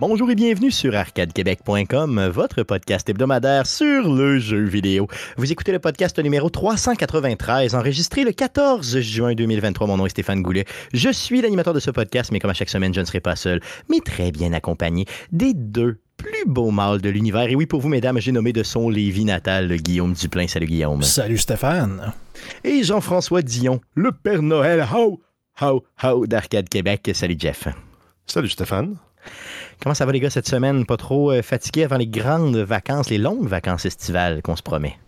Bonjour et bienvenue sur arcadequebec.com, votre podcast hebdomadaire sur le jeu vidéo. Vous écoutez le podcast numéro 393, enregistré le 14 juin 2023. Mon nom est Stéphane Goulet. Je suis l'animateur de ce podcast, mais comme à chaque semaine, je ne serai pas seul, mais très bien accompagné des deux plus beaux mâles de l'univers. Et oui, pour vous, mesdames, j'ai nommé de son Lévis natal Guillaume Duplain. Salut Guillaume. Salut Stéphane. Et Jean-François Dion, le Père Noël, ho, ho, ho d'Arcade Québec. Salut Jeff. Salut Stéphane. Comment ça va les gars cette semaine? Pas trop euh, fatigué avant les grandes vacances, les longues vacances estivales qu'on se promet?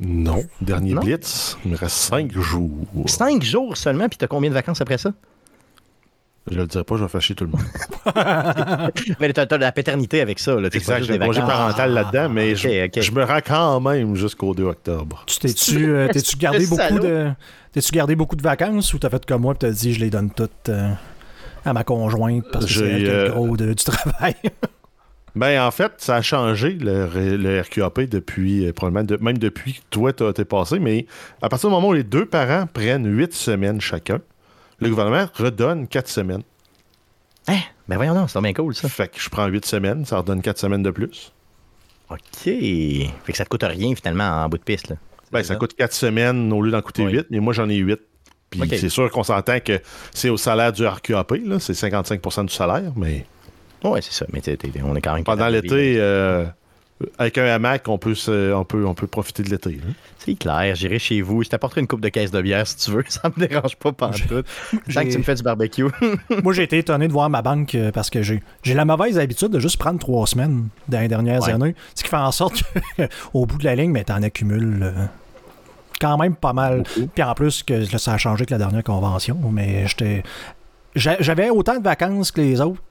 Non. Dernier blitz, il me reste cinq jours. Cinq jours seulement, puis t'as combien de vacances après ça? Je le dirai pas, je vais fâcher tout le monde. mais t'as, as la paternité avec ça. Là, exact, j'ai congé parental là-dedans, mais je, me rends quand même jusqu'au 2 octobre. Tu t'es-tu, euh, t'es-tu gardé beaucoup de... T'es-tu gardé beaucoup de vacances ou t'as fait comme moi et t'as dit je les donne toutes... Euh, à ma conjointe parce que c'est elle euh, gros du travail. Ben, en fait, ça a changé le, RQAP depuis, euh, probablement, même depuis que toi, tu été passé, mais à partir du moment où les deux parents prennent huit semaines chacun, le gouvernement redonne quatre semaines. Hein? Ben voyons non, c'est bien cool, ça. Fait que je prends huit semaines, ça redonne quatre semaines de plus. OK. Fait que ça te coûte rien, finalement, en bout de piste, là. Ben, ça, coûte quatre semaines au lieu d'en coûter huit, mais moi, j'en ai huit. Puis c'est sûr qu'on s'entend que c'est au salaire du RQAP, là, c'est 55% du salaire, mais. Oui, c'est ça. Mais on est quand même. Pendant l'été, euh, avec un hamac, on peut, on peut, on peut profiter de l'été. C'est clair, j'irai chez vous. Je t'apporterai une coupe de caisse de bière si tu veux. Ça me dérange pas tout. Tant que tu me fais du barbecue. Moi, j'ai été étonné de voir ma banque euh, parce que j'ai la mauvaise habitude de juste prendre trois semaines dans les dernières années. Ce qui fait en sorte qu'au bout de la ligne, mais t'en accumules. Euh, quand même pas mal. Puis en plus, que ça a changé que la dernière convention, mais j'étais. J'avais autant de vacances que les autres,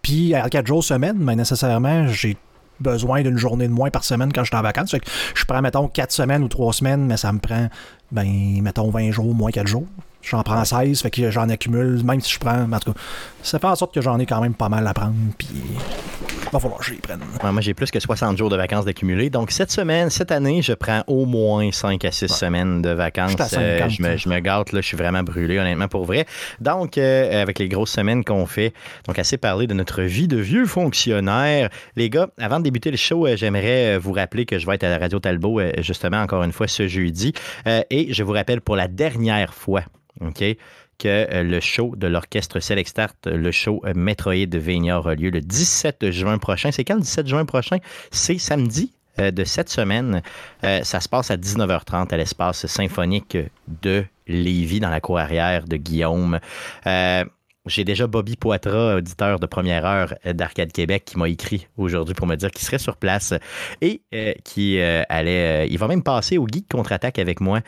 puis à 4 jours semaine, mais nécessairement, j'ai besoin d'une journée de moins par semaine quand je suis en vacances. je prends, mettons, 4 semaines ou 3 semaines, mais ça me prend, ben, mettons, 20 jours, moins 4 jours. J'en prends 16, fait que j'en accumule, même si je prends. En tout cas, ça fait en sorte que j'en ai quand même pas mal à prendre, puis va falloir que je les prenne. moi, j'ai plus que 60 jours de vacances d'accumuler. Donc, cette semaine, cette année, je prends au moins 5 à 6 semaines de vacances. Euh, je, me, je, me, gâte, là, je suis vraiment brûlé, honnêtement, pour vrai. Donc, euh, avec les grosses semaines qu'on fait, donc assez parler de notre vie de vieux fonctionnaire. Les gars, avant de débuter le show, euh, j'aimerais vous rappeler que je vais être à la Radio Talbot, justement, encore une fois, ce jeudi. et je vous rappelle pour la dernière fois Que euh, le show de l'orchestre Select Start, le show euh, Metroidvania aura lieu le 17 juin prochain. C'est quand le 17 juin prochain? C'est samedi euh, de cette semaine. ça se passe à 19h30 à l'espace symphonique de Lévis dans la cour arrière de Guillaume. J'ai déjà Bobby Poitras, auditeur de première heure d'Arcade Québec, qui m'a écrit aujourd'hui pour me dire qu'il serait sur place et euh, qui euh, allait. Euh, il va même passer au Geek contre-attaque avec moi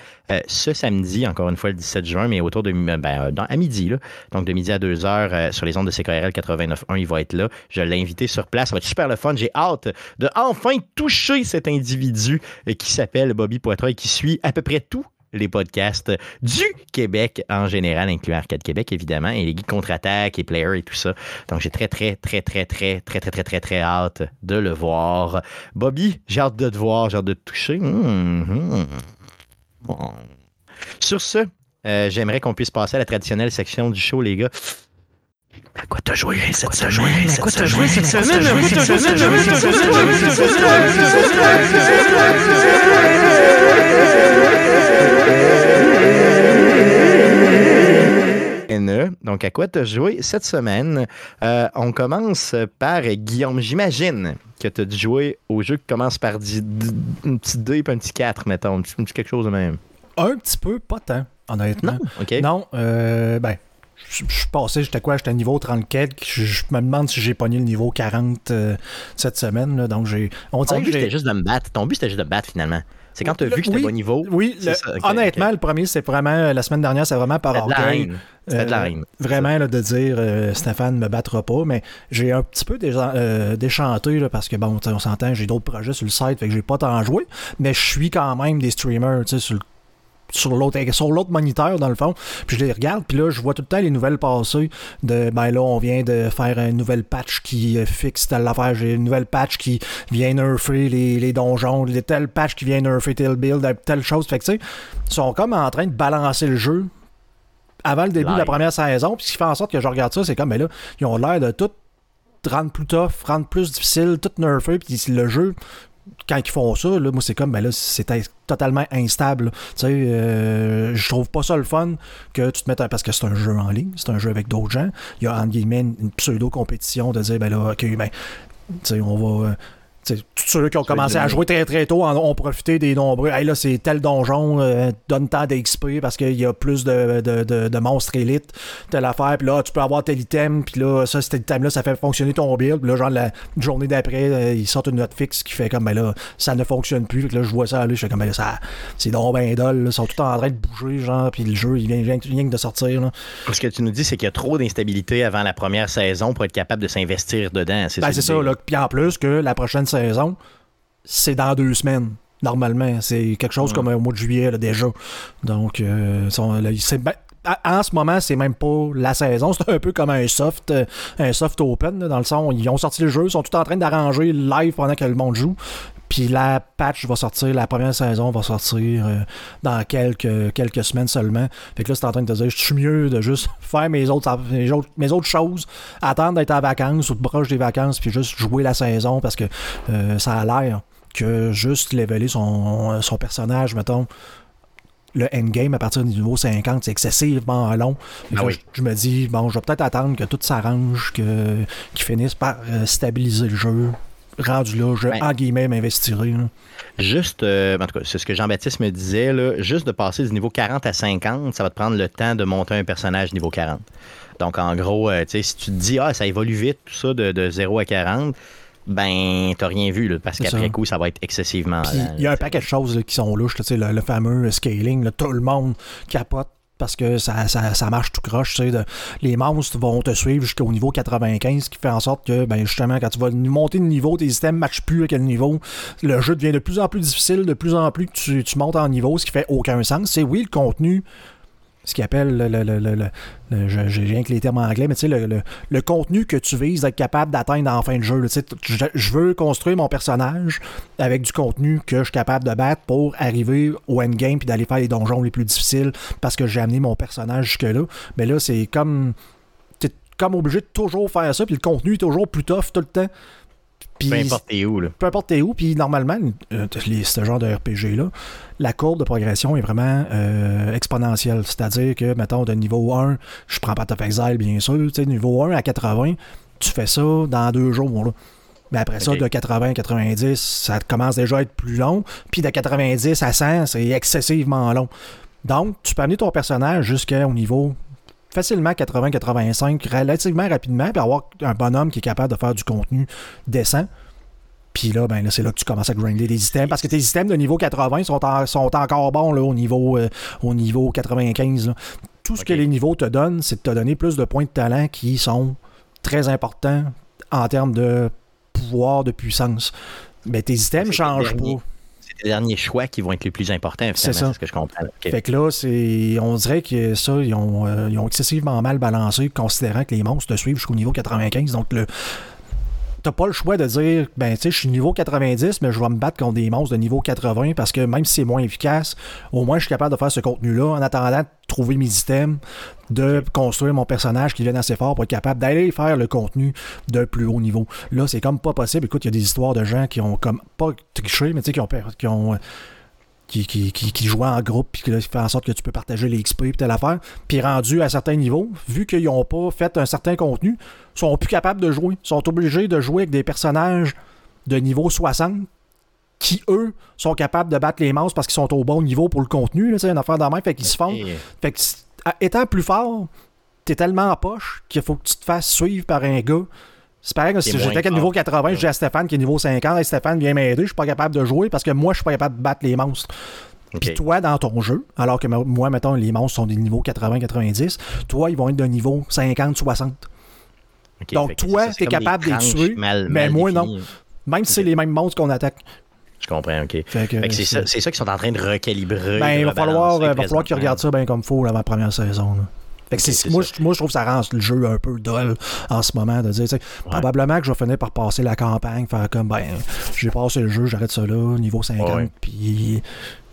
ce samedi, encore une fois le 17 juin, mais autour de ben, à midi, donc de midi à 2 heures sur les ondes de CKRL 89.1. Il va être là. Je l'ai invité sur place. Ça va être super le fun. J'ai hâte de enfin toucher cet individu qui s'appelle Bobby Poitras et qui suit à peu près tout les podcasts du Québec en général, incluant Arcade Québec, évidemment, et les guides contre-attaque et Player et tout ça. Donc, j'ai très, très, très, très, très, très, très, très, très, très hâte de le voir. Bobby, j'ai hâte de te voir, j'ai hâte de te toucher. Sur ce, j'aimerais qu'on puisse passer à la traditionnelle section du show, les gars. À quoi t'as joué cette semaine? À quoi t'as joué cette semaine? Donc, à quoi joué cette semaine? Euh, on commence par Guillaume. J'imagine que tu as dû jouer au jeu qui commence par un petit 2 et un petit 4, mettons. Un petit, quelque chose de même. Un petit peu, pas tant, honnêtement. Non, OK. Non, euh, ben, je suis passé, j'étais quoi? J'étais niveau 34. Je, me demande si j'ai pogné le niveau 40 euh, cette semaine. donc, j'ai. On Ton but, c'était juste de me battre. Ton but, c'était juste de battre, finalement. C'est quand tu as vu que c'était bon niveau. Oui, honnêtement, le premier, c'est vraiment, la semaine dernière, c'est vraiment par orgueil. C'était de la euh, Vraiment, de dire euh, Stéphane ne me battra pas, mais j'ai un petit peu euh, déchanté parce que, bon, on s'entend, j'ai d'autres projets sur le site, fait que j'ai pas tant joué, mais je suis quand même des streamers, tu sais, sur le sur l'autre sur l'autre moniteur dans le fond. Puis je les regarde puis là je vois tout le temps les nouvelles passer de ben là on vient de faire une nouvelle patch qui euh, fixe telle affaire j'ai une nouvelle patch qui vient nerfer les, les donjons telle patch qui vient nerfer tel build telle chose. Fait que tu sais ils sont comme en train de balancer le jeu avant le début de la première saison puis ce qui fait en sorte que je regarde ça c'est comme mais ben là ils ont l'air de tout rendre plus tough, rendre plus difficile, tout nerfé, puis le jeu quand ils font ça, là, moi, c'est comme, ben là, c'est totalement instable. Tu sais, euh, je trouve pas ça le fun que tu te mettes Parce que c'est un jeu en ligne, c'est un jeu avec d'autres gens. Il y a, entre guillemets, une pseudo-compétition de dire, ben là, OK, ben, tu sais, on va... Tous ceux qui ont commencé à jouer très très tôt ont profité des nombreux. Hey, là, c'est tel donjon, euh, donne tant d'XP parce qu'il y a plus de, de, de, monstres élites, telle affaire. Puis là, tu peux avoir tel item. Puis là, ça, cet item-là, ça fait fonctionner ton build. Puis là, genre, la journée d'après, euh, ils sortent une note fixe qui fait comme, ben là, ça ne fonctionne plus. là, je vois ça aller, je fais comme, ben là, ça, c'est donc ben dol. Ils sont tout en train de bouger, genre. Puis le jeu, il vient, vient, vient de sortir. Là. Ce que tu nous dis, c'est qu'il y a trop d'instabilité avant la première saison pour être capable de s'investir dedans. C'est ben, ça. Là. Puis en plus, que la prochaine saison, c'est dans deux semaines. Normalement, c'est quelque chose comme au mois de juillet déjà. Donc, euh, en ce moment, c'est même pas la saison. C'est un peu comme un soft, euh, un soft open, dans le sens ils ont sorti le jeu, ils sont tout en train d'arranger live pendant que le monde joue. Puis la patch va sortir, la première saison va sortir euh, dans quelques, quelques semaines seulement. Fait que là, c'est en train de te dire, je suis mieux de juste faire mes autres, mes autres, choses, attendre d'être en vacances ou de proche des vacances, puis juste jouer la saison parce que ça a l'air que juste leveler son, son personnage, mettons, le endgame à partir du niveau 50, c'est excessivement long. Ah je, me dis, bon, je vais peut-être attendre que tout s'arrange, qu'ils finissent par euh, stabiliser le jeu. Rendu là, je, en guillemets, m'investirai. Juste, euh, en tout cas, c'est ce que Jean-Baptiste me disait, là, juste de passer du niveau 40 à 50, ça va te prendre le temps de monter un personnage niveau 40. Donc, en gros, euh, si tu te dis, ah, ça évolue vite, tout ça, de, de 0 à 40, ben, t'as rien vu, là, parce qu'après coup, ça va être excessivement. Il y a un paquet de choses qui sont louches, le, le, fameux scaling, tout le monde capote parce que ça, ça, marche tout croche. Les monstres vont te suivre jusqu'au niveau 95, ce qui fait en sorte que, ben, justement, quand tu vas monter de niveau, tes systèmes ne matchent plus à quel niveau. Le jeu devient de plus en plus difficile, de plus en plus tu, tu montes en niveau, ce qui fait aucun sens. C'est oui, le contenu ce qu'il appelle le, le, le, j'ai rien que les termes anglais, mais tu sais, le, contenu que tu vises d'être capable d'atteindre en fin de jeu. Je, je, veux construire mon personnage avec du contenu que je suis capable de battre pour arriver au endgame puis d'aller faire les donjons les plus difficiles parce que j'ai amené mon personnage jusque-là. Mais là, c'est comme. T'es comme obligé de toujours faire ça, puis le contenu est toujours plus tough tout le temps peu importe où. Là. Peu importe où. Puis normalement, euh, ce genre de RPG-là, la courbe de progression est vraiment euh, exponentielle. C'est-à-dire que, mettons, de niveau 1, je prends pas Top Exile, bien sûr, tu sais, niveau 1 à 80, tu fais ça dans deux jours. Là. Mais après ça, de 80 à 90, ça commence déjà à être plus long. Puis de 90 à 100, c'est excessivement long. Donc, tu peux amener ton personnage jusqu'au niveau facilement 80-85 relativement rapidement, puis avoir un bonhomme qui est capable de faire du contenu décent. Puis là, ben c'est là que tu commences à grinder des items. Parce que tes items de niveau 80 sont, sont encore bons là, au, niveau, euh, au niveau 95. Tout ce que les niveaux te donnent, c'est de te donner plus de points de talent qui sont très importants en termes de pouvoir, de puissance. Mais tes items ne changent pas les derniers choix qui vont être les plus importants, c'est ça. ce que je comprends. Fait que là, c'est, on dirait que ça, ils ont, euh, ils ont excessivement mal balancé, considérant que les monstres te suivent jusqu'au niveau 95. Donc, le, t'as pas le choix de dire, ben, tu sais, je suis niveau 90, mais je vais me battre contre des monstres de niveau 80 parce que même si c'est moins efficace, au moins je suis capable de faire ce contenu-là en attendant de trouver mes items, de construire mon personnage qui vienne assez fort pour être capable d'aller faire le contenu de plus haut niveau. Là, c'est comme pas possible. Écoute, il y a des histoires de gens qui ont comme pas triché, mais tu sais, qui ont, qui ont qui, qui, en groupe, puis qui fait en sorte que tu peux partager les XP, puis telle affaire. Puis rendu à certains niveaux, vu qu'ils n'ont pas fait un certain contenu, sont plus capables de jouer. sont obligés de jouer avec des personnages de niveau 60 qui, eux, sont capables de battre les monstres parce qu'ils sont au bon niveau pour le contenu. C'est une affaire dans fait qu'ils se font. Fait que, étant plus fort, t'es tellement en poche qu'il faut que tu te fasses suivre par un gars c'est pareil que si j'étais à niveau 80, je dis à Stéphane qui est niveau 50, et Stéphane vient m'aider, je suis pas capable de jouer parce que moi, je suis pas capable de battre les monstres. Puis toi, dans ton jeu, alors que moi, mettons, les monstres sont des niveaux 80-90, toi, ils vont être de niveau 50-60. Donc, toi, tu es capable de les tuer, mais moi, non. Même si c'est les mêmes monstres qu'on attaque. Je comprends, OK. c'est ça, ça qu'ils sont en train de recalibrer. Ben, il va falloir, va falloir qu'ils regardent ça bien comme il faut la première saison. Moi, je, trouve que ça rend le jeu un peu dol en ce moment de dire, probablement que je vais finir par passer la campagne, faire comme, ben, j'ai passé le jeu, j'arrête ça là, niveau 50, puis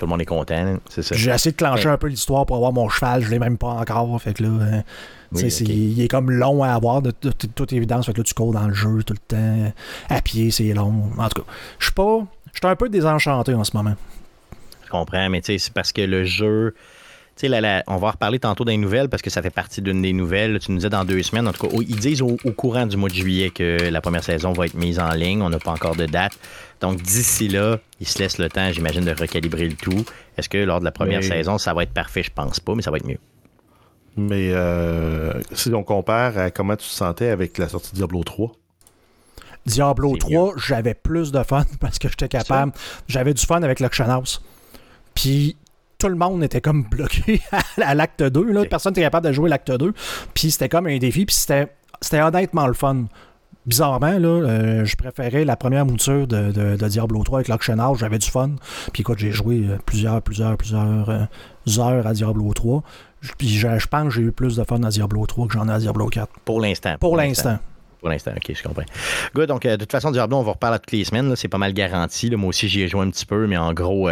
tout le monde est content. C'est ça. J'ai essayé de clencher un peu l'histoire pour avoir mon cheval. Je l'ai même pas encore. Fait que là, euh, il est comme long à avoir de, toute évidence. Fait que là, tu cours dans le jeu tout le temps. À pied, c'est long. En tout cas, je suis pas. Je suis un peu désenchanté en ce moment. Je comprends, mais c'est parce que le jeu on va reparler tantôt des nouvelles parce que ça fait partie d'une des nouvelles. Tu nous disais dans deux semaines. En tout cas, ils disent au, courant du mois de juillet que la première saison va être mise en ligne. On n'a pas encore de date. Donc, d'ici là, ils se laissent le temps, j'imagine, de recalibrer le tout. Est-ce que lors de la première saison, ça va être parfait? Je pense pas, mais ça va être mieux. Mais euh, si on compare à comment tu te sentais avec la sortie de Diablo 3, Diablo 3, j'avais plus de fun parce que j'étais capable. J'avais du fun avec l'Auction House. Puis tout le monde était comme bloqué à, l'acte 2. Là. Personne n'était capable de jouer l'acte 2. Puis c'était comme un défi. Puis c'était, honnêtement le fun. Bizarrement, là, euh, je préférais la première mouture de, de, Diablo 3 avec l'Auction J'avais du fun. Puis écoute, j'ai joué euh, plusieurs, plusieurs, plusieurs euh, heures à Diablo 3. Puis je, pense que j'ai eu plus de fun à Diablo 3 que j'en ai à Diablo 4. Pour l'instant. Pour, l'instant. Pour l'instant, ok, je comprends. Good, donc de toute façon, Diablo, on va reparler toutes les semaines. C'est pas mal garanti. Moi aussi, j'y ai joué un petit peu, mais en gros,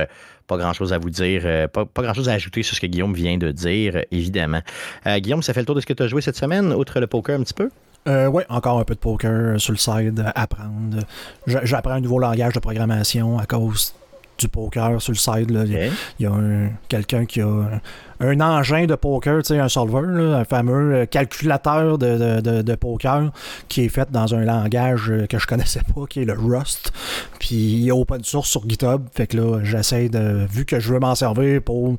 pas grand-chose à vous dire, euh, pas, grand-chose à ajouter sur ce que Guillaume vient de dire, évidemment. Euh, Guillaume, ça fait le tour de ce que tu as joué cette semaine, outre le poker un petit peu? Euh, oui, encore un peu de poker sur le side, apprendre. J'apprends un nouveau langage de programmation à cause du poker sur le side. Il y a, quelqu'un qui a un, engin de poker, un solver, un fameux euh, calculateur de, poker qui est fait dans un langage euh, que je connaissais pas, qui est le Rust. Puis il est open source sur GitHub. Fait que là, j'essaie de. Vu que je veux m'en servir pour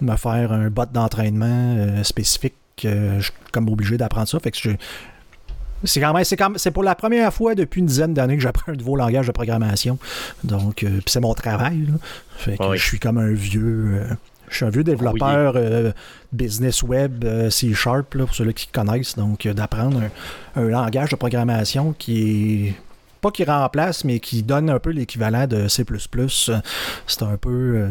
me faire un bot d'entraînement euh, spécifique, je suis comme obligé d'apprendre ça. Fait que je, c'est quand même, c'est c'est pour la première fois depuis une dizaine d'années que j'apprends un nouveau langage de programmation. Donc, euh, c'est mon travail. Fait que je suis comme un vieux. Euh, je suis un vieux développeur euh, business web C Sharp, pour ceux qui connaissent. Donc, d'apprendre un, langage de programmation qui est pas qui remplace, mais qui donne un peu l'équivalent de C. C'est un peu.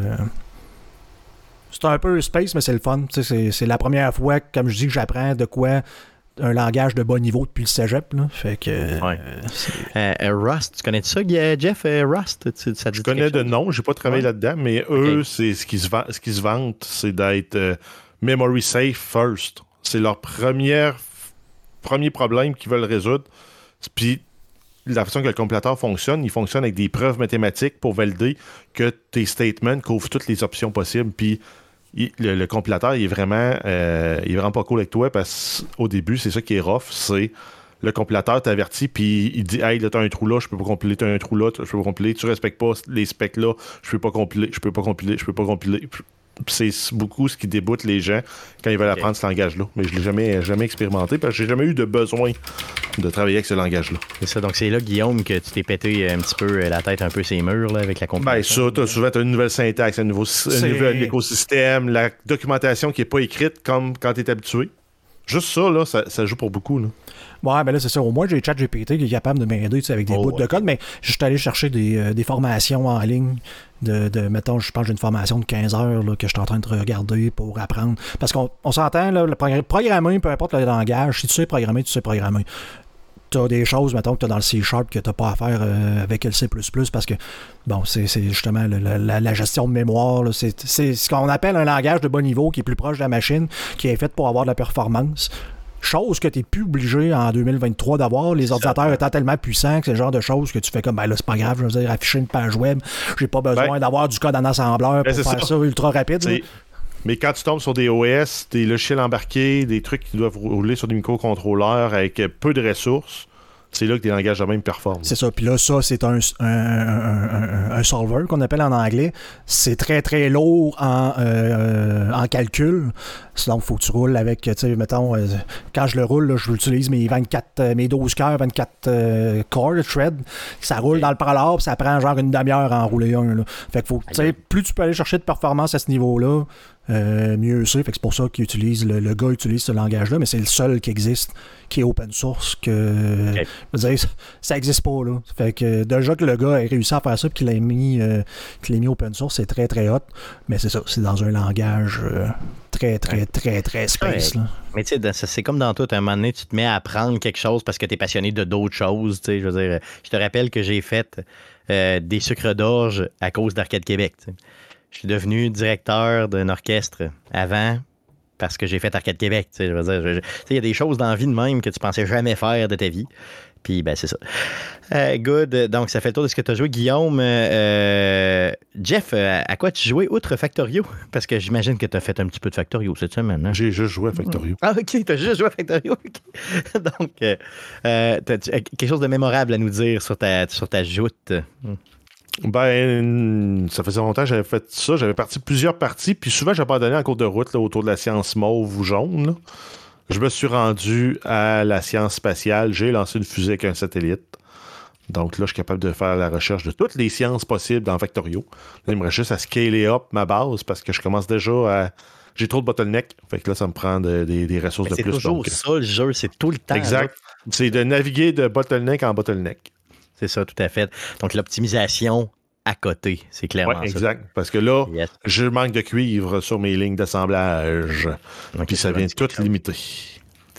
c'est un peu space, mais c'est le fun. C'est la première fois, comme je dis, que j'apprends de quoi un langage de bon niveau depuis le cégep. Là. Fait que, euh, euh, euh, Rust, tu connais ça, Jeff? Rust? Ça Je connais de nom, j'ai pas travaillé là-dedans, mais eux, c'est ce qui se, ce qui se vantent, c'est d'être memory safe first. C'est leur première, premier problème qu'ils veulent résoudre. Puis la façon que le compilateur fonctionne, il fonctionne avec des preuves mathématiques pour valider que tes statements couvrent toutes les options possibles. Puis le, compilateur, il est vraiment, euh, il est vraiment pas cool avec toi parce qu'au début, c'est ça qui est rough, c'est le compilateur t'avertit puis il dit Hey, là, t'as un trou là, je peux pas compiler, t'as un trou là, je peux pas compiler, tu respectes pas les specs là, je peux pas compiler, je peux pas compiler, je peux pas compiler c'est beaucoup ce qui déboute les gens quand ils veulent apprendre ce langage-là. Mais je ne l'ai jamais, jamais expérimenté parce que j'ai jamais eu de besoin de travailler avec ce langage-là. C'est ça, donc c'est là, Guillaume, que tu t'es pété un petit peu la tête un peu ces murs là, avec la compilation. Ben ça, as souvent as une nouvelle syntaxe, un nouveau, nouvel écosystème, la documentation qui n'est pas écrite comme quand tu es habitué. Juste ça, là, ça, joue pour beaucoup. Là. Ouais, mais là, c'est ça. Au moins, j'ai ChatGPT qui est capable de m'aider avec des oh, bouts de code, mais je suis allé chercher des, euh, des, formations en ligne. De, de mettons, je pense que j'ai une formation de 15 heures là, que je suis en train de regarder pour apprendre. Parce qu'on s'entend, là, le programmer, peu importe le langage, si tu sais programmer, tu sais programmer tu as des choses, mettons, que tu as dans le C Sharp que tu n'as pas à faire euh, avec le C parce que, bon, c'est justement la, gestion de mémoire. C'est ce qu'on appelle un langage de bon niveau qui est plus proche de la machine, qui est fait pour avoir de la performance. Chose que tu n'es plus obligé en 2023 d'avoir. Les ordinateurs étant tellement puissants que c'est le genre de choses que tu fais comme, ben là, c'est pas grave, je veux dire, afficher une page web, j'ai pas besoin ben, d'avoir du code en assembleur ben, pour faire ça. ultra rapide. Mais quand tu tombes sur des OS, des logiciels embarqués, des trucs qui doivent rouler sur des microcontrôleurs avec peu de ressources, c'est là que tes langages de même performent. C'est ça. Puis là, ça, c'est un, un, solver qu'on appelle en anglais. C'est très, très lourd en, euh, en calcul. Donc, il faut que tu roules avec, tu sais, mettons, euh, quand je le roule, je j'utilise mes 24, euh, mes 12 cœurs, 24 cores de thread. Ça roule dans le parallèle, ça prend genre une demi-heure à en rouler un. Là. Fait que faut, tu sais, plus tu peux aller chercher de performance à ce niveau-là, euh, mieux c'est. c'est pour ça qu'il utilise le, gars utilise ce langage-là, mais c'est le seul qui existe, qui est open source, que ça n'existe pas là. Fait que déjà que le gars ait réussi à faire ça et qu'il l'ait mis, euh, mis open source, c'est très très hot. Mais c'est ça, c'est dans un langage euh, très très très très space. Mais tu sais, c'est comme dans tout, à un moment donné, tu te mets à apprendre quelque chose parce que tu es passionné de d'autres choses. Je veux dire, je te rappelle que j'ai fait des sucres d'orge à cause d'Arcade Québec je suis devenu directeur d'un orchestre avant parce que j'ai fait Arcade Québec. Il y a des choses dans la vie de même que tu pensais jamais faire de ta vie. Puis, ben, c'est ça. Euh, good. Donc, ça fait le tour de ce que tu as joué. Guillaume, euh, Jeff, euh, à quoi tu jouais outre Factorio? Parce que j'imagine que tu as fait un petit peu de Factorio cette semaine. Hein? J'ai juste joué à Factorio. Ah, OK. Tu as juste joué à Factorio. Donc, quelque chose de mémorable à nous dire sur ta, sur ta joute? Ben, ça faisait longtemps que j'avais fait ça. J'avais parti plusieurs parties, puis souvent, j'ai abandonné en cours de route autour de la science mauve ou jaune. Je me suis rendu à la science spatiale. J'ai lancé une fusée avec un satellite. Donc là, je suis capable de faire la recherche de toutes les sciences possibles dans Factorio. Là, il me reste juste à scaler up ma base parce que je commence déjà à. J'ai trop de bottleneck. Fait que là, ça me prend des, ressources de plus. C'est toujours ça, le jeu. C'est tout le temps. Exact. C'est de naviguer de bottleneck en bottleneck. C'est ça, tout à fait. Donc, l'optimisation à côté, c'est clairement exact. Parce que là, je manque de cuivre sur mes lignes d'assemblage. Puis ça vient tout limiter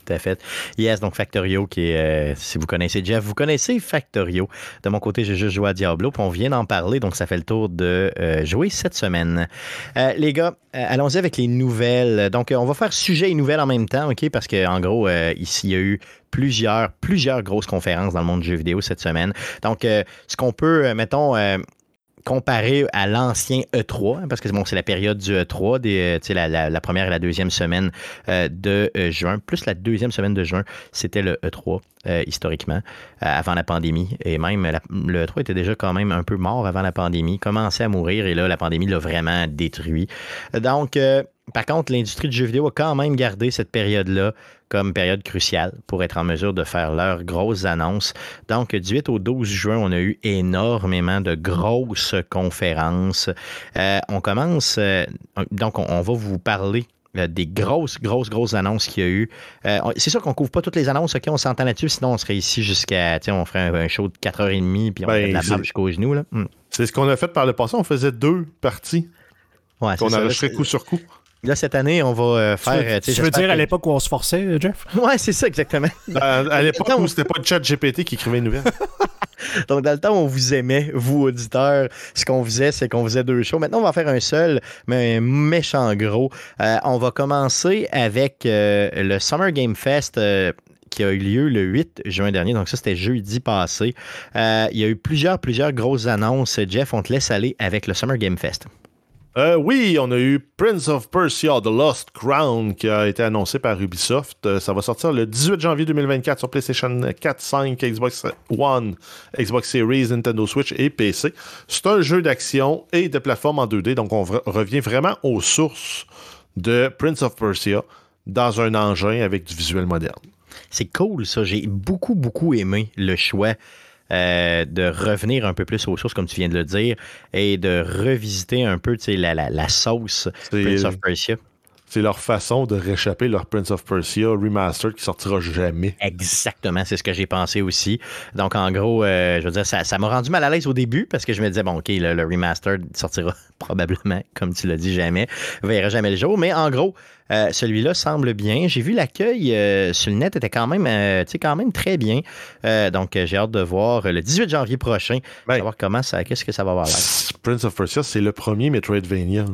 tout à fait. Yes, donc Factorio, qui est, euh, si vous connaissez Jeff, vous connaissez Factorio. De mon côté, j'ai juste joué à Diablo, puis on vient d'en parler, donc ça fait le tour de euh, jouer cette semaine. Euh, les gars, allons-y avec les nouvelles. Donc, on va faire sujet et nouvelles en même temps, OK? Parce qu'en gros, ici, il y a eu plusieurs, plusieurs grosses conférences dans le monde du jeu vidéo cette semaine. Donc, ce qu'on peut, mettons, comparé à l'ancien E3, hein, parce que c'est la période du E3, des, euh, la, la, première et la deuxième semaine euh, de euh, juin, plus la deuxième semaine de juin, c'était le E3 historiquement, avant la pandémie. Et même le E3 était déjà quand même un peu mort avant la pandémie, commençait à mourir et là, la pandémie l'a vraiment détruit. Donc, par contre, l'industrie du jeu vidéo a quand même gardé cette période-là comme période cruciale pour être en mesure de faire leurs grosses annonces. Donc, du 8 au 12 juin, on a eu énormément de grosses conférences. Euh, on commence, euh, donc on, va vous parler euh, des grosses, grosses, grosses annonces qu'il y a eu. c'est sûr qu'on couvre pas toutes les annonces, OK, on s'entend là-dessus, sinon on serait ici jusqu'à, on ferait un, show de 4h30 puis on ben, de la jusqu'aux genoux. Hmm. C'est ce qu'on a fait par le passé, on faisait deux parties. Ouais, on enregistrait coup sur coup. Là, cette année, on va euh, faire. Tu veux, dire à l'époque où on se forçait, euh, Jeff? Ouais, c'est ça, exactement. à l'époque où c'était pas le chat GPT qui écrivait une nouvelle. Donc, dans le temps, on vous aimait, vous, auditeurs. Ce qu'on faisait, c'est qu'on faisait deux shows. Maintenant, on va faire un seul, mais un méchant gros. Euh, on va commencer avec le Summer Game Fest qui a eu lieu le 8 juin dernier. Donc, ça, c'était jeudi passé. il y a eu plusieurs, plusieurs grosses annonces. Jeff, on te laisse aller avec le Summer Game Fest. Euh, oui, on a eu Prince of Persia The Lost Crown qui a été annoncé par Ubisoft. Euh, ça va sortir le 18 janvier 2024 sur PlayStation 4, 5, Xbox One, Xbox Series, Nintendo Switch et PC. C'est un jeu d'action et de plateforme en 2D, donc on revient vraiment aux sources de Prince of Persia dans un engin avec du visuel moderne. C'est cool ça, j'ai beaucoup beaucoup aimé le choix euh, de revenir un peu plus aux sources, comme tu viens de le dire, et de revisiter un peu la, la, la sauce Prince of Persia c'est leur façon de réchapper leur Prince of Persia remastered qui sortira jamais. Exactement, c'est ce que j'ai pensé aussi. Donc, en gros, euh, je veux dire, ça, m'a rendu mal à l'aise au début parce que je me disais, bon, OK, le, le remastered sortira probablement, comme tu l'as dit, jamais, verra jamais le jour. Mais en gros, euh, celui-là semble bien. J'ai vu l'accueil euh, sur le net était quand même, quand même très bien. donc, j'ai hâte de voir le 18 janvier prochain, ben, savoir comment ça, qu'est-ce que ça va avoir l'air. Prince of Persia, c'est le premier Metroidvania.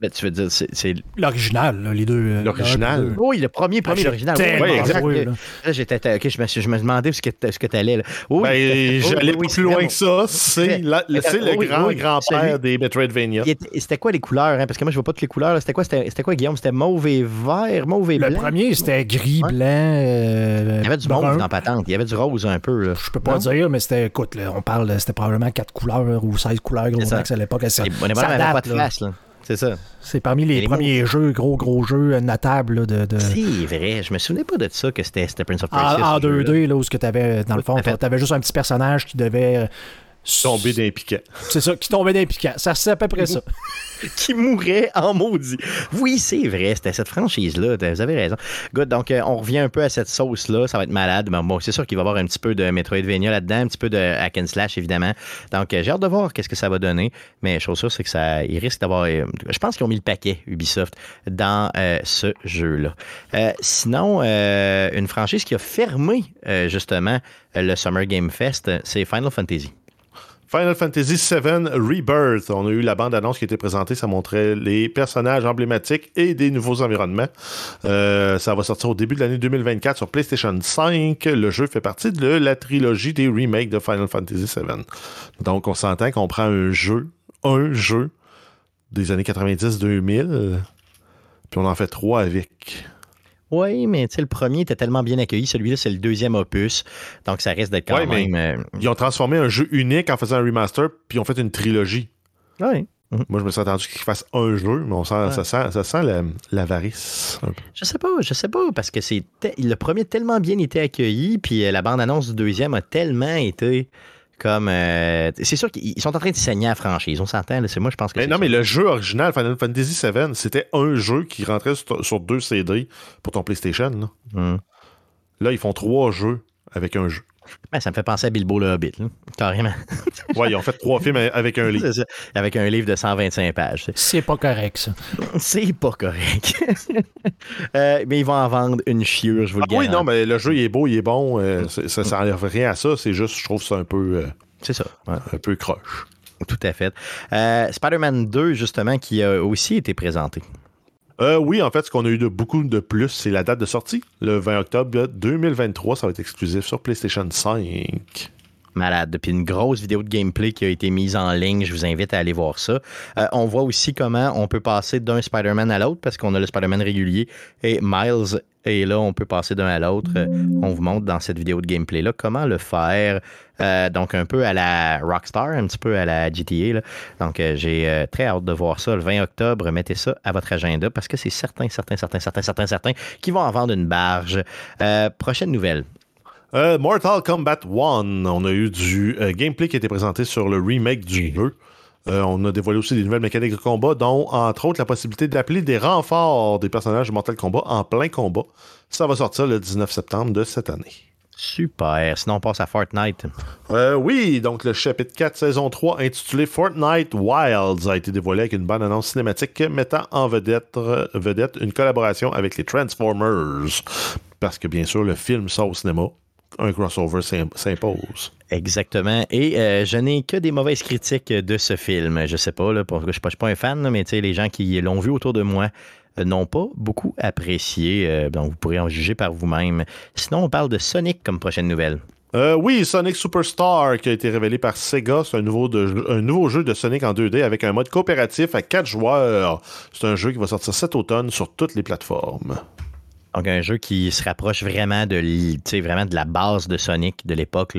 Ben, tu veux dire, c'est. L'original, les deux. Euh, l'original. Oui, le premier, premier, l'original. Oui, exact. là, j'étais, ok, je me, je me demandais ce que, ce que tu allais. Là. Oui, ben, j'allais oui, plus loin que ça. C'est le grand grand-père des Metroidvania. C'était quoi les couleurs? Hein? Parce que moi, je vois pas toutes les couleurs. C'était quoi, c'était quoi, Guillaume? C'était mauve et vert, mauve et blanc? Le premier, c'était gris, blanc. Euh, il y avait du mauve dans Patente. Il y avait du rose un peu. Là. Je peux pas dire, mais c'était, écoute, on parle, c'était probablement 4 couleurs ou 16 couleurs, gros max à l'époque. Ça, on pas de face, là. C'est ça. C'est parmi les, premiers jeux, gros, gros jeux euh, notables. de, de... C'est vrai. Je me souvenais pas de ça, que c'était Prince of Persia. En, 2D, là, où tu avais, dans le fond, tu avais juste un petit personnage qui devait Tomber d'un piquant. C'est ça, qui tombait d'un piquant. Ça, c'est à peu près ça. qui mourait en maudit. Oui, c'est vrai, c'était cette franchise-là. Vous avez raison. Good, donc euh, on revient un peu à cette sauce-là. Ça va être malade. Mais bon, c'est sûr qu'il va y avoir un petit peu de Metroidvania là-dedans, un petit peu de hack and slash, évidemment. Donc, euh, j'ai hâte de voir qu'est-ce que ça va donner. Mais chose sûre, c'est que ça, il risque d'avoir. Euh, je pense qu'ils ont mis le paquet, Ubisoft, dans ce jeu-là. sinon, une franchise qui a fermé, justement, le Summer Game Fest, c'est Final Fantasy. Final Fantasy VII Rebirth. On a eu la bande-annonce qui été présentée. Ça montrait les personnages emblématiques et des nouveaux environnements. Euh, ça va sortir au début de l'année 2024 sur PlayStation 5. Le jeu fait partie de la trilogie des remakes de Final Fantasy VII. Donc, on s'entend qu'on prend un jeu, un jeu des années 90-2000, puis on en fait trois avec. Oui, mais le premier était tellement bien accueilli. Celui-là, c'est le deuxième opus. Donc, ça risque d'être quand même. Euh, ils ont transformé un jeu unique en faisant un remaster, puis ils ont fait une trilogie. Oui. Moi, je me suis attendu qu'ils fassent un jeu, mais on sent, ça sent, ça sent l'avarice. je sais pas, je sais pas, parce que c'est le premier a tellement bien été accueilli, puis euh, la bande-annonce du deuxième a tellement été comme euh, c'est sûr qu'ils sont en train de saigner à franchise on s'entend c'est moi je pense que mais non mais le jeu original Final Fantasy VII c'était un jeu qui rentrait sur, deux CD pour ton PlayStation là. Hmm. là ils font trois jeux avec un jeu ben, ça me fait penser à Bilbo le Hobbit, carrément. ouais, ils ont fait trois films avec un livre. Avec un livre de 125 pages. C'est pas correct, ça. C'est pas correct. Euh, mais ils vont en vendre une chiure, je vous le ah, Oui, non, mais le jeu, il est beau, il est bon. Euh, ça, ça enlève rien à ça. C'est juste, je trouve ça un peu. Euh, c'est ça. Un peu croche. Tout à fait. Spider-Man 2, justement, qui a aussi été présenté. Oui, en fait, ce qu'on a eu de beaucoup de plus, c'est la date de sortie. Le 20 octobre 2023, ça va être exclusif sur PlayStation 5 malade. Puis une grosse vidéo de gameplay qui a été mise en ligne. Je vous invite à aller voir ça. Euh, on voit aussi comment on peut passer d'un Spider-Man à l'autre parce qu'on a le Spider-Man régulier et Miles. Et là, on peut passer d'un à l'autre. Euh, on vous montre dans cette vidéo de gameplay-là comment le faire. Euh, donc, un peu à la Rockstar, un petit peu à la GTA. Donc, j'ai très hâte de voir ça le 20 octobre. Mettez ça à votre agenda parce que c'est certain, certain, certain, certain, certain, certain qui vont en vendre une barge. prochaine nouvelle. Euh, Mortal Kombat 1, on a eu du euh, gameplay qui a été présenté sur le remake du jeu. Euh, on a dévoilé aussi des nouvelles mécaniques de combat, dont entre autres la possibilité d'appeler des renforts des personnages de Mortal Kombat en plein combat. Ça va sortir le 19 septembre de cette année. Super. Sinon, on passe à Fortnite. oui, donc le chapitre 4, saison 3, intitulé Fortnite Wilds, a été dévoilé avec une bonne annonce cinématique mettant en vedette, vedette une collaboration avec les Transformers. Parce que bien sûr, le film sort au cinéma un crossover s'impose. Exactement. Et euh, je n'ai que des mauvaises critiques de ce film. Je sais pas, là, je ne suis, pas un fan, mais les gens qui l'ont vu autour de moi euh, n'ont pas beaucoup apprécié. Euh, donc, vous pourrez en juger par vous-même. Sinon, on parle de Sonic comme prochaine nouvelle. oui, Sonic Superstar qui a été révélé par Sega. C'est un nouveau, un nouveau jeu de Sonic en 2D avec un mode coopératif à 4 joueurs. C'est un jeu qui va sortir cet automne sur toutes les plateformes. Donc, un jeu qui se rapproche vraiment de, la base de Sonic de l'époque.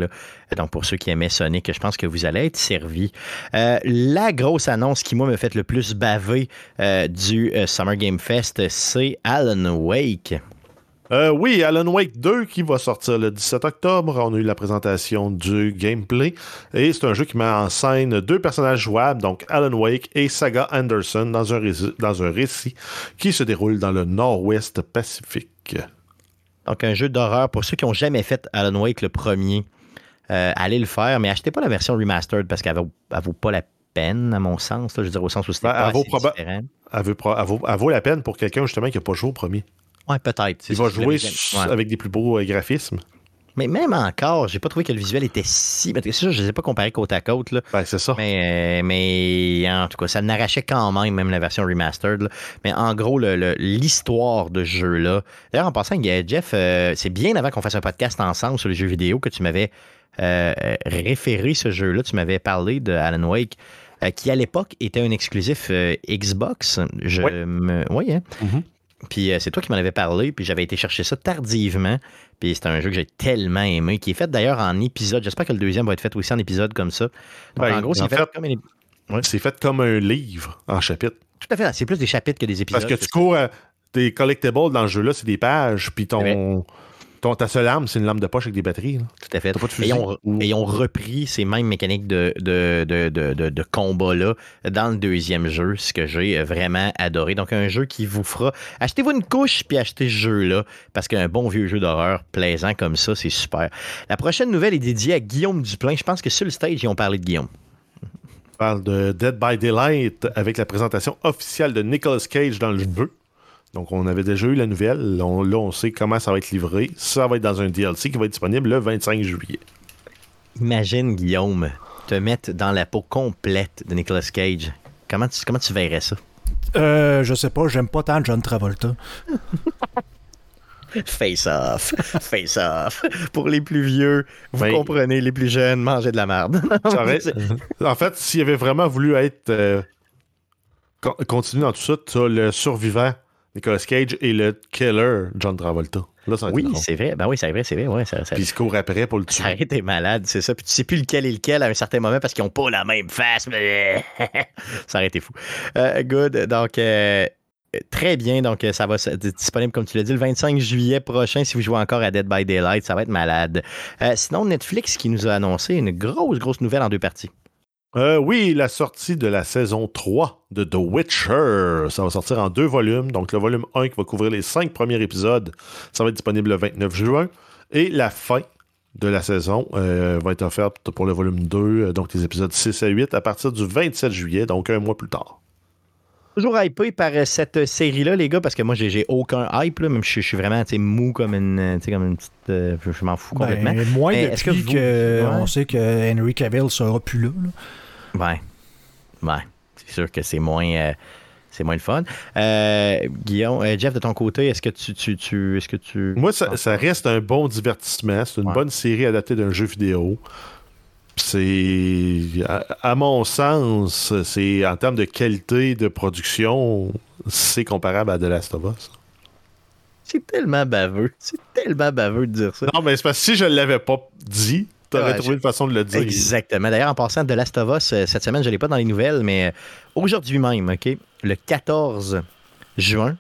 Donc, pour ceux qui aimaient Sonic, je pense que vous allez être servis. Euh, la grosse annonce qui, moi, me fait le plus baver euh, du euh, Summer Game Fest, c'est Alan Wake. Euh, oui, Alan Wake 2 qui va sortir le 17 octobre. On a eu la présentation du gameplay. Et c'est un jeu qui met en scène deux personnages jouables, donc Alan Wake et Saga Anderson, dans un, récit, dans un récit qui se déroule dans le nord-ouest Pacifique. Donc un jeu d'horreur pour ceux qui n'ont jamais fait Alan Wake le premier. Euh, allez le faire, mais achetez pas la version remastered parce qu'elle vaut, vaut pas la peine, à mon sens. je veux dire, au sens où c'était ben, pas vaut, elle vaut, la peine pour quelqu'un justement qui n'a pas joué au premier. Ouais, peut-être. Il va jouer avec des plus beaux euh, graphismes. Mais même encore, j'ai pas trouvé que le visuel était si. C'est sûr, je ne les ai pas comparés côte à côte. Là. Ben, c'est ça. Mais, euh, mais en tout cas, ça n'arrachait quand même, même la version remastered. Mais en gros, l'histoire de ce jeu-là. D'ailleurs, en passant, Jeff, euh, c'est bien avant qu'on fasse un podcast ensemble sur les jeux vidéo que tu m'avais référé ce jeu-là. Tu m'avais parlé de Alan Wake. qui à l'époque était un exclusif Xbox. Je oui. me. Oui, hein? Mm-hmm. Puis euh, c'est toi qui m'en avais parlé, puis j'avais été chercher ça tardivement. Puis c'est un jeu que j'ai tellement aimé, qui est fait d'ailleurs en épisode. J'espère que le deuxième va être fait aussi en épisode comme ça. Ben, en gros, c'est fait, comme fait comme un livre en chapitre. Tout à fait. C'est plus des chapitres que des épisodes. Parce que tu cours des collectibles dans le jeu-là, c'est des pages, puis ton ton, ta seule arme, c'est une lampe de poche avec des batteries. Tout à fait. et, ils ont, repris ces mêmes mécaniques de, de, de, de combat-là dans le deuxième jeu, ce que j'ai vraiment adoré. Donc, un jeu qui vous fera. Achetez-vous une couche puis achetez ce jeu-là, parce qu'un bon vieux jeu d'horreur plaisant comme ça, c'est super. La prochaine nouvelle est dédiée à Guillaume Duplain. Je pense que sur le stage, ils ont parlé de Guillaume. On parle de Dead by Daylight avec la présentation officielle de Nicolas Cage dans le jeu. Donc, on avait déjà eu la nouvelle. là, on sait comment ça va être livré. Ça va être dans un DLC qui va être disponible le 25 juillet. Imagine, Guillaume, te mettre dans la peau complète de Nicolas Cage, comment tu, comment tu verrais ça? Euh, je sais pas, j'aime pas tant John Travolta. Face off, face off. Pour les plus vieux, vous comprenez, les plus jeunes, mangez de la merde. en fait, s'il avait vraiment voulu être euh, continue dans tout ça, tu as le survivant Nicolas Cage et le killer John Travolta. oui, c'est vrai. Ben oui, c'est vrai, c'est vrai. Ouais, ça, Puis il se court après pour le tuer. Ça été malade, c'est ça. Puis tu sais plus lequel est lequel à un certain moment parce qu'ils n'ont pas la même face. ça aurait été fou. Euh, good. Donc, euh, très bien. Donc, ça va être disponible, comme tu l'as dit, le 25 juillet prochain si vous jouez encore à Dead by Daylight. Ça va être malade. Euh, sinon, Netflix qui nous a annoncé une grosse, grosse nouvelle en deux parties. Euh, oui, la sortie de la saison 3 de The Witcher. Ça va sortir en deux volumes. Donc, le volume 1 qui va couvrir les cinq premiers épisodes, ça va être disponible le 29 juin. Et la fin de la saison euh, va être offerte pour le volume 2, euh, donc les épisodes 6 à 8, à partir du 27 juillet, donc un mois plus tard. Toujours hypé par cette série-là, les gars, parce que moi, j'ai aucun hype, même je, suis vraiment mou comme une, comme une petite. je m'en fous ben, complètement. moins depuis qu'on sait que Henry Cavill sera plus là. Ouais. Ouais. C'est sûr que c'est moins. Euh, c'est moins le fun. Euh, Guillaume, euh, Jeff, de ton côté, est-ce que tu, tu, tu est-ce que tu. Moi, ça, reste un bon divertissement. C'est une bonne série adaptée d'un jeu vidéo. C'est, à, mon sens, c'est en termes de qualité de production, c'est comparable à The Last of Us. C'est tellement baveux. C'est tellement baveux de dire ça. Non, mais c'est parce que si je ne l'avais pas dit, T'aurais trouvé une façon de le dire. Exactement. D'ailleurs, en passant de Last of Us, euh, cette semaine, je ne l'ai pas dans les nouvelles, mais euh, aujourd'hui même, OK, le 14 juin,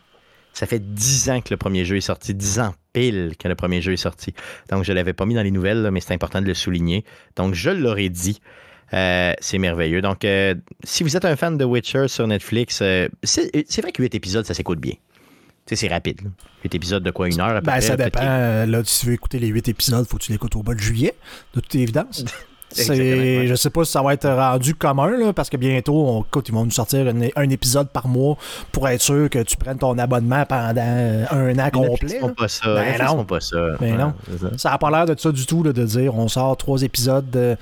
ça fait 10 ans que le premier jeu est sorti. 10 ans pile que le premier jeu est sorti. Donc, je ne l'avais pas mis dans les nouvelles, mais c'est important de le souligner. Donc, je l'aurais dit. Euh, c'est merveilleux. Donc, si vous êtes un fan de Witcher sur Netflix, c'est vrai que 8 épisodes, ça s'écoute bien c'est rapide. 8 épisodes de quoi, une heure à peu ben, Ça dépend. Euh, là, si tu veux écouter les 8 épisodes, faut que tu l'écoutes au mois de juillet, de toute évidence. C'est, je sais pas si ça va être rendu commun, là, parce que bientôt, on, ils vont nous sortir un, épisode par mois pour être sûr que tu prennes ton abonnement pendant un an complet. Ils font pas ça. Ben non. pas ça. Ben non. Ça n'a pas l'air de ça du tout, de dire on sort trois épisodes.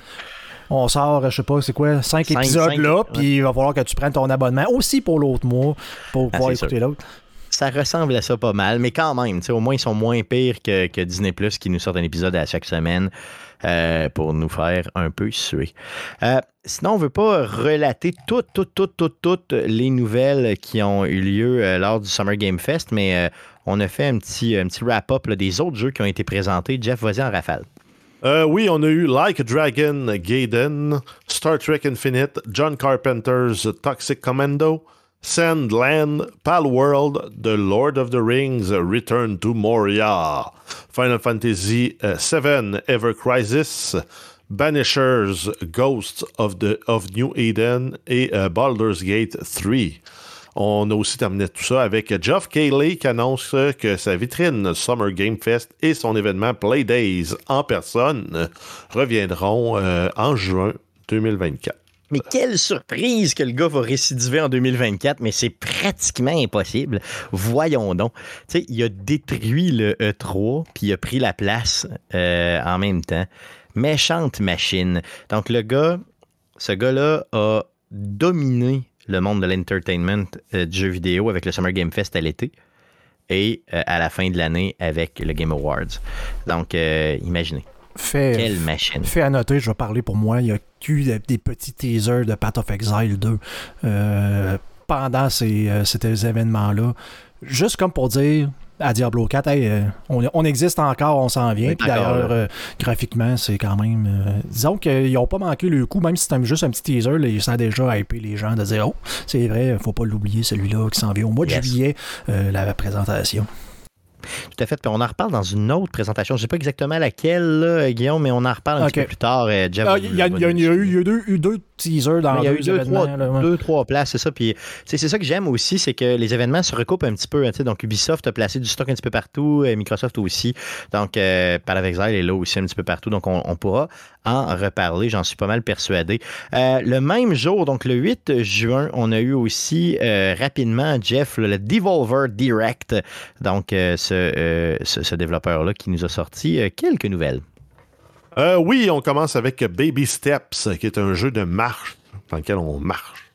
on sort, je sais pas, c'est quoi, cinq, épisodes là, puis il va falloir que tu prennes ton abonnement aussi pour l'autre mois pour ah, pouvoir écouter l'autre ça ressemble à ça pas mal, mais quand même, au moins ils sont moins pires que, Disney Plus qui nous sortent un épisode à chaque semaine euh, pour nous faire un peu suer. Euh, sinon, on ne veut pas relater toutes, toutes, toutes, toutes, toutes les nouvelles qui ont eu lieu euh, lors du Summer Game Fest, mais on a fait un petit, un petit wrap-up des autres jeux qui ont été présentés. Jeff, vas-y en rafale. oui, on a eu Like Dragon Gaiden, Star Trek Infinite, John Carpenter's Toxic Commando, Sandland, Palworld, The Lord of the Rings, Return to Moria, Final Fantasy VII, uh, Ever Crisis, Banishers, Ghosts of, New Eden et uh, Baldur's Gate 3. On a aussi terminé tout ça avec Geoff Cayley qui annonce que sa vitrine Summer Game Fest et son événement Play Days en personne reviendront euh, en juin 2024. Mais quelle surprise que le gars va récidiver en 2024, mais c'est pratiquement impossible. Voyons donc. Tu sais, il a détruit le E3, puis il a pris la place euh, en même temps. Méchante machine. Donc le gars, ce gars-là a dominé le monde de l'entertainment euh, du jeu vidéo avec le Summer Game Fest à l'été et euh, à la fin de l'année avec le Game Awards. Donc, imaginez. Fait, Quelle machine. Fait à noter, je vais parler pour moi, il y a eu des petits teasers de Path of Exile 2 euh, pendant ces, euh, ces événements-là. Juste comme pour dire à Diablo 4, euh, on, existe encore, on s'en vient. Puis d'ailleurs, graphiquement, c'est quand même. disons qu'ils n'ont pas manqué le coup, même si c'était juste un petit teaser, ils sont déjà hypé les gens de dire Oh, c'est vrai, faut pas l'oublier, celui-là qui s'en vient au mois de juillet, la présentation. Tout à fait. Puis on en reparle dans une autre présentation. Je ne sais pas exactement laquelle, Guillaume, mais on en reparle un petit peu plus tard. Euh, il y, a eu, deux, teasers dans il y a eu deux, trois, deux, trois places, c'est ça. Puis c'est ça que j'aime aussi, c'est que les événements se recoupent un petit peu. Hein, donc Ubisoft a placé du stock un petit peu partout, euh, Microsoft aussi. Donc euh, Exile est là aussi un petit peu partout. Donc on, pourra en reparler, j'en suis pas mal persuadé. Euh, le même jour, donc le 8 juin, on a eu aussi rapidement, Jeff, le Devolver Direct. Donc ce, ce développeur-là qui nous a sorti quelques nouvelles. oui, on commence avec Baby Steps, qui est un jeu de marche dans lequel on marche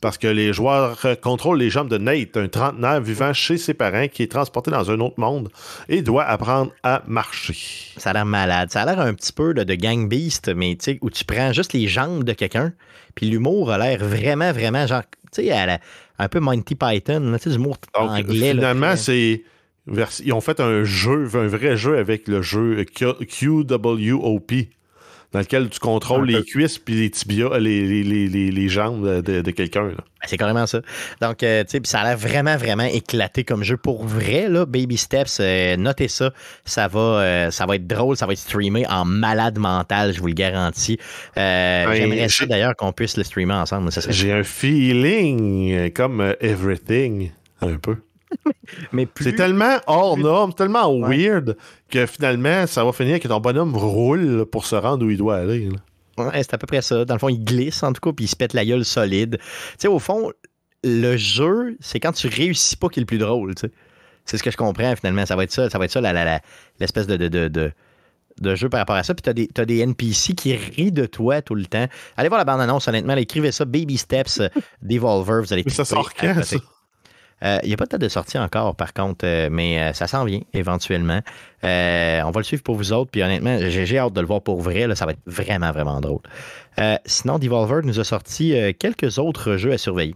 parce que les joueurs contrôlent les jambes de Nate, un trentenaire vivant chez ses parents qui est transporté dans un autre monde et doit apprendre à marcher. Ça a l'air malade. Ça a l'air un petit peu de Gang Beast, mais tu sais, où tu prends juste les jambes de quelqu'un, puis l'humour a l'air vraiment, vraiment genre, tu sais, un peu Monty Python, tu sais, l'humour anglais. Finalement, c'est. Ils ont fait un jeu, un vrai jeu avec le jeu QWOP dans lequel tu contrôles les cuisses puis les tibias, les, les, jambes de, quelqu'un. Ben, c'est carrément ça. Donc, euh, tu sais, ça a l'air vraiment, vraiment éclaté comme jeu. Pour vrai, là, Baby Steps, euh, notez ça. Ça va, euh, ça va être drôle, ça va être streamé en malade mental, je vous le garantis. Ben, j'aimerais ça d'ailleurs qu'on puisse le streamer ensemble. J'ai un feeling comme Everything, un peu. C'est tellement hors norme, tellement weird que finalement, ça va finir que ton bonhomme roule pour se rendre où il doit aller. c'est à peu près ça. Dans le fond, il glisse en tout cas, puis il se pète la gueule solide. Tu sais, au fond, le jeu, c'est quand tu réussis pas qui est le plus drôle. C'est ce que je comprends finalement. Ça va être ça, ça va être ça l'espèce de, de, de, jeu par rapport à ça. Puis t'as des, des NPC qui rient de toi tout le temps. Allez voir la bande-annonce, honnêtement. Écrivez ça, Baby Steps Devolver. Vous allez ça sort quand, ça? Euh, il n'y a pas de date de sortie encore, par contre, euh, mais euh, ça s'en vient éventuellement. on va le suivre pour vous autres, puis honnêtement, j'ai hâte de le voir pour vrai. Là, ça va être vraiment, vraiment drôle. sinon, Devolver nous a sorti quelques autres jeux à surveiller.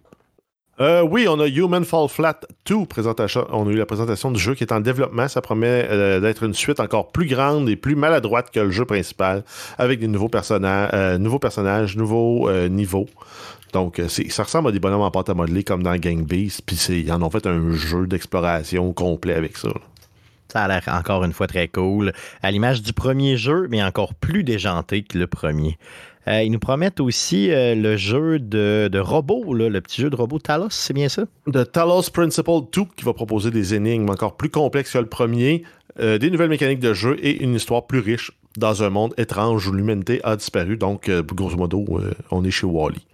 oui, on a Human Fall Flat 2. Présentation. On a eu la présentation du jeu qui est en développement. Ça promet d'être une suite encore plus grande et plus maladroite que le jeu principal, avec des nouveaux, nouveaux personnages, nouveaux niveaux. Donc, euh, ça ressemble à des bonhommes en pâte à modeler comme dans Gang Beast, puis ils en ont fait un jeu d'exploration complet avec ça. Ça a l'air encore une fois très cool. À l'image du premier jeu, mais encore plus déjanté que le premier. Euh, ils nous promettent aussi euh, le jeu de, de robots, le petit jeu de robot Talos, c'est bien ça? De Talos Principle 2, qui va proposer des énigmes encore plus complexes que le premier, des nouvelles mécaniques de jeu et une histoire plus riche dans un monde étrange où l'humanité a disparu. Donc, grosso modo, on est chez Wally.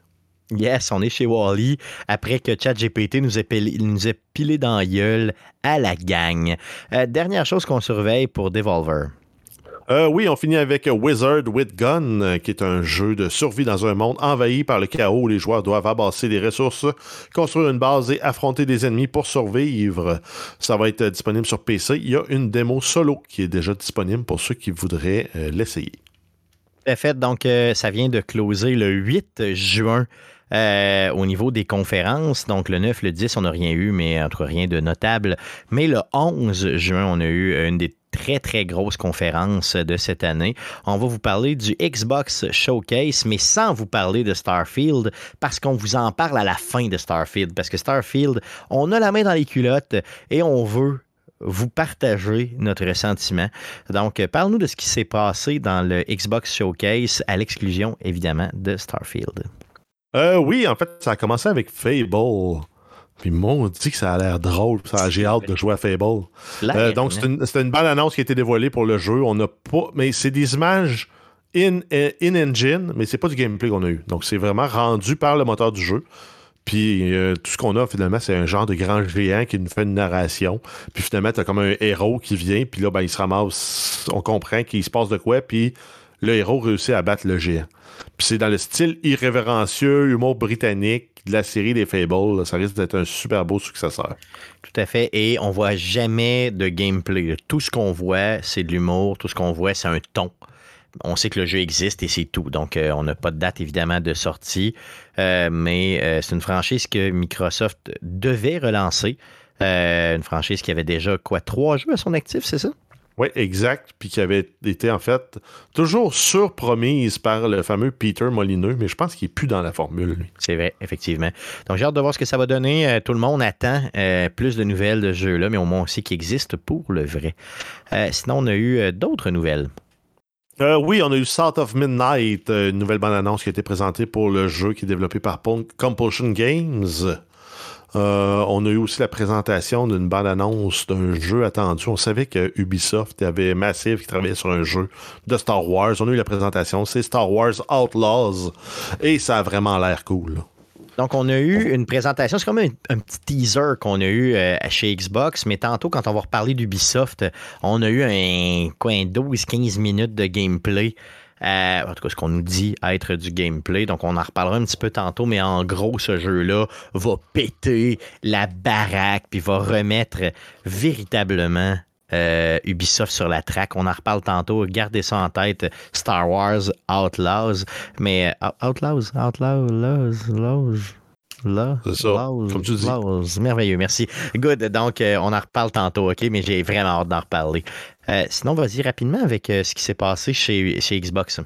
Yes, on est chez Wally après que ChatGPT nous ait pilé, nous pilé dans la gueule à la gang. Euh, dernière chose qu'on surveille pour Devolver. Euh, oui, on finit avec Wizard with Gun, euh, qui est un jeu de survie dans un monde envahi par le chaos où les joueurs doivent amasser des ressources, construire une base et affronter des ennemis pour survivre. Ça va être disponible sur PC. Il y a une démo solo qui est déjà disponible pour ceux qui voudraient l'essayer. Fait, donc ça vient de closer le 8 juin euh, au niveau des conférences, donc le 9, le 10, on n'a rien eu, mais entre rien de notable. Mais le 11 juin, on a eu une des très, très grosses conférences de cette année. On va vous parler du Xbox Showcase, mais sans vous parler de Starfield, parce qu'on vous en parle à la fin de Starfield. Parce que Starfield, on a la main dans les culottes et on veut vous partager notre ressentiment. Donc, parle-nous de ce qui s'est passé dans le Xbox Showcase, à l'exclusion, évidemment, de Starfield. Euh, oui, en fait, ça a commencé avec Fable. Puis moi, dit que ça a l'air drôle. J'ai hâte de jouer à Fable. Euh, donc, c'était une, une, bonne annonce qui a été dévoilée pour le jeu. On n'a pas. Mais c'est des images in, euh, in engine, mais c'est pas du gameplay qu'on a eu. Donc, c'est vraiment rendu par le moteur du jeu. Puis tout ce qu'on a finalement, c'est un genre de grand géant qui nous fait une narration. Puis finalement, t'as comme un héros qui vient, puis là, ben, il se ramasse. On comprend qu'il se passe de quoi, puis le héros réussit à battre le géant. Puis c'est dans le style irrévérencieux, humour britannique de la série des Fables. Ça risque d'être un super beau successeur. Tout à fait. Et on voit jamais de gameplay. Tout ce qu'on voit, c'est de l'humour. Tout ce qu'on voit, c'est un ton. On sait que le jeu existe et c'est tout. Donc, euh, on n'a pas de date, évidemment, de sortie. Euh, mais euh, c'est une franchise que Microsoft devait relancer. une franchise qui avait déjà, quoi, trois jeux à son actif, c'est ça? Oui, exact. Puis qui avait été, en fait, toujours surpromise par le fameux Peter Molineux, mais je pense qu'il n'est plus dans la formule, lui. C'est vrai, effectivement. Donc, j'ai hâte de voir ce que ça va donner. Euh, tout le monde attend euh, plus de nouvelles de ce jeu-là, mais au moins aussi qui existe pour le vrai. Euh, sinon, on a eu d'autres nouvelles. oui, on a eu Salt of Midnight, une nouvelle bande-annonce qui a été présentée pour le jeu qui est développé par Compulsion Games. Euh, on a eu aussi la présentation d'une bande-annonce d'un jeu attendu. On savait que Ubisoft avait Massive qui travaillait sur un jeu de Star Wars. On a eu la présentation, c'est Star Wars Outlaws. Et ça a vraiment l'air cool. Donc, on a eu une présentation, c'est comme un, petit teaser qu'on a eu euh, chez Xbox, mais tantôt, quand on va reparler d'Ubisoft, on a eu un, quoi, 12-15 minutes de gameplay. Euh, en tout cas, ce qu'on nous dit être du gameplay. Donc, on en reparlera un petit peu tantôt, mais en gros, ce jeu-là va péter la baraque, puis va remettre véritablement euh, Ubisoft sur la track. On en reparle tantôt. Gardez ça en tête. Star Wars Outlaws. Mais euh, Outlaws, Outlaws, Outlaws, Là, c'est ça, comme tu dis. Merveilleux, merci. Good, donc euh, on en reparle tantôt, OK, mais j'ai vraiment hâte d'en reparler. sinon, vas-y rapidement avec ce qui s'est passé chez, chez Xbox.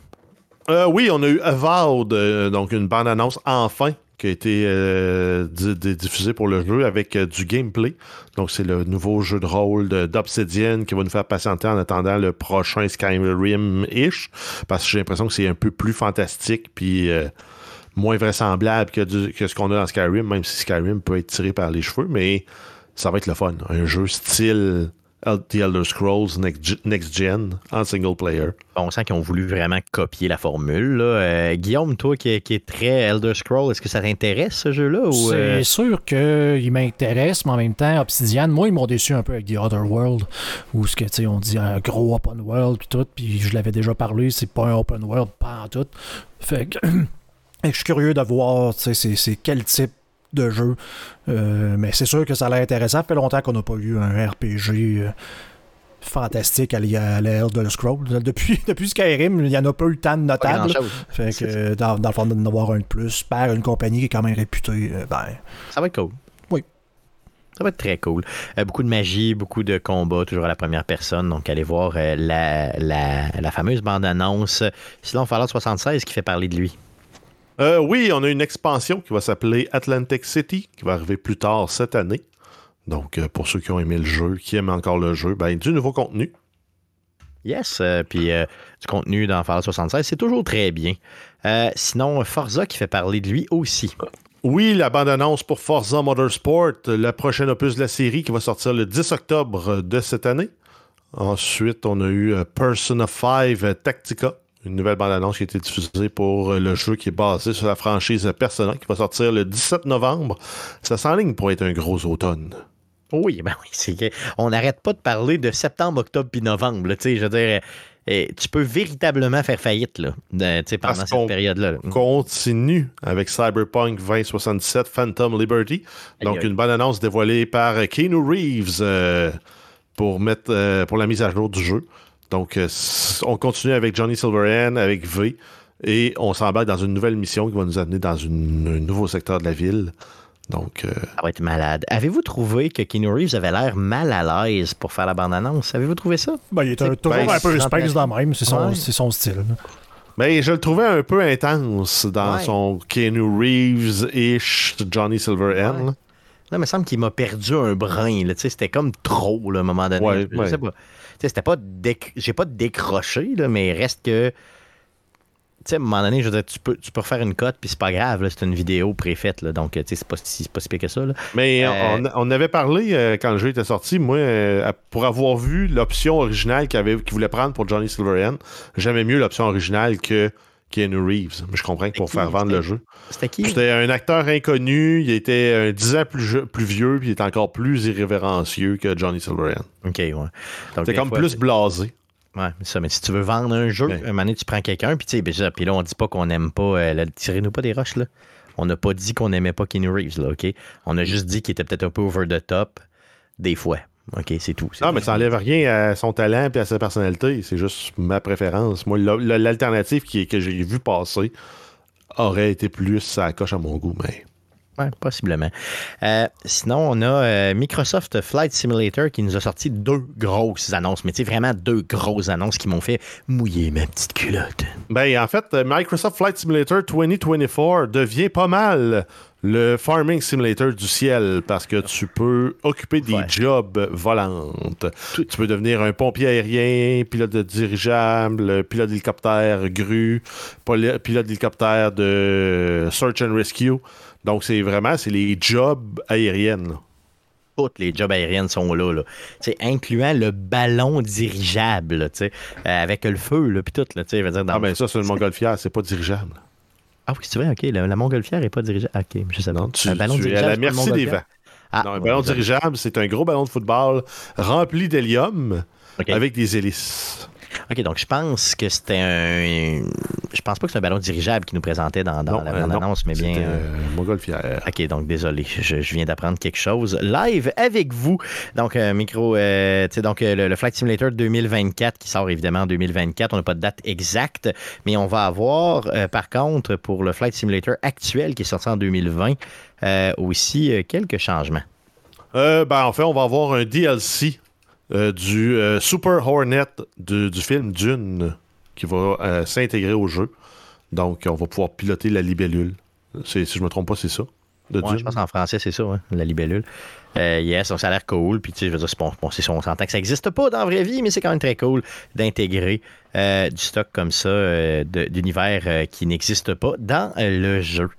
oui, on a eu Avowed, donc une bande-annonce enfin qui a été euh, diffusé pour le jeu avec euh, du gameplay. Donc, c'est le nouveau jeu de rôle d'Obsidian qui va nous faire patienter en attendant le prochain Skyrim-ish. Parce que j'ai l'impression que c'est un peu plus fantastique puis euh, moins vraisemblable que, que ce qu'on a dans Skyrim, même si Skyrim peut être tiré par les cheveux. Mais ça va être le fun. Un jeu style The Elder Scrolls Next Gen en single player. On sent qu'ils ont voulu vraiment copier la formule. Euh, Guillaume, toi qui, est très Elder Scrolls, est-ce que ça t'intéresse ce jeu-là? C'est euh? sûr qu'il m'intéresse, mais en même temps, Obsidian, moi, ils m'ont déçu un peu avec The Other World, où ce que on dit un gros open world, puis tout, puis je l'avais déjà parlé, c'est pas un open world, pas en tout. Fait que. je suis curieux de voir c'est quel type de jeu. Euh, mais c'est sûr que ça a l'air intéressant. Ça fait longtemps qu'on n'a pas eu un RPG euh, fantastique à l'ère de Scroll. Depuis, depuis Skyrim, il n'y en a pas eu tant de notables. Fait que dans, dans, le fond, d'en avoir un de plus par une compagnie qui est quand même réputée. Ben, ça va être cool. Oui. Ça va être très cool. beaucoup de magie, beaucoup de combats, toujours à la première personne. Donc, allez voir la, la, fameuse bande-annonce. Sinon, Fallout 76 qui fait parler de lui. Euh, oui, on a une expansion qui va s'appeler Atlantic City, qui va arriver plus tard cette année. Donc, euh, pour ceux qui ont aimé le jeu, qui aiment encore le jeu, ben, du nouveau contenu. Yes, euh, puis du contenu dans Fallout 76, c'est toujours très bien. sinon, Forza qui fait parler de lui aussi. Oui, la bande-annonce pour Forza Motorsport, le prochain opus de la série qui va sortir le 10 octobre de cette année. Ensuite, on a eu Persona 5 Tactica, une nouvelle bande-annonce qui a été diffusée pour le jeu qui est basé sur la franchise Persona qui va sortir le 17 novembre. Ça s'enligne pour être un gros automne. Oui, ben oui, c'est on n'arrête pas de parler de septembre, octobre puis novembre. Tu sais, je veux dire, eh, tu peux véritablement faire faillite là, pendant cette période-là. Continue avec Cyberpunk 2077 Phantom Liberty. Donc, une bonne annonce dévoilée par Keanu Reeves euh, pour, mettre, euh, pour la mise à jour du jeu. Donc, euh, on continue avec Johnny Silverhand, avec V, et on s'embarque dans une nouvelle mission qui va nous amener dans un nouveau secteur de la ville. Donc, euh, Ça va être malade. Avez-vous trouvé que Keanu Reeves avait l'air mal à l'aise pour faire la bande-annonce? Avez-vous trouvé ça? Ben, il est un, toujours ben, un peu space dans même, c'est son, style. Mais ben, je le trouvais un peu intense dans son Keanu Reeves-ish Johnny Silverhand. il me semble qu'il m'a perdu un brin. C'était comme trop, à un moment donné. je sais pas c'était pas. J'ai pas décroché, là, mais reste que. Tu sais, à un moment donné, je veux tu peux, tu peux refaire une cote, puis c'est pas grave, c'est une vidéo préfaite, là, donc, tu sais, c'est pas, si, pas si pire que ça. Là. Mais euh, on, avait parlé, euh, quand le jeu était sorti, moi, euh, pour avoir vu l'option originale qu'il voulait prendre pour Johnny Silverhand, j'aimais mieux l'option originale que Keanu Reeves. Mais je comprends que pour faire vendre le jeu. C'était qui? C'était un acteur inconnu. Il était un 10 ans plus, plus vieux, puis il était encore plus irrévérencieux que Johnny Silverhand. OK, ouais. C'était comme plus blasé. Ouais, mais ça, mais si tu veux vendre un jeu, ben. un moment donné, tu prends quelqu'un, puis tu sais, ben, puis là, on dit pas qu'on n'aime pas. Euh, tirez-nous pas des roches, là. On n'a pas dit qu'on n'aimait pas Keanu Reeves, là, OK? On a juste dit qu'il était peut-être un peu over the top, des fois. OK, c'est tout. Non, mais ça n'enlève rien à son talent et à sa personnalité. C'est juste ma préférence. Moi, l'alternative que j'ai vu passer aurait été plus ça coche à mon goût, mais. Oui, possiblement. Euh, sinon, on a euh, Microsoft Flight Simulator qui nous a sorti deux grosses annonces, mais tu sais, vraiment deux grosses annonces qui m'ont fait mouiller ma petite culotte. Ben, en fait, Microsoft Flight Simulator 2024 devient pas mal le Farming Simulator du ciel, parce que tu peux occuper des jobs volantes. Tu peux devenir un pompier aérien, pilote de dirigeable, pilote d'hélicoptère grue, pilote d'hélicoptère de search and rescue. Donc, c'est vraiment, c'est les jobs aériennes. Toutes les jobs aériennes sont là, là. incluant le ballon dirigeable, euh, avec le feu, puis tout. Là, dire, ah, ben ça, c'est une montgolfière, c'est pas dirigeable. Ah oui, c'est vrai, ok. La, montgolfière n'est pas dirigeable. Ok, je sais pas. tu, un ballon dirigeable. à la merci des vents. Ah, un ballon dirigeable, c'est un gros ballon de football rempli d'hélium avec des hélices. OK, donc je pense que c'était un. Je pense pas que c'est un ballon dirigeable qui nous présentait dans, la euh, bande-annonce, mais bien. Euh... Montgolfière. OK, donc désolé, je, viens d'apprendre quelque chose live avec vous. Donc, euh, micro, euh, tu sais, donc le, Flight Simulator 2024 qui sort évidemment en 2024. On n'a pas de date exacte, mais on va avoir, par contre, pour le Flight Simulator actuel qui est sorti en 2020, aussi quelques changements. ben, en fait, on va avoir un DLC euh, du euh, Super Hornet du, film Dune qui va euh, s'intégrer au jeu. Donc, on va pouvoir piloter la libellule. Si je ne me trompe pas, c'est ça? De je pense en français, c'est ça, la libellule. yes, ça a l'air cool. Puis, tu sais, je veux dire, bon, bon, on s'entend que ça n'existe pas dans la vraie vie, mais c'est quand même très cool d'intégrer du stock comme ça d'univers qui n'existe pas dans le jeu.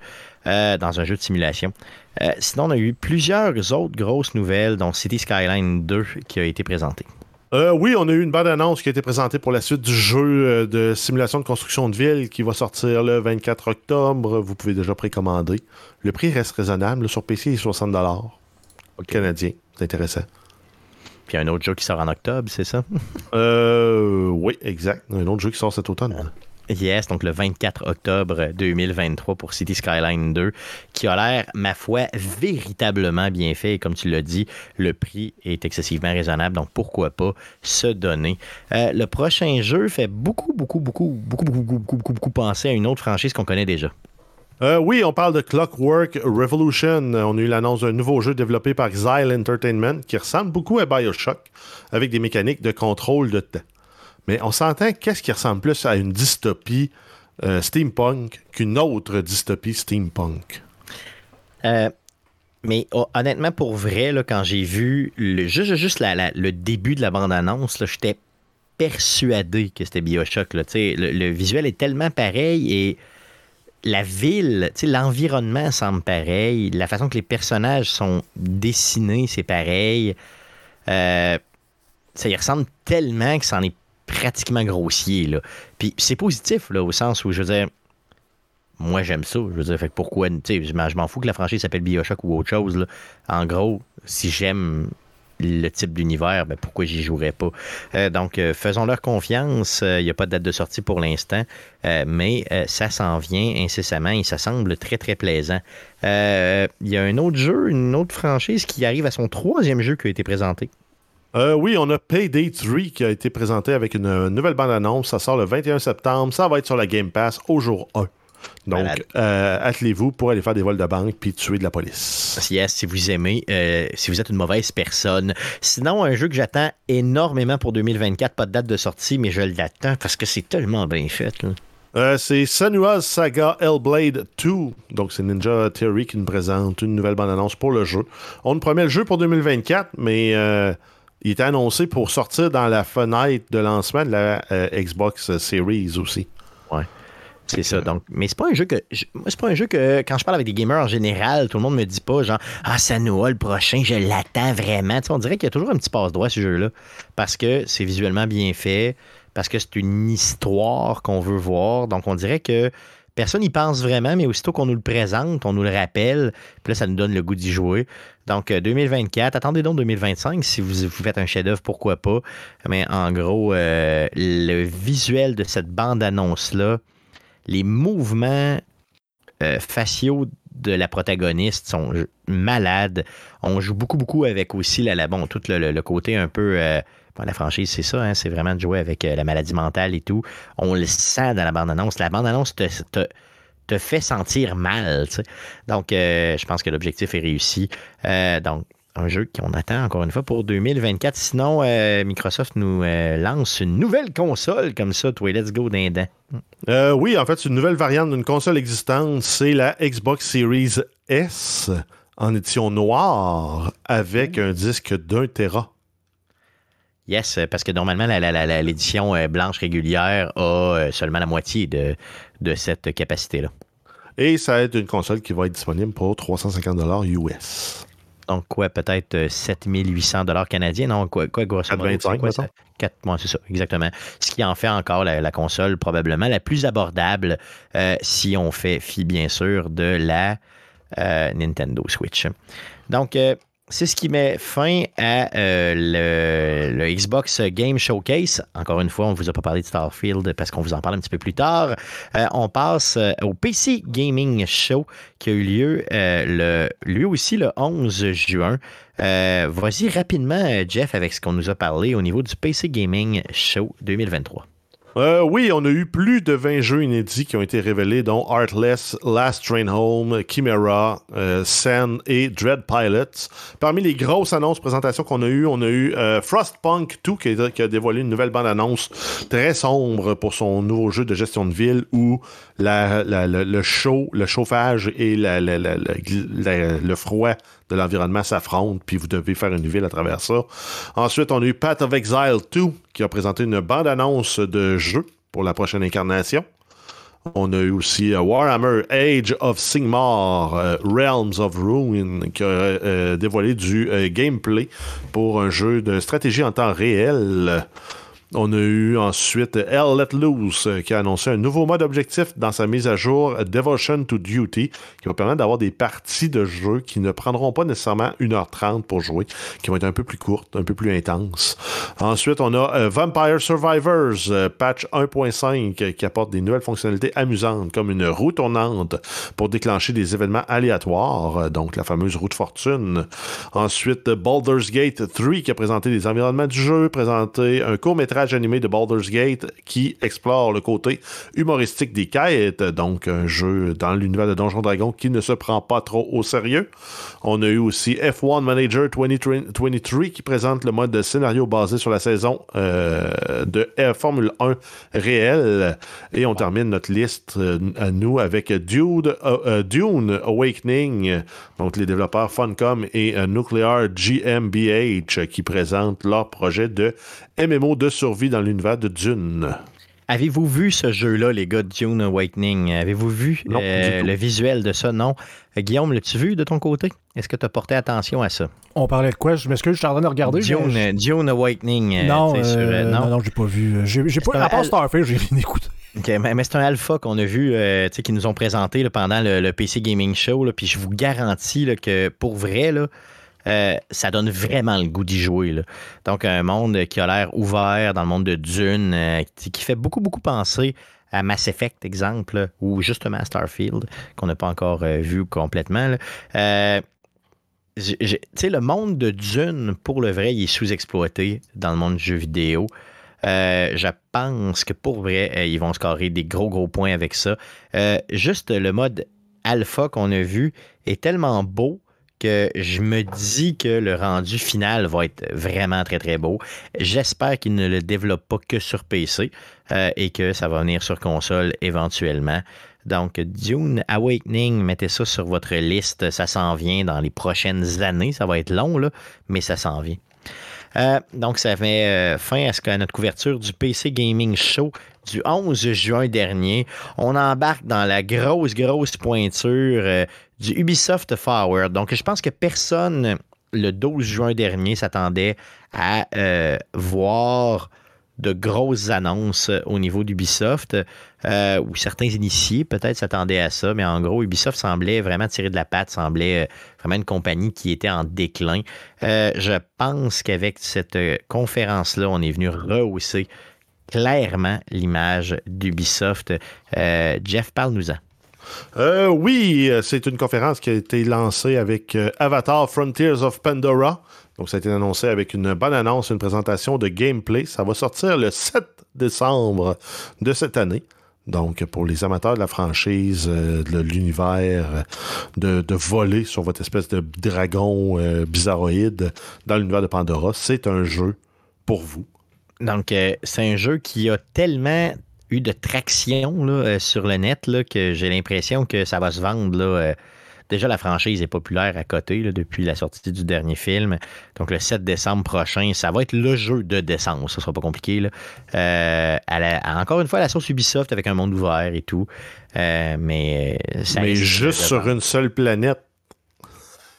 dans un jeu de simulation. Euh, sinon, on a eu plusieurs autres grosses nouvelles, dont City Skyline 2 qui a été présenté. Euh, oui, on a eu une bonne annonce qui a été présentée pour la suite du jeu euh, de simulation de construction de ville qui va sortir le 24 octobre. Vous pouvez déjà précommander. Le prix reste raisonnable. sur PC, il est 60 au canadien. C'est intéressant. Puis un autre jeu qui sort en octobre, c'est ça? euh, oui, exact. Un autre jeu qui sort cet automne. Yes, donc le 24 octobre 2023 pour City Skyline 2, qui a l'air, ma foi, véritablement bien fait. Et comme tu l'as dit, le prix est excessivement raisonnable, donc pourquoi pas se donner. Euh, le prochain jeu fait beaucoup, beaucoup, beaucoup, beaucoup, beaucoup, beaucoup, beaucoup, beaucoup penser à une autre franchise qu'on connaît déjà. Euh, oui, on parle de Clockwork Revolution. On a eu l'annonce d'un nouveau jeu développé par Xyle Entertainment qui ressemble beaucoup à Bioshock avec des mécaniques de contrôle de temps. Mais on s'entend qu'est-ce qui ressemble plus à une dystopie euh, steampunk qu'une autre dystopie steampunk? Euh, mais oh, honnêtement, pour vrai, là, quand j'ai vu juste, juste le début de la bande-annonce, j'étais persuadé que c'était Bioshock. Là, le, le, visuel est tellement pareil et la ville, l'environnement semble pareil. La façon que les personnages sont dessinés, c'est pareil. Euh, ça y ressemble tellement que ça en est pratiquement grossier. Là. Puis c'est positif, là, au sens où, je veux dire, moi, j'aime ça. Je veux dire, fait pourquoi, tu je m'en fous que la franchise s'appelle Bioshock ou autre chose. En gros, si j'aime le type d'univers, ben pourquoi j'y jouerais pas? Euh, donc, euh, faisons leur confiance. Il euh, n'y a pas de date de sortie pour l'instant, mais ça s'en vient incessamment et ça semble très, très plaisant. Il y a un autre jeu, une autre franchise qui arrive à son troisième jeu qui a été présenté. Euh, oui, on a Payday 3 qui a été présenté avec une nouvelle bande-annonce. Ça sort le 21 septembre. Ça va être sur la Game Pass au jour 1. Donc, euh, attelez-vous pour aller faire des vols de banque puis tuer de la police. Yes, si vous aimez, euh, si vous êtes une mauvaise personne. Sinon, un jeu que j'attends énormément pour 2024, pas de date de sortie, mais je l'attends parce que c'est tellement bien fait. c'est Senua's Saga Hellblade 2. Donc, c'est Ninja Theory qui nous présente une nouvelle bande-annonce pour le jeu. On nous promet le jeu pour 2024, mais il était annoncé pour sortir dans la fenêtre de lancement de la euh, Xbox Series aussi. Ouais. C'est ça. Donc, mais c'est pas un jeu que. c'est pas un jeu que quand je parle avec des gamers en général, tout le monde me dit pas genre Ah, ça nous le prochain, je l'attends vraiment. on dirait qu'il y a toujours un petit passe-droit ce jeu-là. Parce que c'est visuellement bien fait, parce que c'est une histoire qu'on veut voir. Donc on dirait que personne n'y pense vraiment, mais aussitôt qu'on nous le présente, on nous le rappelle, puis là, ça nous donne le goût d'y jouer. Donc, 2024, euh, attendez donc 2025. Si vous, faites un chef-d'œuvre, pourquoi pas? Mais en gros, euh, le visuel de cette bande-annonce-là, les mouvements euh, faciaux de la protagoniste sont malades. On joue beaucoup, beaucoup avec aussi la, bon, tout le, côté un peu. La franchise, c'est ça, hein, c'est vraiment de jouer avec la maladie mentale et tout. On le sent dans la bande-annonce. La bande-annonce te, te, te fait sentir mal. Donc, euh, je pense que l'objectif est réussi. Euh, donc, un jeu qu'on attend encore une fois pour 2024. Sinon, euh, Microsoft nous lance une nouvelle console comme ça, toi, let's go d'un oui, en fait, c'est une nouvelle variante d'une console existante. C'est la Xbox Series S en édition noire avec un disque d'un Tera. Yes, parce que normalement, l'édition blanche régulière a seulement la moitié de, de cette capacité-là. Et ça va être une console qui va être disponible pour 350 US. Donc, quoi, peut-être 7800 dollars canadiens? Non, quoi, quoi grosso modo, c'est quoi ça? 4 mois, c'est ça, exactement. Ce qui en fait encore la, console probablement la plus abordable si on fait fi, bien sûr, de la Nintendo Switch. Donc, c'est ce qui met fin à euh, le, Xbox Game Showcase. Encore une fois, on ne vous a pas parlé de Starfield parce qu'on vous en parle un petit peu plus tard. Euh, on passe euh, au PC Gaming Show qui a eu lieu lui aussi le 11 juin. Vas-y rapidement, Jeff, avec ce qu'on nous a parlé au niveau du PC Gaming Show 2023. Euh, oui, on a eu plus de 20 jeux inédits qui ont été révélés, dont Artless, Last Train Home, Chimera, euh, et Dread Pilots. Parmi les grosses annonces présentations qu'on a eues, on a eu euh, Frostpunk 2 qui a, dévoilé une nouvelle bande-annonce très sombre pour son nouveau jeu de gestion de ville où le chaud, le chauffage et le froid de l'environnement s'affrontent, puis vous devez faire une ville à travers ça. Ensuite, on a eu Path of Exile 2, qui a présenté une bande-annonce de jeu pour la prochaine incarnation. On a eu aussi euh, Warhammer Age of Sigmar, euh, Realms of Ruin, qui a euh, dévoilé du gameplay pour un jeu de stratégie en temps réel. On a eu ensuite Hell Let Loose euh, qui a annoncé un nouveau mode objectif dans sa mise à jour Devotion to Duty qui va permettre d'avoir des parties de jeu qui ne prendront pas nécessairement 1h30 pour jouer, qui vont être un peu plus courtes, un peu plus intenses. Ensuite, on a euh, Vampire Survivors euh, patch 1.5 qui apporte des nouvelles fonctionnalités amusantes comme une roue tournante pour déclencher des événements aléatoires, donc la fameuse roue de fortune. Ensuite, Baldur's Gate 3 qui a présenté des environnements du jeu, présenté un animé de Baldur's Gate qui explore le côté humoristique des quêtes, donc un jeu dans l'univers de Donjon Dragon qui ne se prend pas trop au sérieux. On a eu aussi F1 Manager 2023 qui présente le mode de scénario basé sur la saison euh, de Formule 1 réelle. Et on termine notre liste euh, à nous avec euh, Dune Awakening, donc les développeurs Funcom et Nuclear GmbH qui présentent leur projet de MMO de survie dans l'univers de Dune. Avez-vous vu ce jeu-là, les gars de Dune Awakening? Avez-vous vu euh, le visuel de ça? Non. Euh, Guillaume, l'as-tu vu de ton côté? Est-ce que tu as porté attention à ça? On parlait de quoi? Je m'excuse, je suis en train de regarder. Dune, Dune Awakening. Euh, non, non, non, j'ai pas vu. J'ai pas, à part Starfield, j'ai rien écouté. OK, mais, c'est un alpha qu'on a vu, qui nous ont présenté pendant le, PC Gaming Show. puis je vous garantis que pour vrai, là, euh, ça donne vraiment le goût d'y jouer. Donc, un monde qui a l'air ouvert dans le monde de Dune, euh, qui fait beaucoup, beaucoup penser à Mass Effect, exemple, ou justement à Starfield, qu'on n'a pas encore euh, vu complètement. tu sais, le monde de Dune, pour le vrai, il est sous-exploité dans le monde du jeu vidéo. je pense que pour vrai, ils vont scorer des gros, gros points avec ça. juste le mode alpha qu'on a vu est tellement beau que je me dis que le rendu final va être vraiment très très beau. J'espère qu'il ne le développe pas que sur PC euh, et que ça va venir sur console éventuellement. Donc, Dune Awakening, mettez ça sur votre liste. Ça s'en vient dans les prochaines années. Ça va être long, là, mais ça s'en vient. Euh, donc, ça fait euh, fin à, ce, à notre couverture du PC Gaming Show du 11 juin dernier. On embarque dans la grosse, grosse pointure du Ubisoft Forward. Donc, je pense que personne, le 12 juin dernier, s'attendait à euh, voir de grosses annonces au niveau d'Ubisoft, euh, ou certains initiés peut-être s'attendaient à ça, mais en gros, Ubisoft semblait vraiment tirer de la patte, semblait euh, vraiment une compagnie qui était en déclin. je pense qu'avec cette conférence-là, on est venu rehausser clairement l'image d'Ubisoft. Jeff, parle-nous-en. Euh, oui, euh, c'est une conférence qui a été lancée avec euh, Avatar Frontiers of Pandora. Donc, ça a été annoncé avec une bonne annonce, une présentation de gameplay. Ça va sortir le 7 décembre de cette année. Donc, pour les amateurs de la franchise, de l'univers, de, voler sur votre espèce de dragon bizarroïde dans l'univers de Pandora, c'est un jeu pour vous. Donc, c'est un jeu qui a tellement eu de traction euh, sur le net là, que j'ai l'impression que ça va se vendre. Là, euh, déjà, la franchise est populaire à côté depuis la sortie du dernier film. Donc, le 7 décembre prochain, ça va être le jeu de décembre. Ça sera pas compliqué. Là. Euh, encore une fois, la source Ubisoft avec un monde ouvert et tout. mais mais juste sur une seule planète.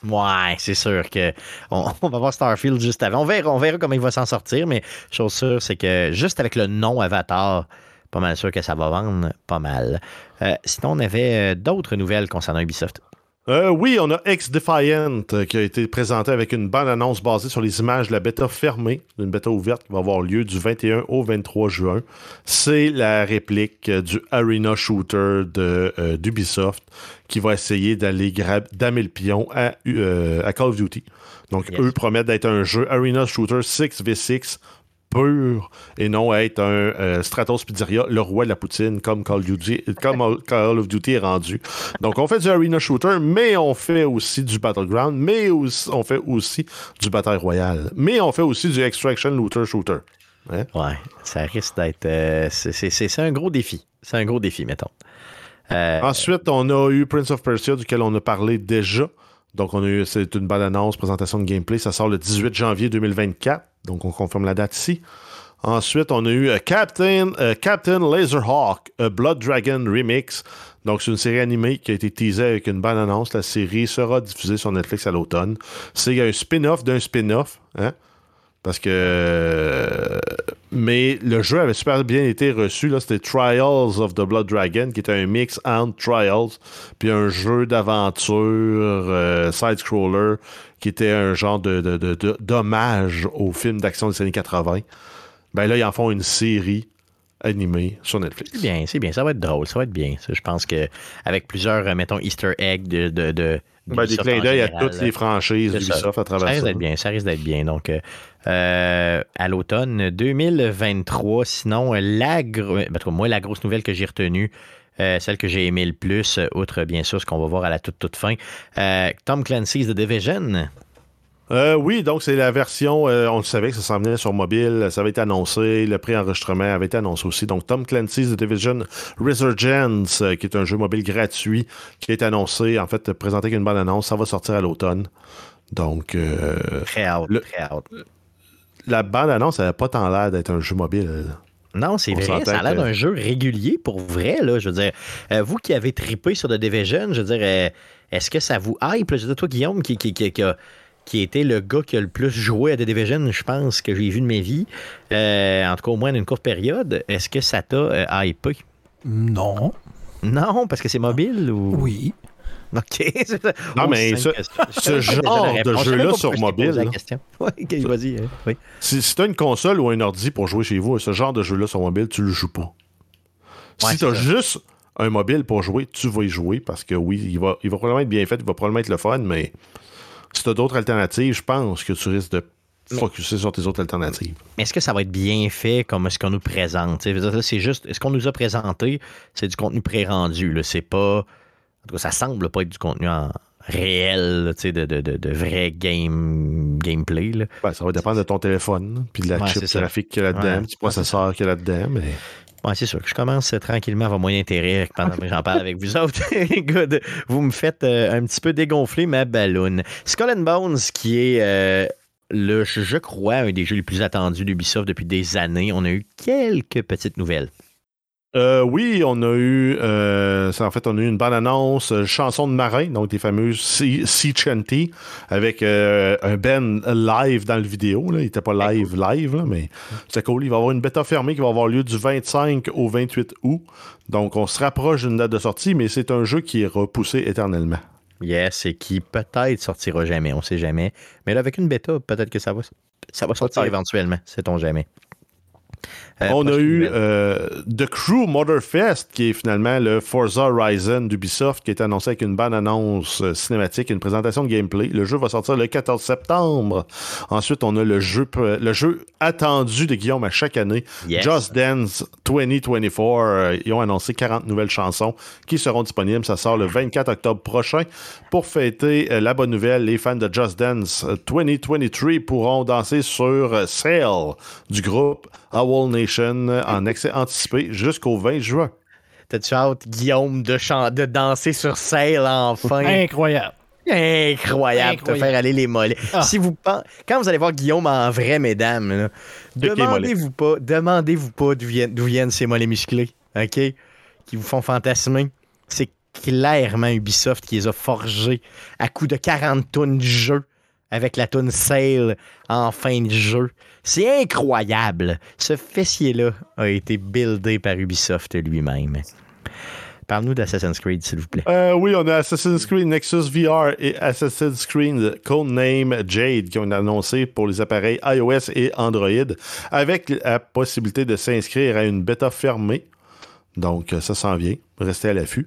Ouais, c'est sûr que on, va voir Starfield juste avant. On verra, on verra comment il va s'en sortir, mais chose sûre, c'est que juste avec le nom Avatar, pas mal sûr que ça va vendre pas mal. Euh, sinon, on avait euh, d'autres nouvelles concernant Ubisoft. Euh, oui, on a X-Defiant qui a été présenté avec une bonne annonce basée sur les images de la bêta fermée, d'une bêta ouverte qui va avoir lieu du 21 au 23 juin. C'est la réplique du Arena Shooter d'Ubisoft qui va essayer d'aller damer le pion à, Call of Duty. Donc, eux promettent d'être un jeu Arena Shooter 6v6 pur et non être un euh, Stratos Pizzeria, le roi de la poutine, comme Call, Duty, comme Call of Duty est rendu. Donc, on fait du Arena Shooter, mais on fait aussi du Battleground, mais on fait aussi du Bataille Royale, mais on fait aussi du Extraction Looter Shooter. Hein? Ouais, ça risque d'être. Euh, c'est un gros défi. C'est un gros défi, mettons. Euh, Ensuite, on a eu Prince of Persia, duquel on a parlé déjà. Donc, on a eu, c'est une bonne annonce, présentation de gameplay. Ça sort le 18 janvier 2024. Donc, on confirme la date ici. Ensuite, on a eu euh, Captain, euh, Captain Laserhawk, a Blood Dragon Remix. Donc, c'est une série animée qui a été teasée avec une bonne annonce. La série sera diffusée sur Netflix à l'automne. C'est un spin-off d'un spin-off. Hein? Parce que. Mais le jeu avait super bien été reçu. Là, c'était Trials of the Blood Dragon, qui était un mix entre Trials, puis un jeu d'aventure euh, side-scroller, qui était un genre de, d'hommage au film d'action des années 80. Ben là, ils en font une série animée sur Netflix. C'est bien, c'est bien. Ça va être drôle, ça va être bien. je pense que avec plusieurs, euh, mettons, Easter eggs de, de ben, des clins d'œil à toutes les franchises d'Ubisoft à travers ça. Risque d'être bien, ça risque d'être bien. Donc, euh, euh, à l'automne 2023, sinon, la, ben, moi, la grosse nouvelle que j'ai retenue, euh, celle que j'ai aimée le plus, outre bien sûr ce qu'on va voir à la toute, toute fin, Tom Clancy's The Division. Euh, oui, donc c'est la version, euh, on le savait que ça s'en venait sur mobile, ça avait été annoncé, le pré-enregistrement avait été annoncé aussi. Donc Tom Clancy's The Division Resurgence, euh, qui est un jeu mobile gratuit, qui a été annoncé, en fait, présenté avec une bonne annonce, ça va sortir à l'automne. Donc... très out, très out. La bande annonce n'avait pas tant l'air d'être un jeu mobile. Non, c'est vrai, ça a l'air d'un jeu régulier pour vrai, là. Je veux dire, vous qui avez tripé sur The Division, je veux dire, est-ce que ça vous hype? Je veux dire, toi, Guillaume, qui, qui, qui, qui a qui était le gars qui a le plus joué à The Division, je pense, que j'ai vu de ma vie, euh, en tout cas au moins d'une courte période. Est-ce que ça t'a euh, hypé? Non. Non, parce que c'est mobile ou? Oui. OK. Non, mais ce, genre de jeu-là sur mobile. Oui, vas-y. Hein, oui. Si, si tu as une console ou un ordi pour jouer chez vous, ce genre de jeu-là sur mobile, tu le joues pas. si tu as juste un mobile pour jouer, tu vas y jouer parce que oui, il va, il va probablement être bien fait, il va probablement être le fun, mais si tu as d'autres alternatives, je pense que tu risques de focuser sur tes autres alternatives. Est-ce que ça va être bien fait comme ce qu'on nous présente? C'est juste, ce qu'on nous a présenté, c'est du contenu pré-rendu. C'est pas. En tout cas, ça semble pas être du contenu en réel, de, de, de, de, vrai game, gameplay. Ben, ça va dépendre de ton téléphone, puis de la chip graphique qu'il y a là-dedans, du processeur qu'il y a là-dedans. Mais... C'est sûr que je commence tranquillement à avoir moins d'intérêt pendant que j'en parle avec vous autres. Good. Vous me faites euh, un petit peu dégonfler ma balloune. Skull Bones, qui est euh, le, je crois, un des jeux les plus attendus d'Ubisoft depuis des années. On a eu quelques petites nouvelles. Euh, oui, on a eu, euh, en fait, on a eu une bonne annonce, euh, chanson de marin, donc des fameuses Sea Chanty, avec un Ben live dans le vidéo. Là. Il n'était pas live, live, mais c'est cool. Il va y avoir une bêta fermée qui va avoir lieu du 25 au 28 août. Donc, on se rapproche d'une date de sortie, mais c'est un jeu qui est repoussé éternellement. Yes, et qui peut-être sortira jamais, on sait jamais. Mais là, avec une bêta, peut-être que ça va, ça va sortir éventuellement, sait-on jamais. Euh, on a eu euh, The Crew Motorfest, qui est finalement le Forza Horizon d'Ubisoft, qui est annoncé avec une bonne annonce euh, cinématique, une présentation de gameplay. Le jeu va sortir le 14 septembre. Ensuite, on a le jeu, le jeu attendu de Guillaume à chaque année, Just Dance 2024. ils ont annoncé 40 nouvelles chansons qui seront disponibles. Ça sort le 24 octobre prochain. Pour fêter la bonne nouvelle, les fans de Just Dance 2023 pourront danser sur Sail du groupe Owl Nation en accès anticipé jusqu'au 20 juin. T'as-tu hâte, Guillaume, de, de danser sur Sail enfin? Incroyable. Incroyable, de faire aller les mollets. Ah. Si vous quand vous allez voir Guillaume en vrai, mesdames, demandez-vous pas, demandez-vous pas d'où viennent, viennent, ces mollets musclés, ok, qui vous font fantasmer. C'est clairement Ubisoft qui les a forgés à coup de 40 tonnes de jeu avec la tune Sale en fin de jeu. C'est incroyable. Ce fessier-là a été buildé par Ubisoft lui-même. Parle-nous d'Assassin's Creed, s'il vous plaît. Euh, oui, on a Assassin's Creed Nexus VR et Assassin's Creed Codename Jade qui ont annoncé pour les appareils iOS et Android avec la possibilité de s'inscrire à une bêta fermée. Donc, ça s'en vient. Restez à l'affût.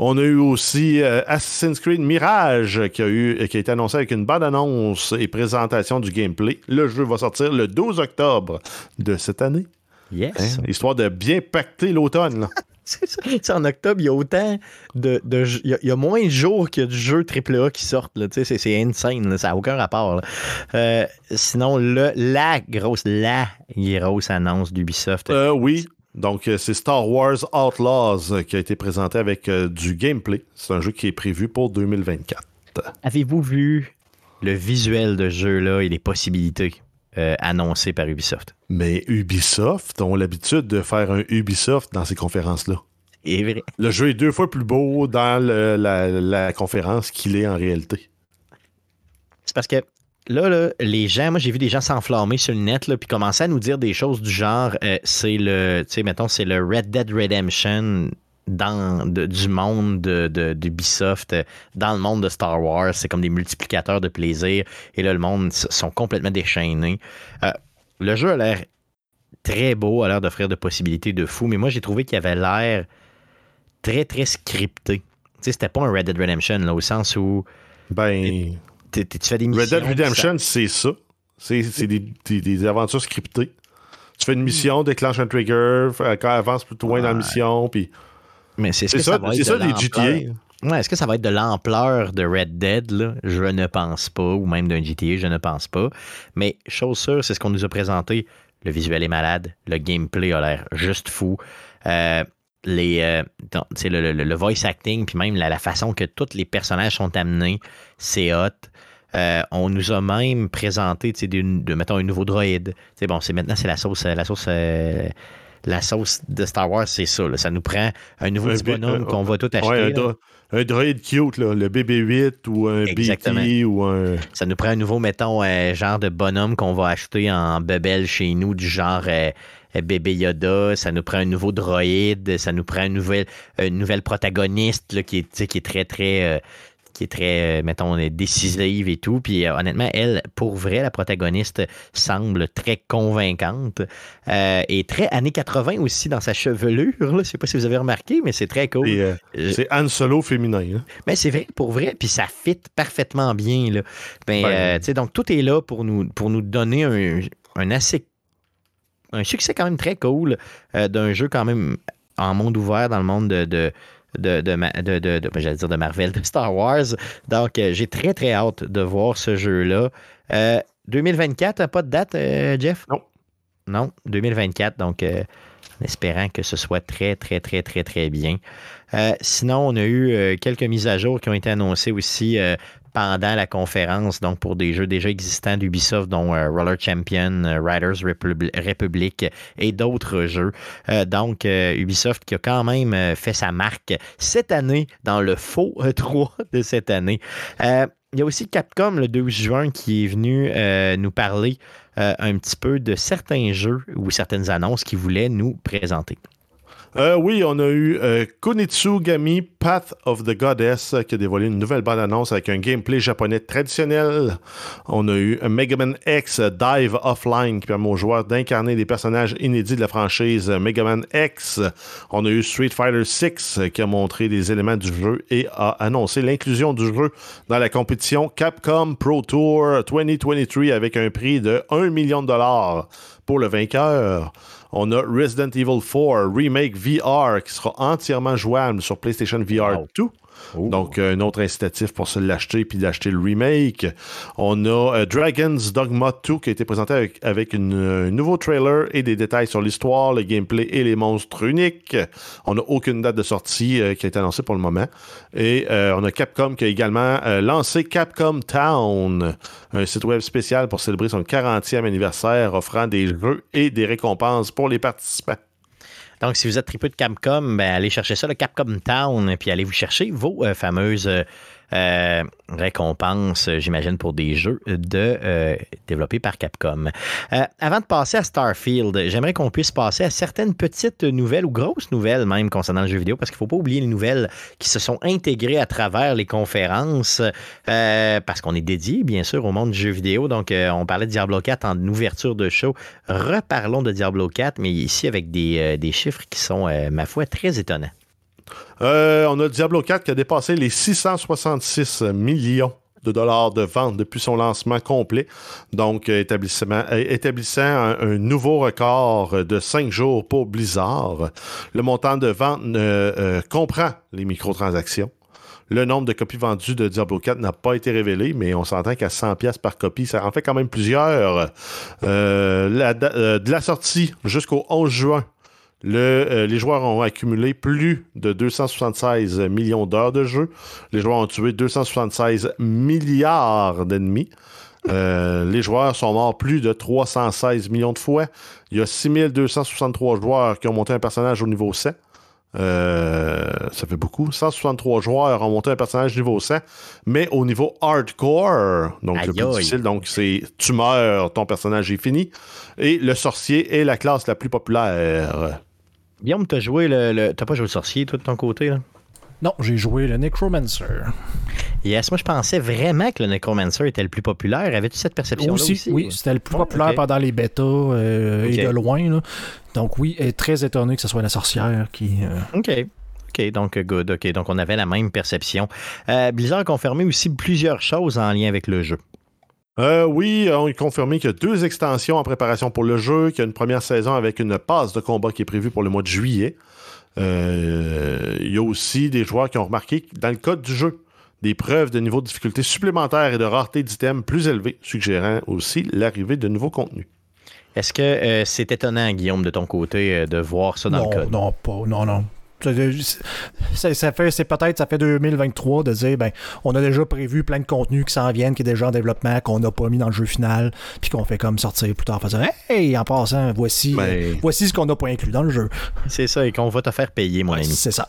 On a eu aussi euh, Assassin's Creed Mirage qui a, eu, qui a été annoncé avec une bonne annonce et présentation du gameplay. Le jeu va sortir le 12 octobre de cette année. Yes. Hein? Histoire de bien pacter l'automne. c'est en octobre, il y a autant de. il, y a, moins de jours qu'il y a du jeu AAA qui sortent. C'est insane. ça n'a aucun rapport. Euh, sinon, le, la grosse, la grosse annonce d'Ubisoft. Euh, oui. Donc, euh, c'est Star Wars Outlaws euh, qui a été présenté avec euh, du gameplay. C'est un jeu qui est prévu pour 2024. Avez-vous vu le visuel de jeu-là et les possibilités annoncées par Ubisoft? Mais Ubisoft ont l'habitude de faire un Ubisoft dans ces conférences-là. Vrai. Le jeu est deux fois plus beau dans la conférence qu'il est en réalité. C'est parce que là, les gens, moi j'ai vu des gens s'enflammer sur le net, puis commencer à nous dire des choses du genre, euh, c'est le, mettons, c'est le Red Dead Redemption dans du monde d'Ubisoft, de, dans le monde de Star Wars. C'est comme des multiplicateurs de plaisir. Et là, le monde sont complètement déchaînés. Euh, le jeu a l'air très beau, a l'air d'offrir de possibilités de fou, mais moi, j'ai trouvé qu'il avait l'air très, très scripté. C'était pas un Red Dead Redemption, au sens où... Ben... Tu fais des missions. Red Dead Redemption, c'est ça. C'est des, aventures scriptées. Tu fais une mission, déclenche un trigger, quand avance plus loin dans la mission, puis. Mais c'est ça, ça, c'est ça les GTA. Ouais, Est-ce que ça va être de l'ampleur de Red Dead? Là? Je ne pense pas, ou même d'un GTA, je ne pense pas. Mais chose sûre, c'est ce qu'on nous a présenté. Le visuel est malade, le gameplay a l'air juste fou. Euh, les, euh, le, voice acting, puis même la, façon que tous les personnages sont amenés, c'est hot. Euh, on nous a même présenté, de, mettons, un nouveau droïde. bon, c'est maintenant, c'est la sauce, la sauce, euh, la sauce de Star Wars, c'est ça. Ça nous prend un nouveau bonhomme qu'on va tout acheter. un, droïde cute, le BB-8 ou un BT ou un... Ça nous prend un nouveau, mettons, genre de bonhomme qu'on va acheter en bebel chez nous, du genre euh, bébé Yoda, ça nous prend un nouveau droïde, ça nous prend une nouvelle, une nouvelle protagoniste qui, est, qui est très, très. Euh, qui est très, euh, mettons, décisive et tout. Puis honnêtement, elle, pour vrai, la protagoniste semble très convaincante et très années 80 aussi dans sa chevelure. Je ne sais pas si vous avez remarqué, mais c'est très cool. c'est Han Solo féminin. Hein. Mais c'est vrai, pour vrai. Puis ça fit parfaitement bien. Là. Ben, ben donc tout est là pour nous, pour nous donner un, un assez un succès quand même très cool euh, d'un jeu quand même en monde ouvert dans le monde de, de de, de, de, de j'allais dire de Marvel, de Star Wars. Donc, euh, j'ai très, très hâte de voir ce jeu-là. 2024, euh, pas de date, Jeff? Non. Non, 2024. Donc, en espérant que ce soit très, très, très, très, très bien. sinon, on a eu quelques mises à jour qui ont été annoncées aussi pendant la conférence, donc pour des jeux déjà existants d'Ubisoft, dont euh, Roller Champion, euh, Riders Republic et d'autres jeux. Euh, donc, Ubisoft qui a quand même fait sa marque cette année dans le faux 3 de cette année. il y a aussi Capcom le 12 juin qui est venu nous parler un petit peu de certains jeux ou certaines annonces qu'il voulait nous présenter. Euh, oui, on a eu euh, Path of the Goddess qui a dévoilé une nouvelle bande-annonce avec un gameplay japonais traditionnel. On a eu Mega Man X Dive Offline qui permet aux joueurs d'incarner des personnages inédits de la franchise Mega Man X. On a eu Street Fighter 6 qui a montré des éléments du jeu et a annoncé l'inclusion du jeu dans la compétition Capcom Pro Tour 2023 avec un prix de 1 million de dollars pour le vainqueur. On a Resident Evil 4 Remake VR qui sera entièrement jouable sur PlayStation VR 2. Donc, un autre incitatif pour se l'acheter puis d'acheter le remake. On a euh, Dragon's Dogma 2 qui a été présenté avec, avec un nouveau trailer et des détails sur l'histoire, le gameplay et les monstres uniques. On n'a aucune date de sortie euh, qui a été annoncée pour le moment. Et euh, on a Capcom qui a également lancé Capcom Town, un site web spécial pour célébrer son 40e anniversaire offrant des jeux et des récompenses pour les participants. Donc, si vous êtes tripeux de Capcom, ben, allez chercher ça, le Capcom Town, puis allez vous chercher vos fameuses euh, récompense, j'imagine, pour des jeux de, euh, développés par Capcom. Euh, avant de passer à Starfield, j'aimerais qu'on puisse passer à certaines petites nouvelles ou grosses nouvelles même concernant le jeu vidéo, parce qu'il ne faut pas oublier les nouvelles qui se sont intégrées à travers les conférences, parce qu'on est dédié, bien sûr, au monde du jeu vidéo. Donc, on parlait de Diablo 4 en ouverture de show. Reparlons de Diablo 4, mais ici avec des chiffres qui sont, ma foi, très étonnants. Euh, on a Diablo 4 qui a dépassé les 666 millions de dollars de vente depuis son lancement complet. Donc, euh, euh, établissant un, nouveau record de 5 jours pour Blizzard. Le montant de vente comprend les microtransactions. Le nombre de copies vendues de Diablo 4 n'a pas été révélé, mais on s'entend qu'à 100 pièces par copie, ça en fait quand même plusieurs. de la sortie jusqu'au 11 juin, euh, les joueurs ont accumulé plus de 276 millions d'heures de jeu. Les joueurs ont tué 276 milliards d'ennemis. Euh, les joueurs sont morts plus de 316 millions de fois. Il y a 6263 joueurs qui ont monté un personnage au niveau 100. Euh, ça fait beaucoup. 163 joueurs ont monté un personnage niveau 100, mais au niveau hardcore, donc le plus difficile, donc c'est tu meurs, ton personnage est fini. Et le sorcier est la classe la plus populaire. Guillaume, t'as joué le, T'as pas joué le sorcier, toi, de ton côté, là? Non, j'ai joué le Necromancer. Yes, moi je pensais vraiment que le Necromancer était le plus populaire. Avais-tu cette perception-là aussi, Oui, c'était le plus populaire pendant les bêtas euh, et de loin. Donc oui, est très étonné que ce soit la sorcière qui... Euh, OK. OK, donc good. OK, donc on avait la même perception. Euh, Blizzard a confirmé aussi plusieurs choses en lien avec le jeu. Euh, oui, on a confirmé qu'il y a deux extensions en préparation pour le jeu, qu'il y a une première saison avec une passe de combat qui est prévue pour le mois de juillet. Euh, il y a aussi des joueurs qui ont remarqué dans le code du jeu, des preuves de niveau de difficulté supplémentaire et de rareté d'items plus élevés, suggérant aussi l'arrivée de nouveaux contenus. Est-ce que euh, c'est étonnant, Guillaume, de ton côté, de voir ça dans le code? Non, pas, non, non. Ça, fait, c'est peut-être, ça fait 2023 de dire, ben, on a déjà prévu plein de contenus qui s'en viennent, qui est déjà en développement, qu'on n'a pas mis dans le jeu final, puis qu'on fait comme sortir plus tard, dire, hey, en passant, voici, ben, voici ce qu'on n'a pas inclus dans le jeu. C'est ça, et qu'on va te faire payer, mon ami. C'est ça.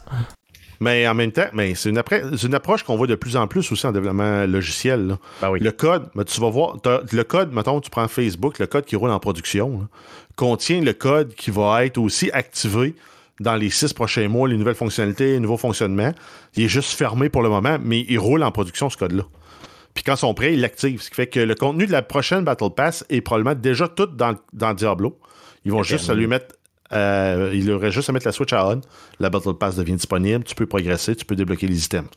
Mais en même temps, mais c'est une, une, approche qu'on voit de plus en plus aussi en développement logiciel. Ben le code, tu vas voir, le code, mettons, tu prends Facebook, le code qui roule en production, contient le code qui va être aussi activé dans les six prochains mois les nouvelles fonctionnalités, les nouveaux fonctionnements. Il est juste fermé pour le moment, mais il roule en production ce code-là. Puis quand ils sont prêts, ils l'activent. Ce qui fait que le contenu de la prochaine Battle Pass est probablement déjà tout dans, dans Diablo. Ils vont juste lui mettre. Euh, il aurait juste à mettre la switch à on. La Battle Pass devient disponible. Tu peux progresser, tu peux débloquer les items.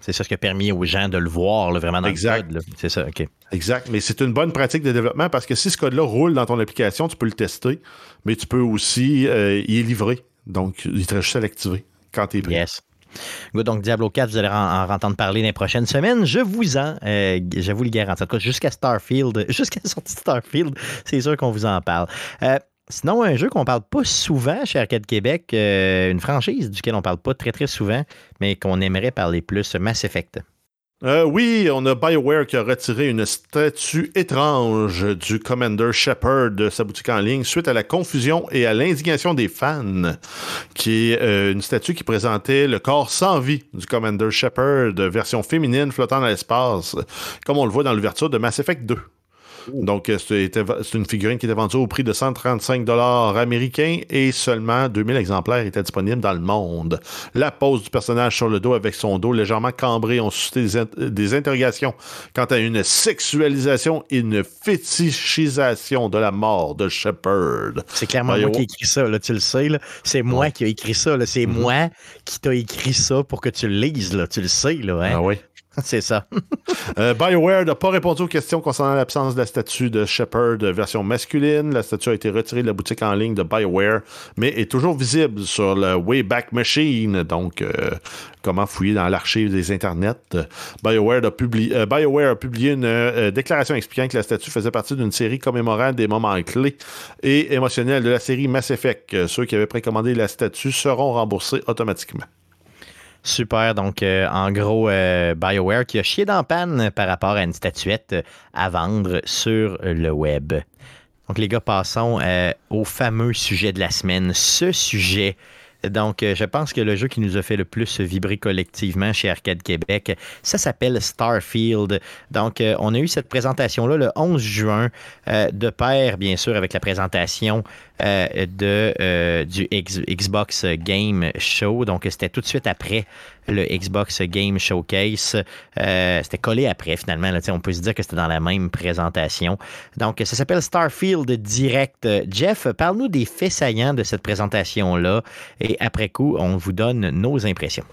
C'est ça ce qui a permis aux gens de le voir vraiment dans le code. C'est ça, OK. Exact. Mais c'est une bonne pratique de développement parce que si ce code-là roule dans ton application, tu peux le tester, mais tu peux aussi euh, y livrer donc, il te juste à l'activer quand tu es prêt. Yes. Donc, Diablo 4, vous allez en, entendre parler dans les prochaines semaines. Je vous en, euh, je vous le garantis. En tout cas, jusqu'à Starfield, jusqu'à la sortie de Starfield, c'est sûr qu'on vous en parle. Euh, sinon, un jeu qu'on parle pas souvent chez Arcade Québec, euh, une franchise duquel on parle pas très très souvent, mais qu'on aimerait parler plus, Mass Effect. Euh, oui, on a BioWare qui a retiré une statue étrange du Commander Shepard de sa boutique en ligne suite à la confusion et à l'indignation des fans, qui est euh, une statue qui présentait le corps sans vie du Commander Shepard, version féminine flottant dans l'espace, comme on le voit dans l'ouverture de Mass Effect 2. Donc, euh, c'est une figurine qui était vendue au prix de 135 dollars américains et seulement 2000 exemplaires étaient disponibles dans le monde. La pose du personnage sur le dos avec son dos légèrement cambré ont suscité des, interrogations quant à une sexualisation et une fétichisation de la mort de Shepard. C'est clairement moi qui ai écrit ça, là, tu le sais. C'est moi qui ai écrit ça. C'est moi qui t'ai écrit ça pour que tu le lises. Là. Tu le sais. Là, hein? Ah oui. C'est ça. Euh, BioWare n'a pas répondu aux questions concernant l'absence de la statue de Shepard version masculine. La statue a été retirée de la boutique en ligne de BioWare, mais est toujours visible sur le Wayback Machine. Donc, euh, comment fouiller dans l'archive des internets? BioWare a, publié, euh, BioWare a publié une déclaration expliquant que la statue faisait partie d'une série commémorant des moments clés et émotionnels de la série Mass Effect. Ceux qui avaient précommandé la statue seront remboursés automatiquement. Super. Donc, euh, en gros, euh, BioWare qui a chié dans panne par rapport à une statuette à vendre sur le web. Donc, les gars, passons euh, au fameux sujet de la semaine. Ce sujet donc, je pense que le jeu qui nous a fait le plus vibrer collectivement chez Arcade Québec, ça s'appelle Starfield. Donc, on a eu cette présentation-là le 11 juin, de pair, bien sûr, avec la présentation de, du Xbox Game Show. Donc, c'était tout de suite après le Xbox Game Showcase. c'était collé après, finalement. On peut se dire que c'était dans la même présentation. Donc, ça s'appelle Starfield Direct. Jeff, parle-nous des faits saillants de cette présentation-là et après coup, on vous donne nos impressions.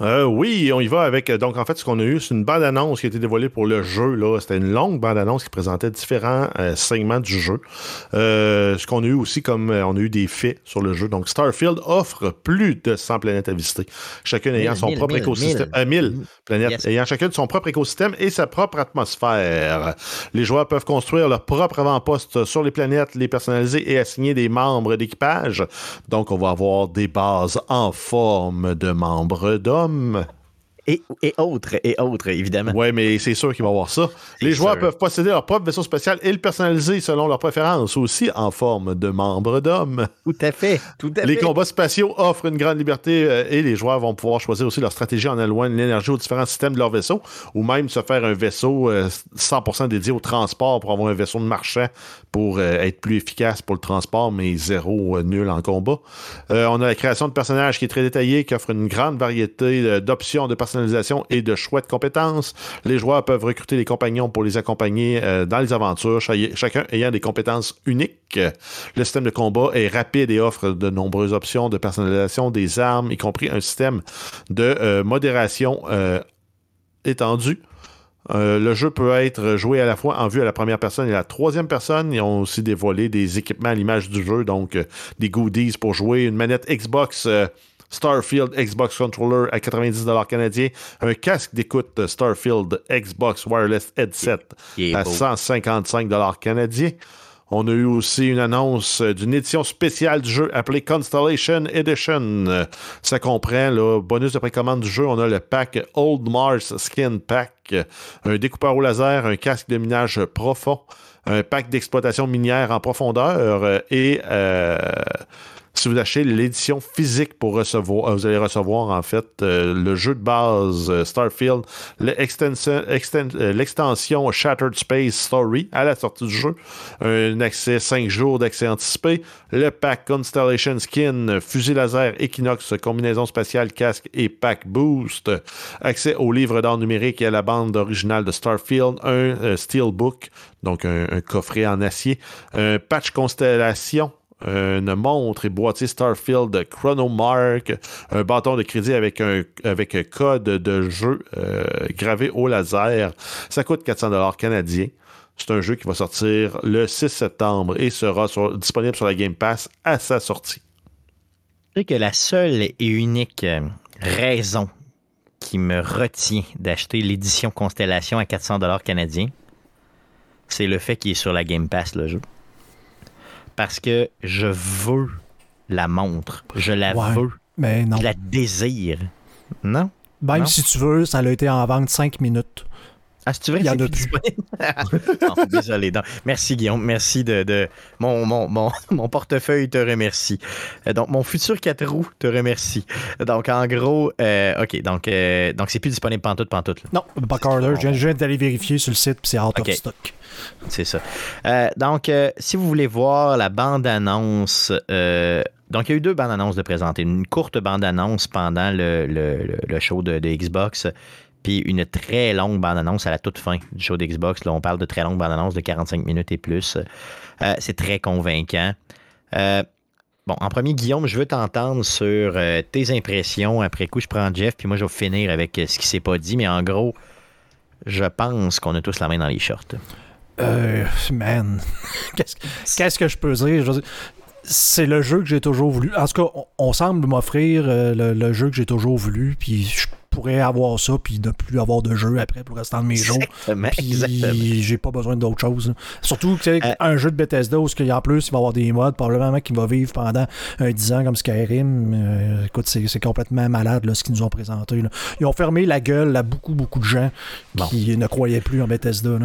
Euh, oui, on y va avec. Euh, donc, en fait, ce qu'on a eu, c'est une bande-annonce qui a été dévoilée pour le jeu. Là. C'était une longue bande-annonce qui présentait différents euh, segments du jeu. ce qu'on a eu aussi, comme on a eu des faits sur le jeu. Donc, Starfield offre plus de 100 planètes à visiter, chacune ayant son propre écosystème. 1000 planètes, ayant chacune son propre écosystème et sa propre atmosphère. Les joueurs peuvent construire leur propre avant-poste sur les planètes, les personnaliser et assigner des membres d'équipage. Donc, on va avoir des bases en forme de membres d'hommes some et, autres, et autres, évidemment. Oui, mais c'est sûr qu'il va y avoir ça. Les joueurs peuvent posséder leur propre vaisseau spatial et le personnaliser selon leurs préférences, aussi en forme de membres d'hommes. Tout à fait. Tout à les combats spatiaux offrent une grande liberté euh, et les joueurs vont pouvoir choisir aussi leur stratégie en allouant l'énergie aux différents systèmes de leur vaisseau ou même se faire un vaisseau 100% euh, dédié au transport pour avoir un vaisseau de marchand pour euh, être plus efficace pour le transport, mais zéro nul en combat. on a la création de personnages qui est très détaillée, qui offre une grande variété d'options de personnages et de choix de compétences. Les joueurs peuvent recruter des compagnons pour les accompagner euh, dans les aventures, chacun ayant des compétences uniques. Le système de combat est rapide et offre de nombreuses options de personnalisation des armes, y compris un système de euh, modération euh, étendu. le jeu peut être joué à la fois en vue à la première personne et à la troisième personne. Ils ont aussi dévoilé des équipements à l'image du jeu, donc des goodies pour jouer, une manette Xbox Starfield Xbox Controller à 90$ canadiens, un casque d'écoute Starfield Xbox Wireless Headset à 155$ canadiens. On a eu aussi une annonce d'une édition spéciale du jeu appelée Constellation Edition. Ça comprend le bonus de précommande du jeu. On a le pack Old Mars Skin Pack, un découpeur au laser, un casque de minage profond, un pack d'exploitation minière en profondeur et euh, si vous achetez l'édition physique pour recevoir, euh, vous allez recevoir en fait euh, le jeu de base euh, Starfield, l'extension Shattered Space Story à la sortie du jeu, un accès 5 jours d'accès anticipé, le pack Constellation Skin, fusil laser Equinox, combinaison spatiale, casque et pack boost, accès au livre d'art numérique et à la bande originale de Starfield, un Steelbook, donc un, un coffret en acier, un patch Constellation une montre et boîtier Starfield Chronomark, un bâton de crédit avec un code de jeu euh, gravé au laser. Ça coûte 400 canadiens. C'est un jeu qui va sortir le 6 septembre et sera disponible sur la Game Pass à sa sortie. Je que la seule et unique euh, raison qui me retient d'acheter l'édition Constellation à 400 canadiens, c'est le fait qu'il est sur la Game Pass, le jeu parce que je veux la montre. Je la veux. Mais non. Je la désire. Non? Même si tu veux, ça a été en vente 5 minutes. Ah, si tu veux, il y en a plus. désolé. Merci, Guillaume. Merci de. Mon, mon, mon, portefeuille te remercie. Euh, donc, mon futur 4 roues te remercie. Donc, en gros, euh, OK. Donc, euh, donc c'est plus disponible pantoute, pantoute. Là. Non, Backorder. Je viens d'aller vérifier sur le site, puis c'est out of stock. C'est ça. donc, si vous voulez voir la bande-annonce. donc, il y a eu deux bandes-annonces de présenter. Une courte bande-annonce pendant le, le, le show de, de Xbox puis une très longue bande-annonce à la toute fin du show d'Xbox. Là, on parle de très longue bande-annonce de 45 minutes et plus. Euh, c'est très convaincant. Euh, bon, en premier, Guillaume, je veux t'entendre sur euh, tes impressions. Après coup, je prends Jeff, puis moi, je vais finir avec ce qui s'est pas dit. Mais en gros, je pense qu'on a tous la main dans les shorts. Euh, man, qu'est-ce que je peux dire? c'est le jeu que j'ai toujours voulu. En tout cas, on, semble m'offrir le, le, jeu que j'ai toujours voulu, puis je pourrais avoir ça puis ne plus avoir de jeu après pour rester de mes jours. Puis j'ai pas besoin d'autre chose. Surtout que euh, un jeu de Bethesda où en plus il va avoir des modes probablement qui va vivre pendant un 10 ans comme Skyrim. Euh, écoute, c'est complètement malade là, ce qu'ils nous ont présenté. Ils ont fermé la gueule à beaucoup beaucoup de gens qui ne croyaient plus en Bethesda.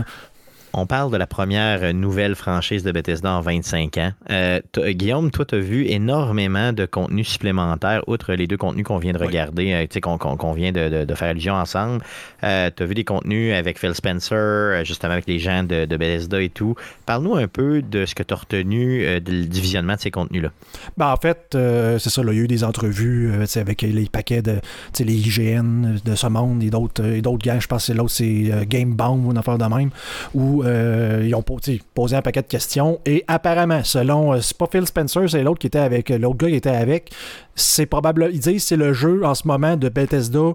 On parle de la première nouvelle franchise de Bethesda en 25 ans. Euh, Guillaume, toi, tu as vu énormément de contenu supplémentaire, outre les deux contenus qu'on vient de regarder, euh, qu'on vient de, faire allusion ensemble. Euh, tu as vu des contenus avec Phil Spencer, justement avec les gens de, Bethesda et tout. Parle-nous un peu de ce que tu as retenu du visionnement de ces contenus-là. Ben, en fait, c'est ça, il y a eu des entrevues avec les paquets de les IGN de ce monde et d'autres gars. Je pense que l'autre, c'est Gamebound ou une affaire de même. Où euh, ils ont posé, un paquet de questions. Et apparemment, selon, euh, c'est pas Phil Spencer, c'est l'autre qui était avec, l'autre gars qui était avec, c'est probable, ils disent c'est le jeu en ce moment de Bethesda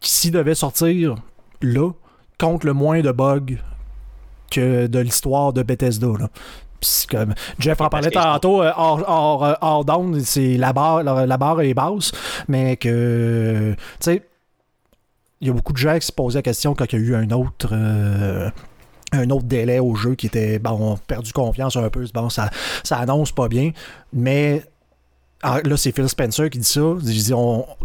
qui, s'il devait sortir là, compte le moins de bugs que de l'histoire de Bethesda. Comme Jeff en parlait tantôt, euh, hors, down, c'est la barre, la, barre est basse, mais que, tu sais, il y a beaucoup de gens qui se posaient la question quand il y a eu un autre, un autre délai au jeu qui était, bon, on a perdu confiance un peu, bon, ça, ça annonce pas bien, mais ah, là, c'est Phil Spencer qui dit ça.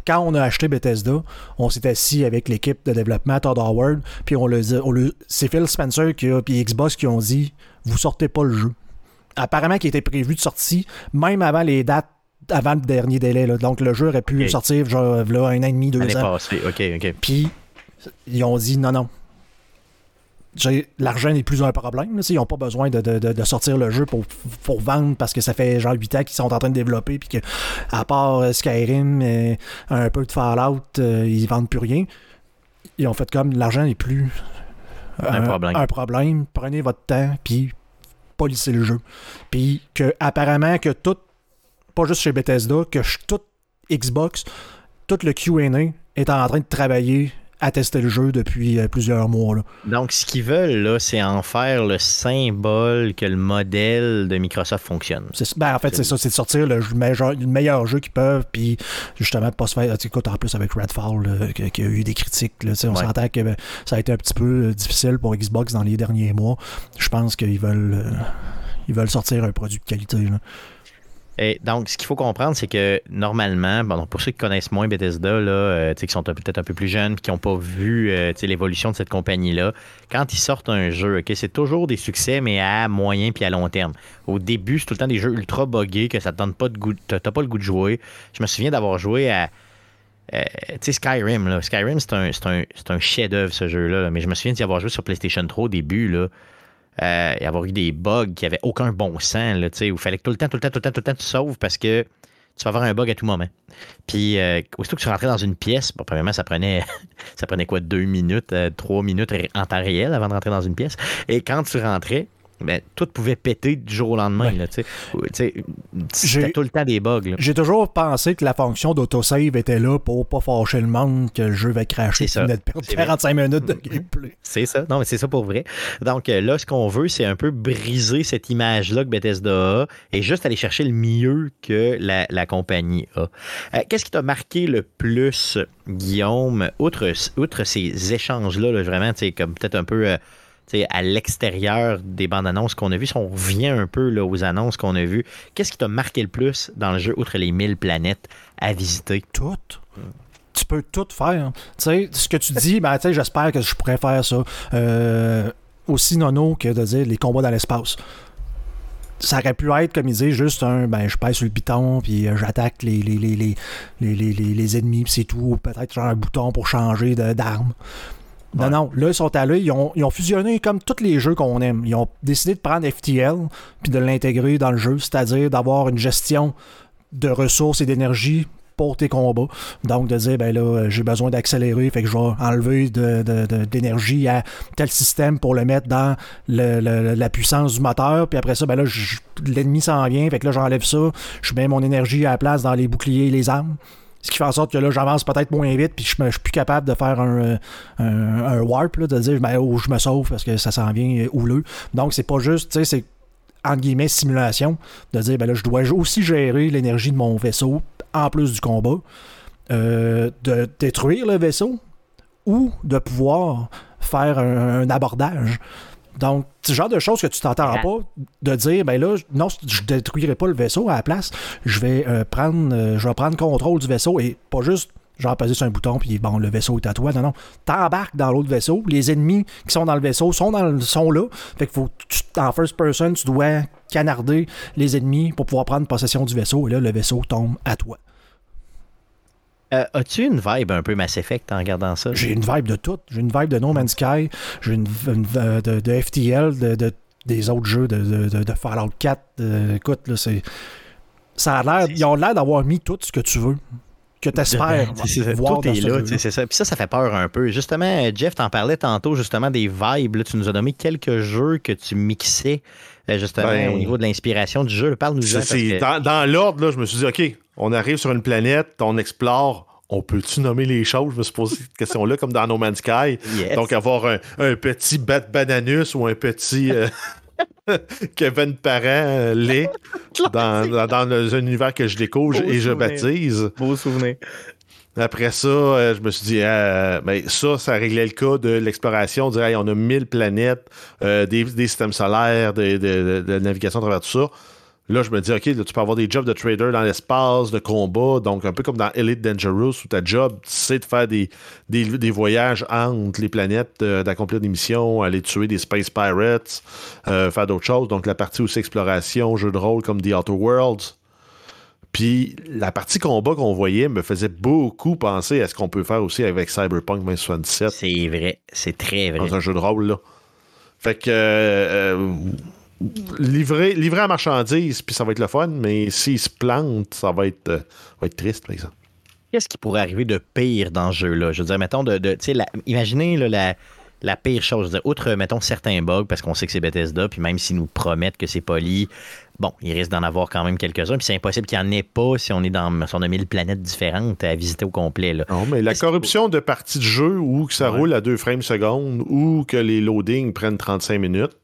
quand on a acheté Bethesda, on s'est assis avec l'équipe de développement Todd Howard, puis on le, le c'est Phil Spencer qui a, puis Xbox qui ont dit vous sortez pas le jeu. Apparemment, qui était prévu de sortir même avant les dates avant le dernier délai. Donc, le jeu aurait pu sortir genre là, un an et demi, deux ans. OK, OK. Puis, ils ont dit non, non, l'argent n'est plus un problème. ils n'ont pas besoin de, sortir le jeu pour, pour, vendre parce que ça fait genre 8 ans qu'ils sont en train de développer puis que à part euh, Skyrim et un peu de Fallout, euh, ils vendent plus rien. Ils ont fait comme l'argent n'est plus un, problème. Prenez votre temps puis polissez le jeu. Puis que apparemment que tout, pas juste chez Bethesda, que tout Xbox, tout le QA est en train de travailler à tester le jeu depuis euh, plusieurs mois. Donc, ce qu'ils veulent, là, c'est en faire le symbole que le modèle de Microsoft fonctionne. Ben, en fait, c'est ça, c'est de sortir le, meilleur, jeu qu'ils peuvent, puis justement, pas se faire. Écoute, en plus, avec Redfall, qui a eu des critiques, on s'entend que ben, ça a été un petit peu euh, difficile pour Xbox dans les derniers mois. Je pense qu'ils veulent, euh, ils veulent sortir un produit de qualité. Et donc, ce qu'il faut comprendre, c'est que normalement, pour ceux qui connaissent moins Bethesda, là, euh, qui sont peut-être un peu plus jeunes, qui n'ont pas vu euh, l'évolution de cette compagnie-là, quand ils sortent un jeu, c'est toujours des succès, mais à moyen puis à long terme. Au début, c'est tout le temps des jeux ultra buggés que ça te donne pas de goût, le goût de jouer. Je me souviens d'avoir joué à euh, Skyrim. Là. Skyrim, c'est un, un, chef-d'œuvre, ce jeu-là. Mais je me souviens d'y avoir joué sur PlayStation 3 au début. Là euh, y avoir eu des bugs qui n'avaient aucun bon sens, là, où il fallait que tout le temps, tout le temps, tout le temps, tout le temps, tu sauves parce que tu vas avoir un bug à tout moment. Puis, euh, aussitôt que tu rentrais dans une pièce, bon, premièrement, ça prenait, ça prenait quoi, deux minutes, euh, trois minutes en temps réel avant de rentrer dans une pièce. Et quand tu rentrais, ben, tout pouvait péter du jour au lendemain. C'était tout le temps des bugs. J'ai toujours pensé que la fonction d'autosave était là pour pas fâcher le monde que le jeu va cracher et de perdre 45 minutes de gameplay. C'est ça. Non, mais c'est ça pour vrai. Donc euh, là, ce qu'on veut, c'est un peu briser cette image-là que Bethesda a et juste aller chercher le mieux que la, compagnie a. Euh, qu'est-ce qui t'a marqué le plus, Guillaume, outre, outre ces échanges-là, là, vraiment, comme peut-être un peu. Euh, à l'extérieur des bandes annonces qu'on a vues, si on revient un peu là, aux annonces qu'on a vues, qu'est-ce qui t'a marqué le plus dans le jeu, outre les 1000 planètes à visiter? Tout. Tu peux tout faire. sais ce que tu dis, ben, j'espère que je pourrais faire ça. Euh, aussi nono que de dire les combats dans l'espace ça aurait pu être, comme il dit, juste un ben je pèse sur le piton, puis euh, j'attaque les les, les, les, ennemis, puis c'est tout. Ou peut-être un bouton pour changer d'arme. Non, non. Là, ils sont allés, ils ont, ils ont fusionné comme tous les jeux qu'on aime. Ils ont décidé de prendre FTL puis de l'intégrer dans le jeu, c'est-à-dire d'avoir une gestion de ressources et d'énergie pour tes combats. Donc, de dire, ben là, j'ai besoin d'accélérer, fait que je vais enlever d'énergie de, à tel système pour le mettre dans la puissance du moteur. Puis après ça, ben là, l'ennemi s'en vient, fait que là, j'enlève ça. Je mets mon énergie à la place dans les boucliers et les armes. Ce qui fait en sorte que là, j'avance peut-être moins vite, puis je, suis plus capable de faire un, un, warp, de dire ben, où je me sauve parce que ça s'en vient houleux. Donc, c'est pas juste, tu sais, c'est entre guillemets simulation, de dire ben là, je dois aussi gérer l'énergie de mon vaisseau en plus du combat, euh, de détruire le vaisseau ou de pouvoir faire un abordage. Donc, ce genre de choses que tu t'entends pas de dire, ben là, non, je détruirai pas le vaisseau à la place, je vais euh, prendre, euh, je vais prendre contrôle du vaisseau et pas juste genre appuyer sur un bouton, puis bon, le vaisseau est à toi. Non, non. T'embarques dans l'autre vaisseau. Les ennemis qui sont dans le vaisseau sont, dans sont là. Fait que faut, en first person, tu dois canarder les ennemis pour pouvoir prendre possession du vaisseau. Et là, le vaisseau tombe à toi. Euh, as-tu une vibe un peu Mass Effect en regardant ça? J'ai une vibe de tout. J'ai une vibe de No Man's Sky, j'ai une, de, de, FTL, de, des autres jeux de, Fallout 4. écoute, là, c'est. Ça a l'air. Ils ont l'air d'avoir mis tout ce que tu veux que tu espères voir Tout est là, c'est ça. Puis ça, ça fait peur un peu. Justement, Jeff, t'en parlais tantôt, justement, des vibes. tu nous as nommé quelques jeux que tu mixais, euh, justement, ben, au niveau de l'inspiration du jeu. Parle-nous de Dans, dans l'ordre, je me suis dit, OK, on arrive sur une planète, on explore, on peut-tu nommer les choses? Je me suis posé cette question-là, comme dans No Man's Sky. Donc, avoir un, petit Bat Bananus ou un petit euh, Kevin Parent euh, lait dans, dans, un univers que je découvre et je baptise. Beau souvenir. Après ça, euh, je me suis dit, ben, ça, ça réglait le cas de l'exploration. On dirait, on a 1000 planètes, des, systèmes solaires, de, la navigation à travers tout ça. Là, je me dis, OK, tu peux avoir des jobs de trader dans l'espace, de combat, donc un peu comme dans Elite Dangerous, où ta job, c'est de faire des, des, voyages entre les planètes, euh, d'accomplir des missions, aller tuer des Space Pirates, euh, faire d'autres choses. Donc la partie aussi exploration, jeu de rôle comme The Outer Worlds. Puis la partie combat qu'on voyait me faisait beaucoup penser à ce qu'on peut faire aussi avec Cyberpunk 2077. C'est vrai, c'est très vrai. Dans un jeu de rôle, là. Fait que... Euh, livrer, livrer à marchandise, puis ça va être le fun, mais s'il se plante, ça va être, euh, va être triste, par exemple. Qu'est-ce qui pourrait arriver de pire dans ce jeu-là? Je veux dire, mettons, de, de imaginez la, la pire chose. outre, mettons, certains bugs, parce qu'on sait que c'est Bethesda, puis même s'ils nous promettent que c'est poli, bon, il risque d'en avoir quand même quelques-uns, puis c'est impossible qu'il n'y en ait pas si on est dans si on a mille planètes différentes à visiter au complet. Là. Non, mais la corruption de parties de jeu où que ça roule à deux frames secondes ou que les loadings prennent 35 minutes,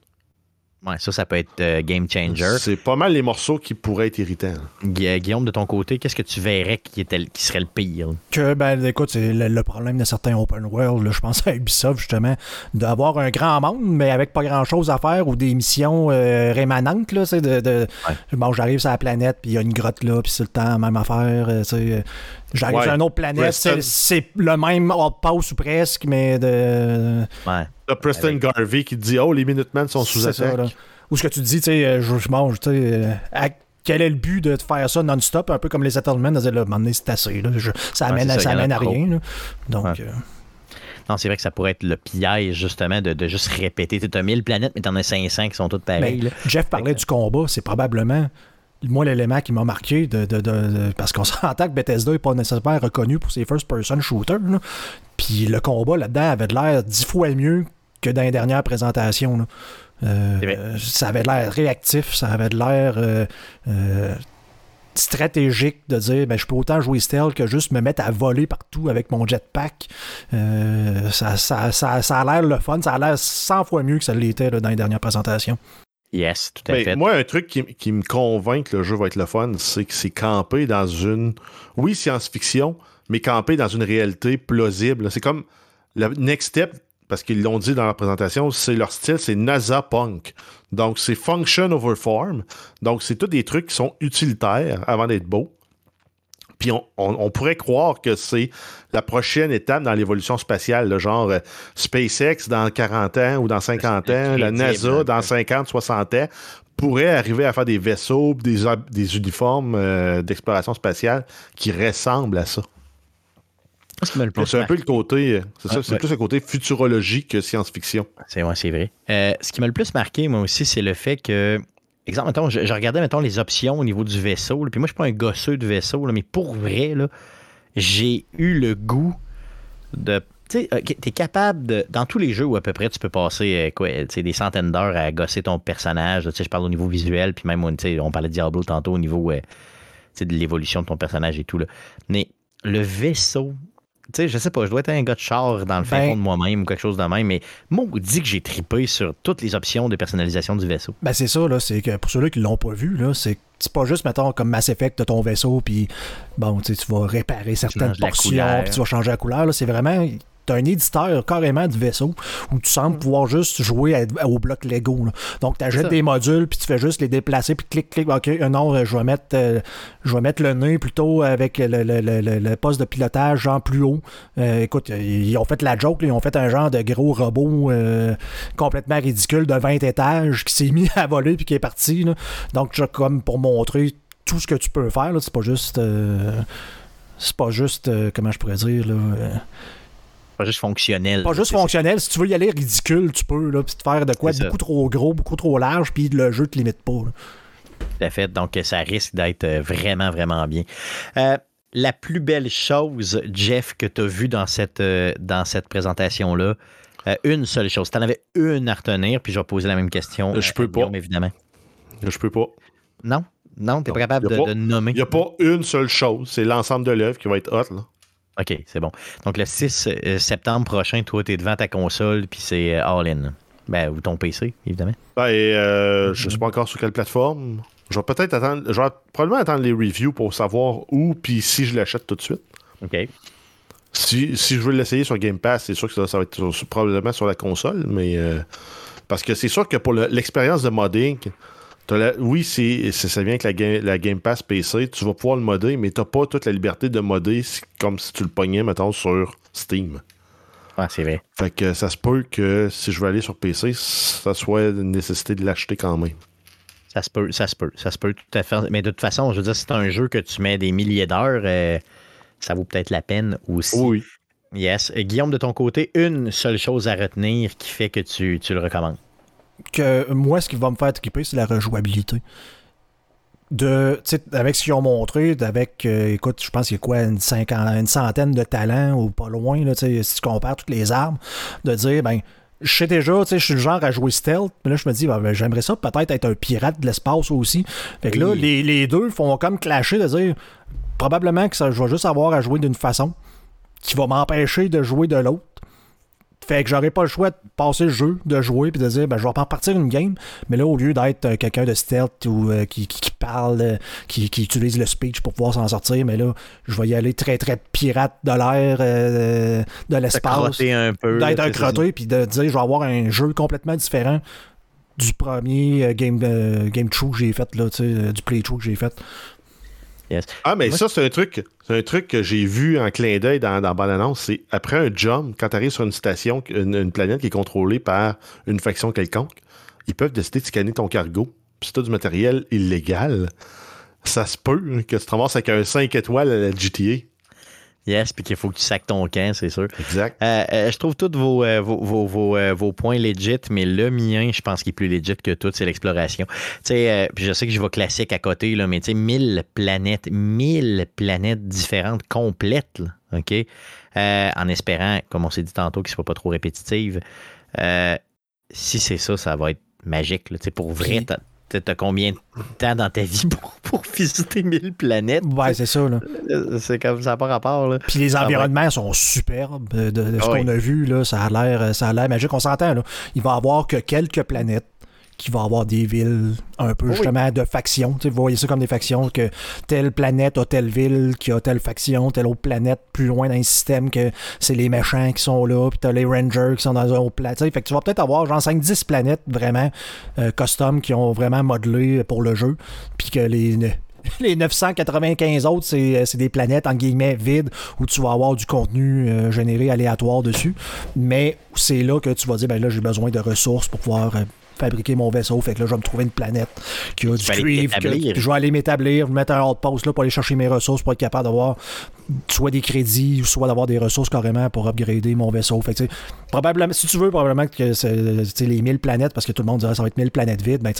Ouais, ça, ça peut être euh, game changer. C'est pas mal les morceaux qui pourraient être irritants. Guillaume, de ton côté, qu'est-ce que tu verrais qui, était, qui serait le pire? Que, ben, écoute, c'est le, problème de certains open world. je pense à Ubisoft, justement, d'avoir un grand monde, mais avec pas grand-chose à faire ou des missions euh, rémanentes. Là, de, de Bon, j'arrive sur la planète, puis il y a une grotte là, puis c'est le temps, même affaire. Euh, j'arrive sur une autre planète, c'est le même passe ou presque, mais de. Ouais. Preston Garvey qui te dit Oh, les Minutemen sont sous attaque. Ou ce que tu dis, tu sais, euh, je mange, tu sais. Euh, quel est le but de faire ça non-stop, un peu comme les Settlements, là, là, c'est assez, là, ça amène, ça, amène à rien. Donc. Euh, non, c'est vrai que ça pourrait être le piège, justement, de, de juste répéter. Tu as 1000 planètes, mais tu en as 500 qui sont toutes pareilles. Jeff parlait du combat, c'est probablement moi, l'élément qui m'a marqué, de, de, de, parce qu'on s'entend que Bethesda n'est pas nécessairement reconnu pour ses first-person shooters. Puis le combat là-dedans avait l'air dix fois mieux que dans les dernières présentations. Euh, ça avait l'air réactif, ça avait l'air euh, euh, stratégique de dire ben, je peux autant jouer stealth que juste me mettre à voler partout avec mon jetpack. Ça, ça, a l'air le fun, ça a l'air 100 fois mieux que ça l'était dans les dernières présentations. Yes, tout à fait. Moi, un truc qui, qui, me convainc que le jeu va être le fun, c'est que c'est camper dans une, oui, science-fiction, mais camper dans une réalité plausible. C'est comme le next step parce qu'ils l'ont dit dans la présentation, c'est leur style, c'est NASA Punk. Donc, c'est function over form. Donc, c'est tous des trucs qui sont utilitaires avant d'être beaux. Puis on, pourrait croire que c'est la prochaine étape dans l'évolution spatiale, le genre euh, SpaceX dans 40 ans ou dans 50 ans, la NASA dans 50, 60 ans, pourrait arriver à faire des vaisseaux, des, des uniformes euh, d'exploration spatiale qui ressemblent à ça. C'est un peu le côté, euh, c'est ça, c'est plus un côté futurologique que science-fiction. C'est c'est vrai. Euh, ce qui m'a le plus marqué, moi aussi, c'est le fait que, exemple, mettons, je, regardais mettons, les options au niveau du vaisseau, puis moi, je suis pas un gosseux de vaisseau, mais pour vrai, j'ai eu le goût de tu es capable de. Dans tous les jeux où à peu près tu peux passer euh, quoi, des centaines d'heures à gosser ton personnage, je parle au niveau visuel, puis même on parlait de Diablo tantôt au niveau de l'évolution de ton personnage et tout. Là. Mais le vaisseau, sais, je sais pas, je dois être un gars de char dans le fin ben fond de moi-même ou quelque chose de même, mais moi, on dit que j'ai tripé sur toutes les options de personnalisation du vaisseau. Ben, c'est ça, là. C'est que pour ceux-là qui l'ont pas vu, là, c'est c'est pas juste, mettons, comme Mass Effect de ton vaisseau, puis bon, tu vas réparer certaines portions, puis tu vas changer la couleur. C'est vraiment, tu as un éditeur carrément du vaisseau où tu sembles pouvoir juste jouer au bloc Lego. Donc, tu achètes des modules, puis tu fais juste les déplacer, puis clic, clic, OK, euh, non, je vais mettre, euh, je vais mettre le nez plutôt avec le, poste de pilotage, genre plus haut. Euh, écoute, ils ont fait la joke, ils ont fait un genre de gros robot complètement ridicule de 20 étages qui s'est mis à voler, puis qui est parti. Donc, comme pour montrer tout ce que tu peux faire, c'est pas juste. c'est pas juste, comment je pourrais dire, là pas juste fonctionnel. Pas juste fonctionnel. Si tu veux y aller ridicule, tu peux, là, puis te faire de quoi beaucoup trop gros, beaucoup trop large, puis le jeu te limite pas. Tout à fait. Donc, ça risque d'être euh, vraiment, vraiment bien. Euh, la plus belle chose, Jeff, que tu as vu dans cette, euh, dans cette présentation-là, une seule chose. Tu en avais une à retenir, puis je vais poser la même question. Je peux pas. évidemment. Je peux pas. Non? Non, tu n'es pas capable de, nommer. Il n'y a pas une seule chose. C'est l'ensemble de l'œuvre qui va être hot. Là. OK, c'est bon. Donc, le 6 euh, septembre prochain, toi, tu es devant ta console, puis c'est euh, all-in. Ben, ou ton PC, évidemment. Ben, euh, je ne sais pas encore sur quelle plateforme. Je vais peut-être attendre. Je vais probablement attendre les reviews pour savoir où, puis si je l'achète tout de suite. OK. Si, je veux l'essayer sur Game Pass, c'est sûr que ça, va être probablement sur la console, mais. parce que c'est sûr que pour l'expérience de modding, oui, c'est, ça vient avec la game, Pass PC. Tu vas pouvoir le modder, mais tu n'as pas toute la liberté de modder comme si tu le pognais, mettons, sur Steam. Ah, c'est vrai. Fait que ça se peut que si je veux aller sur PC, ça soit une nécessité de l'acheter quand même. Ça se peut, ça se peut, ça se peut tout à fait. Mais de toute façon, je veux dire, si c'est un jeu que tu mets des milliers d'heures, euh, ça vaut peut-être la peine aussi. Oui. Yes. Guillaume, de ton côté, une seule chose à retenir qui fait que tu, tu le recommandes que moi, ce qui va me faire triper, c'est la rejouabilité. De, avec ce qu'ils ont montré, avec, euh, écoute, je pense qu'il y a quoi, une, une centaine de talents ou pas loin, là, si tu compares toutes les armes, de dire, ben, je sais déjà, je suis le genre à jouer stealth, mais là, je me dis, ben, j'aimerais ça peut-être être un pirate de l'espace aussi. Fait que là, les, les, deux font comme clasher de dire, probablement que ça, je vais juste avoir à jouer d'une façon qui va m'empêcher de jouer de l'autre. Fait que j'aurais pas le choix de passer le jeu, de jouer, puis de dire, ben, je vais pas partir une game, mais là, au lieu d'être euh, quelqu'un de stealth ou euh, qui, parle, euh, qui, utilise le speech pour pouvoir s'en sortir, mais là, je vais y aller très, très pirate de l'air, de l'espace. D'être un crotté, puis de dire, je vais avoir un jeu complètement différent du premier game, game true que j'ai fait, là, du play-through que j'ai fait. Ah, mais ça, c'est un truc. C'est un truc que j'ai vu en clin d'œil dans, dans annonce. C'est après un jump, quand tu arrives sur une station, une, planète qui est contrôlée par une faction quelconque, ils peuvent décider de scanner ton cargo. Puis si tu as du matériel illégal, ça se peut que tu te ramasses avec un 5 étoiles à la GTA. Yes, puis qu'il faut que tu sacs ton camp, c'est sûr. Exact. Euh, euh, je trouve tous vos, euh, vos, points legit, mais le mien, je pense qu'il est plus legit que tout, c'est l'exploration. Tu sais, puis je sais que je vais classique à côté, là, mais tu sais, 1000 planètes, 1000 planètes différentes, complètes, OK? en espérant, comme on s'est dit tantôt, qu'il ne soit pas trop répétitive. si c'est ça, ça va être magique. Là. Pour vrai, T'as combien de temps dans ta vie pour, visiter 1000 planètes? Ouais, c'est ça. Euh, c'est comme ça, pas rapport. Là. Puis les environnements sont superbes. De, ce ah qu'on a vu, là, ça a l'air magique. On s'entend. Il va y avoir que quelques planètes qui va avoir des villes un peu justement de factions. vous voyez ça comme des factions, que telle planète a telle ville qui a telle faction, telle autre planète plus loin dans le système que c'est les méchants qui sont là, puis t'as les rangers qui sont dans un autre planète. Fait que tu vas peut-être avoir genre 5-10 planètes vraiment euh, custom qui ont vraiment modelé pour le jeu, puis que les, les 995 autres, c'est des planètes en guillemets vides où tu vas avoir du contenu euh, généré aléatoire dessus. Mais c'est là que tu vas dire, ben là, j'ai besoin de ressources pour pouvoir euh, fabriquer mon vaisseau. Fait que là, je vais me trouver une planète qui a du cuivre. je vais aller m'établir, mettre un outpost là pour aller chercher mes ressources pour être capable d'avoir soit des crédits, soit d'avoir des ressources carrément pour upgrader mon vaisseau. Fait que, probablement, si tu veux, probablement que c'est les 1000 planètes, parce que tout le monde dirait ça va être 1000 planètes vides, ben,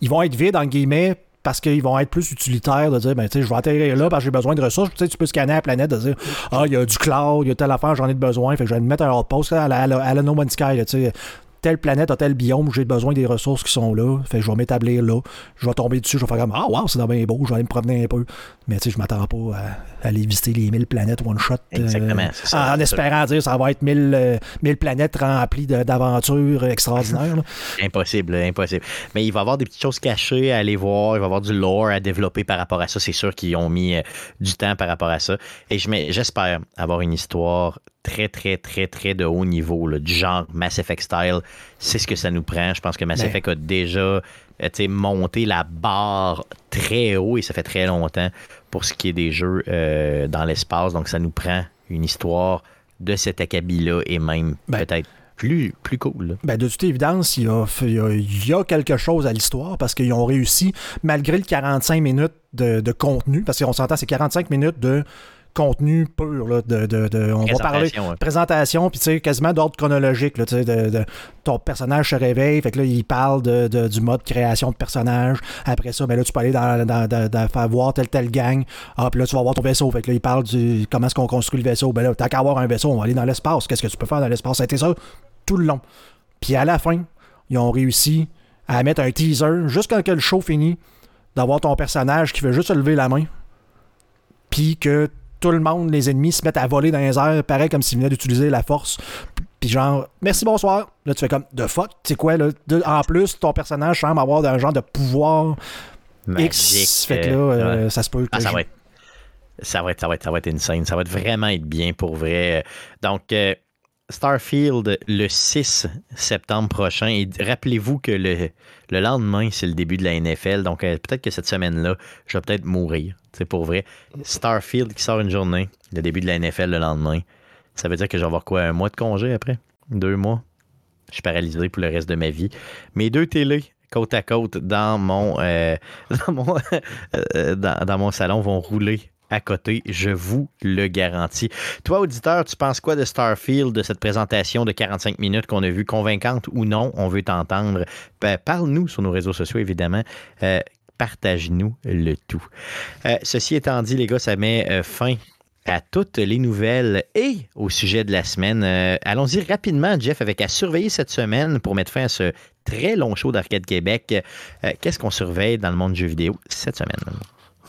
ils vont être vides, en guillemets, parce qu'ils vont être plus utilitaires de dire ben, je vais atterrir là parce que j'ai besoin de ressources. Tu, sais, tu peux scanner la planète de dire Ah, il y a du cloud, il y a telle affaire, j'en ai besoin. Fait que je vais me mettre un outpost à la, à la, No Man's Sky. sais telle planète a tel biome, j'ai besoin des ressources qui sont là. Fait je vais m'établir là. Je vais tomber dessus, je vais faire comme Ah, wow, c'est bien beau, je vais aller me promener un peu. Mais tu sais, je m'attends pas à, aller visiter les 1000 planètes one shot. Euh, Exactement. en espérant dire ça va être 1000, 1000 euh, planètes remplies d'aventures extraordinaires. impossible, impossible. Mais il va y avoir des petites choses cachées à aller voir. Il va y avoir du lore à développer par rapport à ça. C'est sûr qu'ils ont mis euh, du temps par rapport à ça. Et j'espère avoir une histoire très, très, très, très de haut niveau, du genre Mass Effect style, c'est ce que ça nous prend. Je pense que Mass Effect a déjà euh, monté la barre très haut et ça fait très longtemps pour ce qui est des jeux euh, dans l'espace. Donc, ça nous prend une histoire de cet acabit-là et même ben, peut-être plus, plus cool. Ben, de toute évidence, il y a, quelque chose à l'histoire parce qu'ils ont réussi, malgré le 45 minutes de, de contenu, parce qu'on s'entend, c'est 45 minutes de contenu pur. Là, de, de, on va parler présentation, puis tu sais, quasiment d'ordre chronologique. Là, de, ton personnage se réveille, fait que là, il parle du mode création de personnage. Après ça, ben là, tu peux aller dans, dans, faire voir telle telle gang. Ah, puis là, tu vas voir ton vaisseau. Fait que là, il parle du comment est-ce qu'on construit le vaisseau. Ben là, t'as qu'à avoir un vaisseau, on va aller dans l'espace. Qu'est-ce que tu peux faire dans l'espace? C'était ça tout le long. Puis à la fin, ils ont réussi à mettre un teaser, juste quand le show finit, d'avoir ton personnage qui veut juste se lever la main. Puis que tout le monde, les ennemis, se mettent à voler dans les airs, pareil comme s'ils venaient d'utiliser la force. Puis genre, merci, bonsoir. Là, tu fais comme, de fuck, tu sais quoi, là? en plus, ton personnage semble avoir un genre de pouvoir X. Fait que là, euh, ça se peut. Ah, ça, va être, ça, va être, ça, va être, ça va être insane. Ça va être vraiment être bien pour vrai. Donc, euh, Starfield le 6 septembre prochain. Et rappelez-vous que le, le lendemain, c'est le début de la NFL. Donc, euh, peut-être que cette semaine-là, je vais peut-être mourir. C'est pour vrai. Starfield qui sort une journée, le début de la NFL le lendemain. Ça veut dire que je vais avoir quoi, un mois de congé après? Deux mois? Je suis paralysé pour le reste de ma vie. Mes deux télés, côte à côte, dans mon, euh, euh, dans mon salon, vont rouler à côté, je vous le garantis. Toi, auditeur, tu penses quoi de Starfield, de cette présentation de 45 minutes qu'on a vue, convaincante ou non? On veut t'entendre. Ben, parle-nous sur nos réseaux sociaux, évidemment. Euh, partage-nous le tout. Euh, ceci étant dit, les gars, ça met euh, fin à toutes les nouvelles et au sujet de la semaine. Allons-y rapidement, Jeff, avec à surveiller cette semaine pour mettre fin à ce très long show d'Arcade Québec. Qu'est-ce qu'on surveille dans le monde du jeu vidéo cette semaine?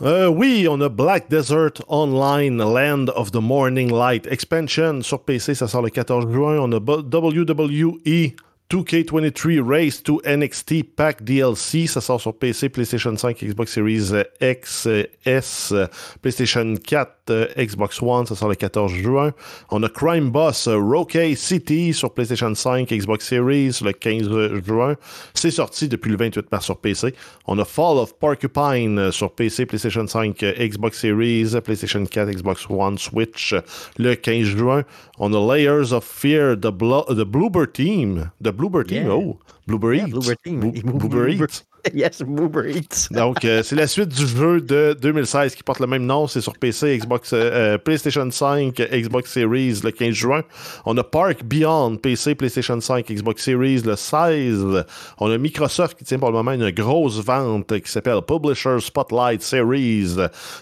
Euh, oui, on a Black Desert Online Land of the Morning Light Expansion sur PC, ça sort le 14 juin. On a WWE 2K23 Race to NXT Pack DLC, ça sort sur PC, PlayStation 5, Xbox Series X, S, PlayStation 4, Xbox One, ça sort le 14 juin. On a Crime Boss Roque City sur PlayStation 5, Xbox Series le 15 juin. C'est sorti depuis le 28 mars sur PC. On a Fall of Porcupine sur PC, PlayStation 5, Xbox Series, PlayStation 4, Xbox One, Switch le 15 juin. On a Layers of Fear, The, Bluebird Team, Bluebird Team. Oh, Yeah, Team. Bluebird yes, Bluebird Eats. Donc, euh, c'est la suite du jeu de 2016 qui porte le même nom. C'est sur PC, Xbox, euh, euh, PlayStation 5, Xbox Series le 15 juin. On a Park Beyond, PC, PlayStation 5, Xbox Series le 16. On a Microsoft qui tient pour le moment une grosse vente qui s'appelle Publisher Spotlight Series.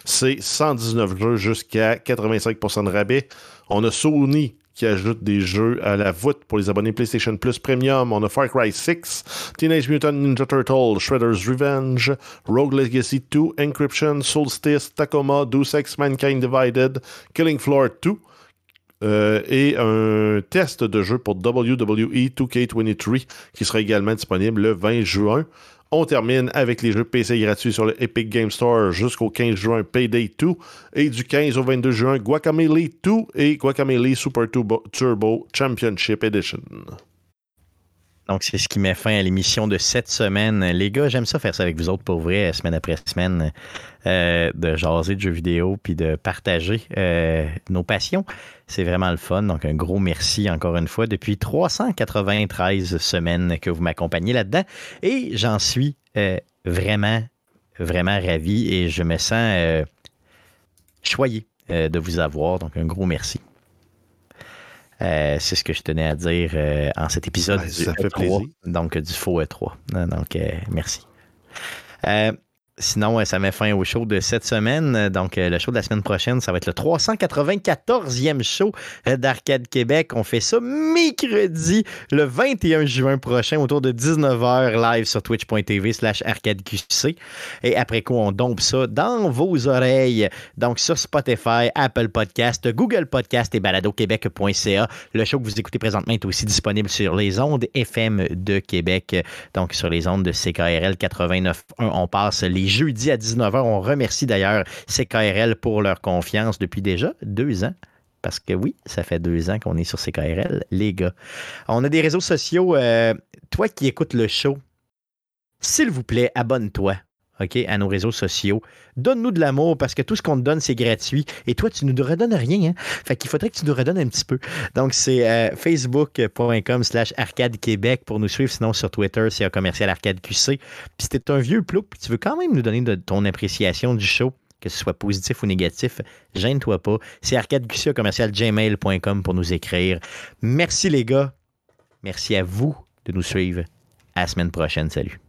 C'est 119 jeux jusqu'à 85% de rabais. On a Sony qui ajoute des jeux à la voûte pour les abonnés PlayStation Plus Premium. On a Far Cry 6, Teenage Mutant Ninja Turtle, Shredder's Revenge, Rogue Legacy 2, Encryption, Solstice, Tacoma, Deus Ex Mankind Divided, Killing Floor 2. Euh, et un test de jeu pour WWE 2K23 qui sera également disponible le 20 juin. On termine avec les jeux PC gratuits sur le Epic Game Store jusqu'au 15 juin Payday 2 et du 15 au 22 juin Guacamole 2 et Guacamole Super Turbo Championship Edition. Donc, c'est ce qui met fin à l'émission de cette semaine. Les gars, j'aime ça faire ça avec vous autres pour vrai, semaine après semaine, euh, de jaser de jeux vidéo puis de partager euh, nos passions. C'est vraiment le fun. Donc, un gros merci encore une fois depuis 393 semaines que vous m'accompagnez là-dedans. Et j'en suis euh, vraiment, vraiment ravi et je me sens choyé de vous avoir. Donc, un gros merci. Euh, c'est ce que je tenais à dire euh, en cet épisode du ça fait e plaisir. donc du faux E3. Donc, euh, merci. Sinon, ça met fin au show de cette semaine. Donc, le show de la semaine prochaine, ça va être le 394e show d'Arcade Québec. On fait ça mercredi, le 21 juin prochain, autour de 19h, live sur twitch.tv slash arcadeqc. Et après quoi, on dompe ça dans vos oreilles. Donc, sur Spotify, Apple Podcast, Google Podcast et baladoquebec.ca. Le show que vous écoutez présentement est aussi disponible sur les ondes FM de Québec. Donc, sur les ondes de CKRL 89.1, on passe les jeudi à 19h. On remercie d'ailleurs CKRL pour leur confiance depuis déjà deux ans parce que oui, ça fait deux ans qu'on est sur CKRL, les gars. On a des réseaux sociaux. Euh, toi qui écoutes le show, s'il vous plaît, abonne-toi. OK, à nos réseaux sociaux. Donne-nous de l'amour parce que tout ce qu'on te donne, c'est gratuit. Et toi, tu ne nous redonnes rien. Hein? Fait qu'il faudrait que tu nous redonnes un petit peu. Donc, c'est euh, facebook.com slash arcade Québec pour nous suivre. Sinon, sur Twitter, c'est un commercial arcade QC. Puis si t'es un vieux plouc puis tu veux quand même nous donner de ton appréciation du show, que ce soit positif ou négatif, gêne-toi pas. C'est arcadeqc commercial gmail.com pour nous écrire. Merci les gars. Merci à vous de nous suivre. À la semaine prochaine. Salut.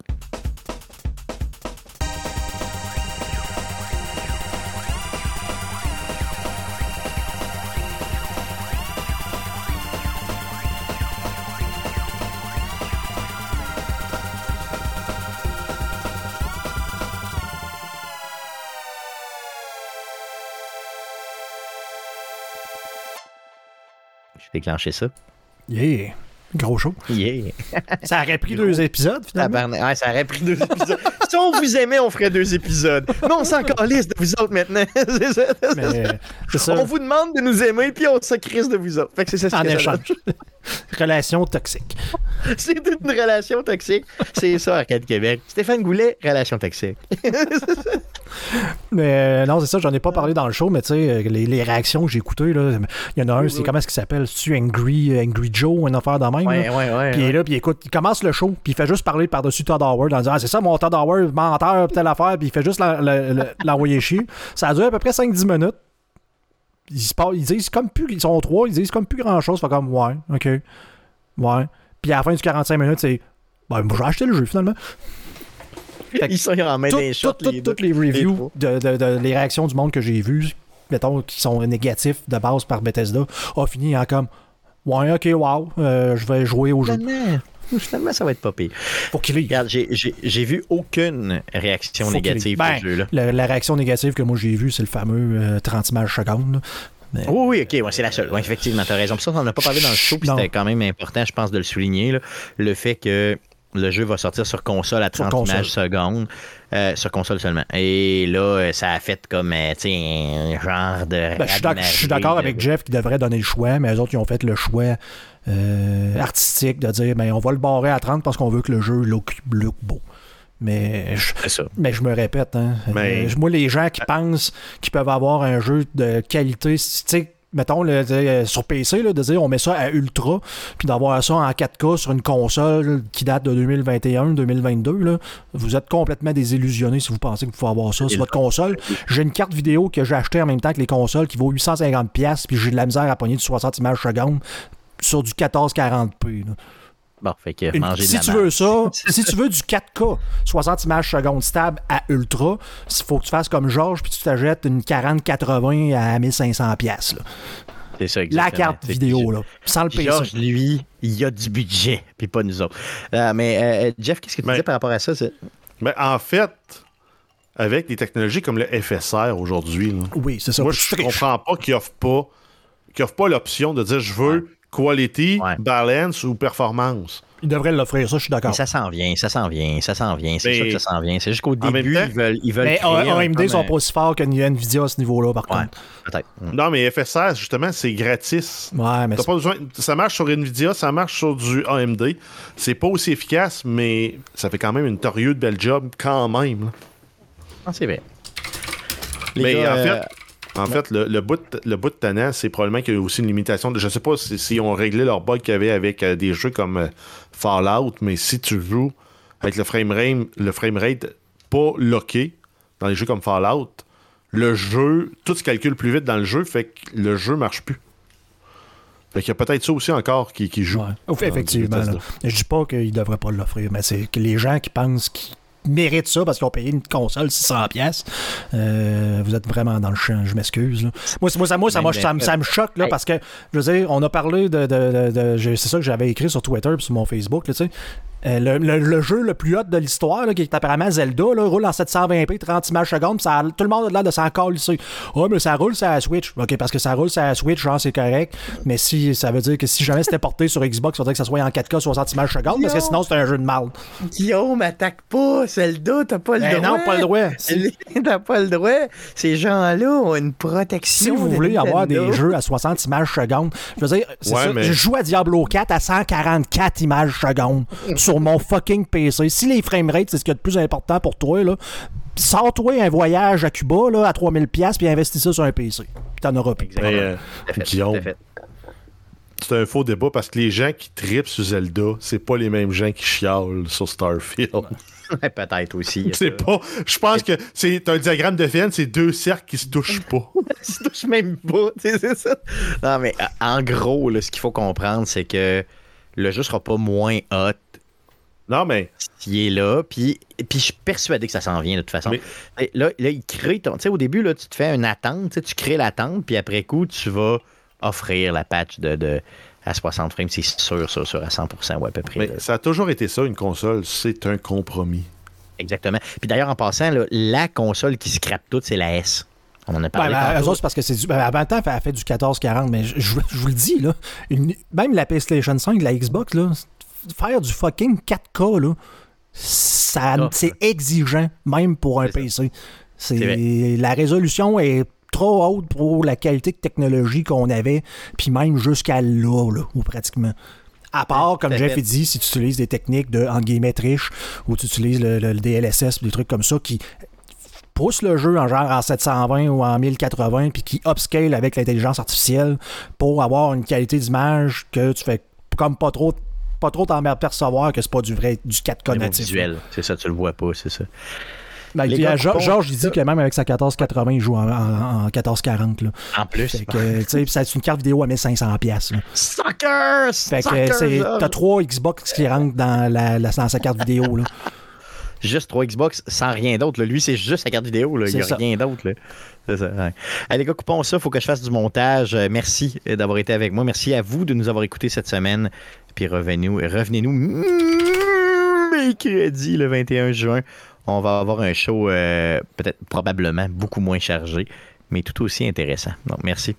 Déclencher ça. Yeah! Gros show. Yeah. ça aurait pris deux épisodes, finalement. Ouais, ça aurait pris deux épisodes. si on vous aimait, on ferait deux épisodes. Mais on s'en calisse de vous autres maintenant. c'est ça. On vous demande de nous aimer, puis on se crisse de vous autres. Fait que c'est ça En échange. relation toxique. c'est une relation toxique. C'est ça, Arcade Québec. Stéphane Goulet, relation toxique. Mais euh, non, c'est ça, j'en ai pas parlé dans le show, mais tu sais, euh, les, réactions que j'ai écoutées, il y en a un, c'est comment est-ce qu'il s'appelle? C'est-tu Angry, Angry Joe, une affaire dans même? Ouais, ouais, ouais. Puis il est là, puis écoute, il commence le show, puis il fait juste parler par-dessus Todd Howard en disant Ah, c'est ça mon Todd Howard, menteur, telle affaire, puis il fait juste l'envoyer chier. Ça a duré à peu près 5-10 minutes. Ils, se ils disent comme plus, ils sont trois, ils disent comme plus grand chose. Fait comme, ouais, ok. Ouais. Puis à la fin du 45 minutes, c'est, ben, j'ai acheté le jeu finalement. Ils sont en main des shots, Toutes les reviews, de, de, les réactions du monde que j'ai vues, mettons, qui sont négatifs de base par Bethesda, a fini en comme, ouais, ok, wow, euh, je vais jouer au jeu. Finalement, ça va être pas pire. Faut qu'il Regarde, j'ai vu aucune réaction négative ben, du jeu. Là. La, réaction négative que moi j'ai vue, c'est le fameux 30 euh, images secondes. Oui, oui, ok, ouais, c'est la seule. Ouais, effectivement, tu as raison. Pour ça, on n'a pas parlé dans le show, puis c'était quand même important, je pense, de le souligner. Le fait que le jeu va sortir sur console à 30 images secondes. Euh, sur console seulement. Et là, ça a fait comme euh, un genre de. Ben, je suis d'accord avec Jeff qui devrait donner le choix, mais les autres, ils ont fait le choix euh, artistique de dire ben, on va le barrer à 30 parce qu'on veut que le jeu look, beau. Mais je, mais je me répète, hein, euh, moi, les gens qui pensent qu'ils peuvent avoir un jeu de qualité, tu sais, mettons, le, sur PC, de dire on met ça à ultra, puis d'avoir ça en 4K sur une console qui date de 2021-2022, vous êtes complètement désillusionné si vous pensez que vous pouvez avoir ça sur votre console. J'ai une carte vidéo que j'ai achetée en même temps que les consoles qui vaut 850$, puis j'ai de la misère à pogner du 60 images secondes sur du 1440p. Bon, fait que manger si tu veux ça, si tu veux du 4K, 60 images secondes stable à ultra, il faut que tu fasses comme Georges puis tu t'achètes une 4080 à 1500 pièces. C'est ça, exactement. La carte vidéo, là, sans le PC. Georges, lui, il a du budget, puis pas nous autres. Euh, mais euh, Jeff, qu'est-ce que tu disais par rapport à ça? Ben, en fait, avec des technologies comme le FSR aujourd'hui, oui, c'est ça. Moi, je comprends pas qu'ils n'offrent pas, pas l'option de dire je veux quality, balance ou performance. Ils devraient l'offrir, ça, je suis d'accord. Ça s'en vient, ça s'en vient, ça s'en vient. C'est sûr que ça s'en vient. C'est juste qu'au début, ils veulent. Ils veulent mais AMD sont pas aussi forts que Nvidia à ce niveau-là, par contre. Peut-être. Non, mais FSR, justement, c'est gratis. Ouais, mais. Pas besoin... Ça marche sur Nvidia, ça marche sur du AMD. C'est pas aussi efficace, mais ça fait quand même une de belle job quand même. Ah, c'est vrai. mais en fait. Euh, en fait, le, bout de, le bout de tannant, c'est probablement qu'il y a aussi une limitation. De, je sais pas s'ils si ont réglé leur bug qu'il y avait avec euh, des jeux comme euh, Fallout, mais si tu joues avec le framerate, le framerate pas locké dans les jeux comme Fallout, le jeu, tout se calcule plus vite dans le jeu, fait que le jeu marche plus. Fait qu'il y a peut-être ça aussi encore qui, joue. Effectivement. Je dis pas qu'ils devraient pas l'offrir, mais c'est que les gens qui pensent qu'ils méritent ça parce qu'ils ont payé une console 600 pièces. Euh, vous êtes vraiment dans le champ, je m'excuse. Moi, moi, ça, moi ça, ça, me choque là, parce que, je veux dire, on a parlé de... de, c'est ça que j'avais écrit sur Twitter et sur mon Facebook. Là, Euh, le, jeu le plus hot de l'histoire, qui est apparemment Zelda, là, roule en 720p, 30 images secondes, ça tout le monde a l'air de s'en ici. Oh, mais ça roule sur la Switch. OK, parce que ça roule sur la Switch, genre, c'est correct. Mais si ça veut dire que si jamais c'était porté sur Xbox, il faudrait que ça soit en 4K, 60 images secondes, parce que sinon, c'est un jeu de mal. Guillaume, attaque pas Zelda, t'as pas le ben droit. non, pas le droit. t'as pas le droit. Ces gens-là ont une protection. Si vous voulez avoir des jeux à 60 images secondes, je veux dire, je joue à Diablo 4 à 144 images secondes sur mon fucking PC. Si les framerates, c'est ce qui est le plus important pour toi, là, sors-toi un voyage à Cuba là, à 3000$ puis investis ça sur un PC. T'en auras plus. Euh, c'est un faux débat parce que les gens qui tripent sur Zelda, c'est pas les mêmes gens qui chialent sur Starfield. Peut-être aussi. C'est pas. Je pense que c'est un diagramme de Venn, c'est deux cercles qui se touchent pas. Ils se touchent même pas. C'est ça. Non, mais en gros, ce qu'il faut comprendre, c'est que le jeu sera pas moins hot non, mais. Qui est là, puis, puis je suis persuadé que ça s'en vient de toute façon. Là, là, il crée ton. Tu sais, au début, là, tu te fais une attente, tu crées l'attente, puis après coup, tu vas offrir la patch de, de à 60 frames, c'est sûr, sûr, sûr, à 100% ou à peu près. Mais ça a toujours été ça, une console, c'est un compromis. Exactement. Puis d'ailleurs, en passant, la console qui scrape tout, c'est la S. On en a parlé. Ben, c'est parce que c'est du. Ben, temps, elle a fait du 14-40, mais je, vous le dis, là, même la PlayStation 5, la Xbox, là, faire du fucking 4K, là, ça, c'est exigeant, même pour un PC. C'est, la résolution est trop haute pour la qualité de technologie qu'on avait, puis même jusqu'à là, là, ou pratiquement. À part, comme Jeff dit, si tu utilises des techniques de, en guillemets, triche, ou tu utilises le, le, DLSS, des trucs comme ça qui poussent le jeu en genre en 720 ou en 1080, puis qui upscale avec l'intelligence artificielle pour avoir une qualité d'image que tu fais comme pas trop pas trop t'en percevoir que c'est pas du vrai du 4K natif. visuel, c'est ça, tu le vois pas, c'est ça. Ben, Georges, il dit que même avec sa 1480, il joue en, 1440. Là. En plus. c'est une carte vidéo à 1500 pièces. Suckers! Fait que t'as trois Xbox qui rentrent dans, la, dans sa carte vidéo. Là. Juste trois Xbox sans rien d'autre. Lui, c'est juste sa carte vidéo. Là. Il n'y a rien d'autre. C'est ça. Allez, les gars, coupons ça. Il faut que je fasse du montage. Euh, merci d'avoir été avec moi. Merci à vous de nous avoir écoutés cette semaine. Puis revenez-nous, revenez-nous mercredi, le 21 juin. On va avoir un show euh, peut-être probablement beaucoup moins chargé, mais tout aussi intéressant. Donc, merci.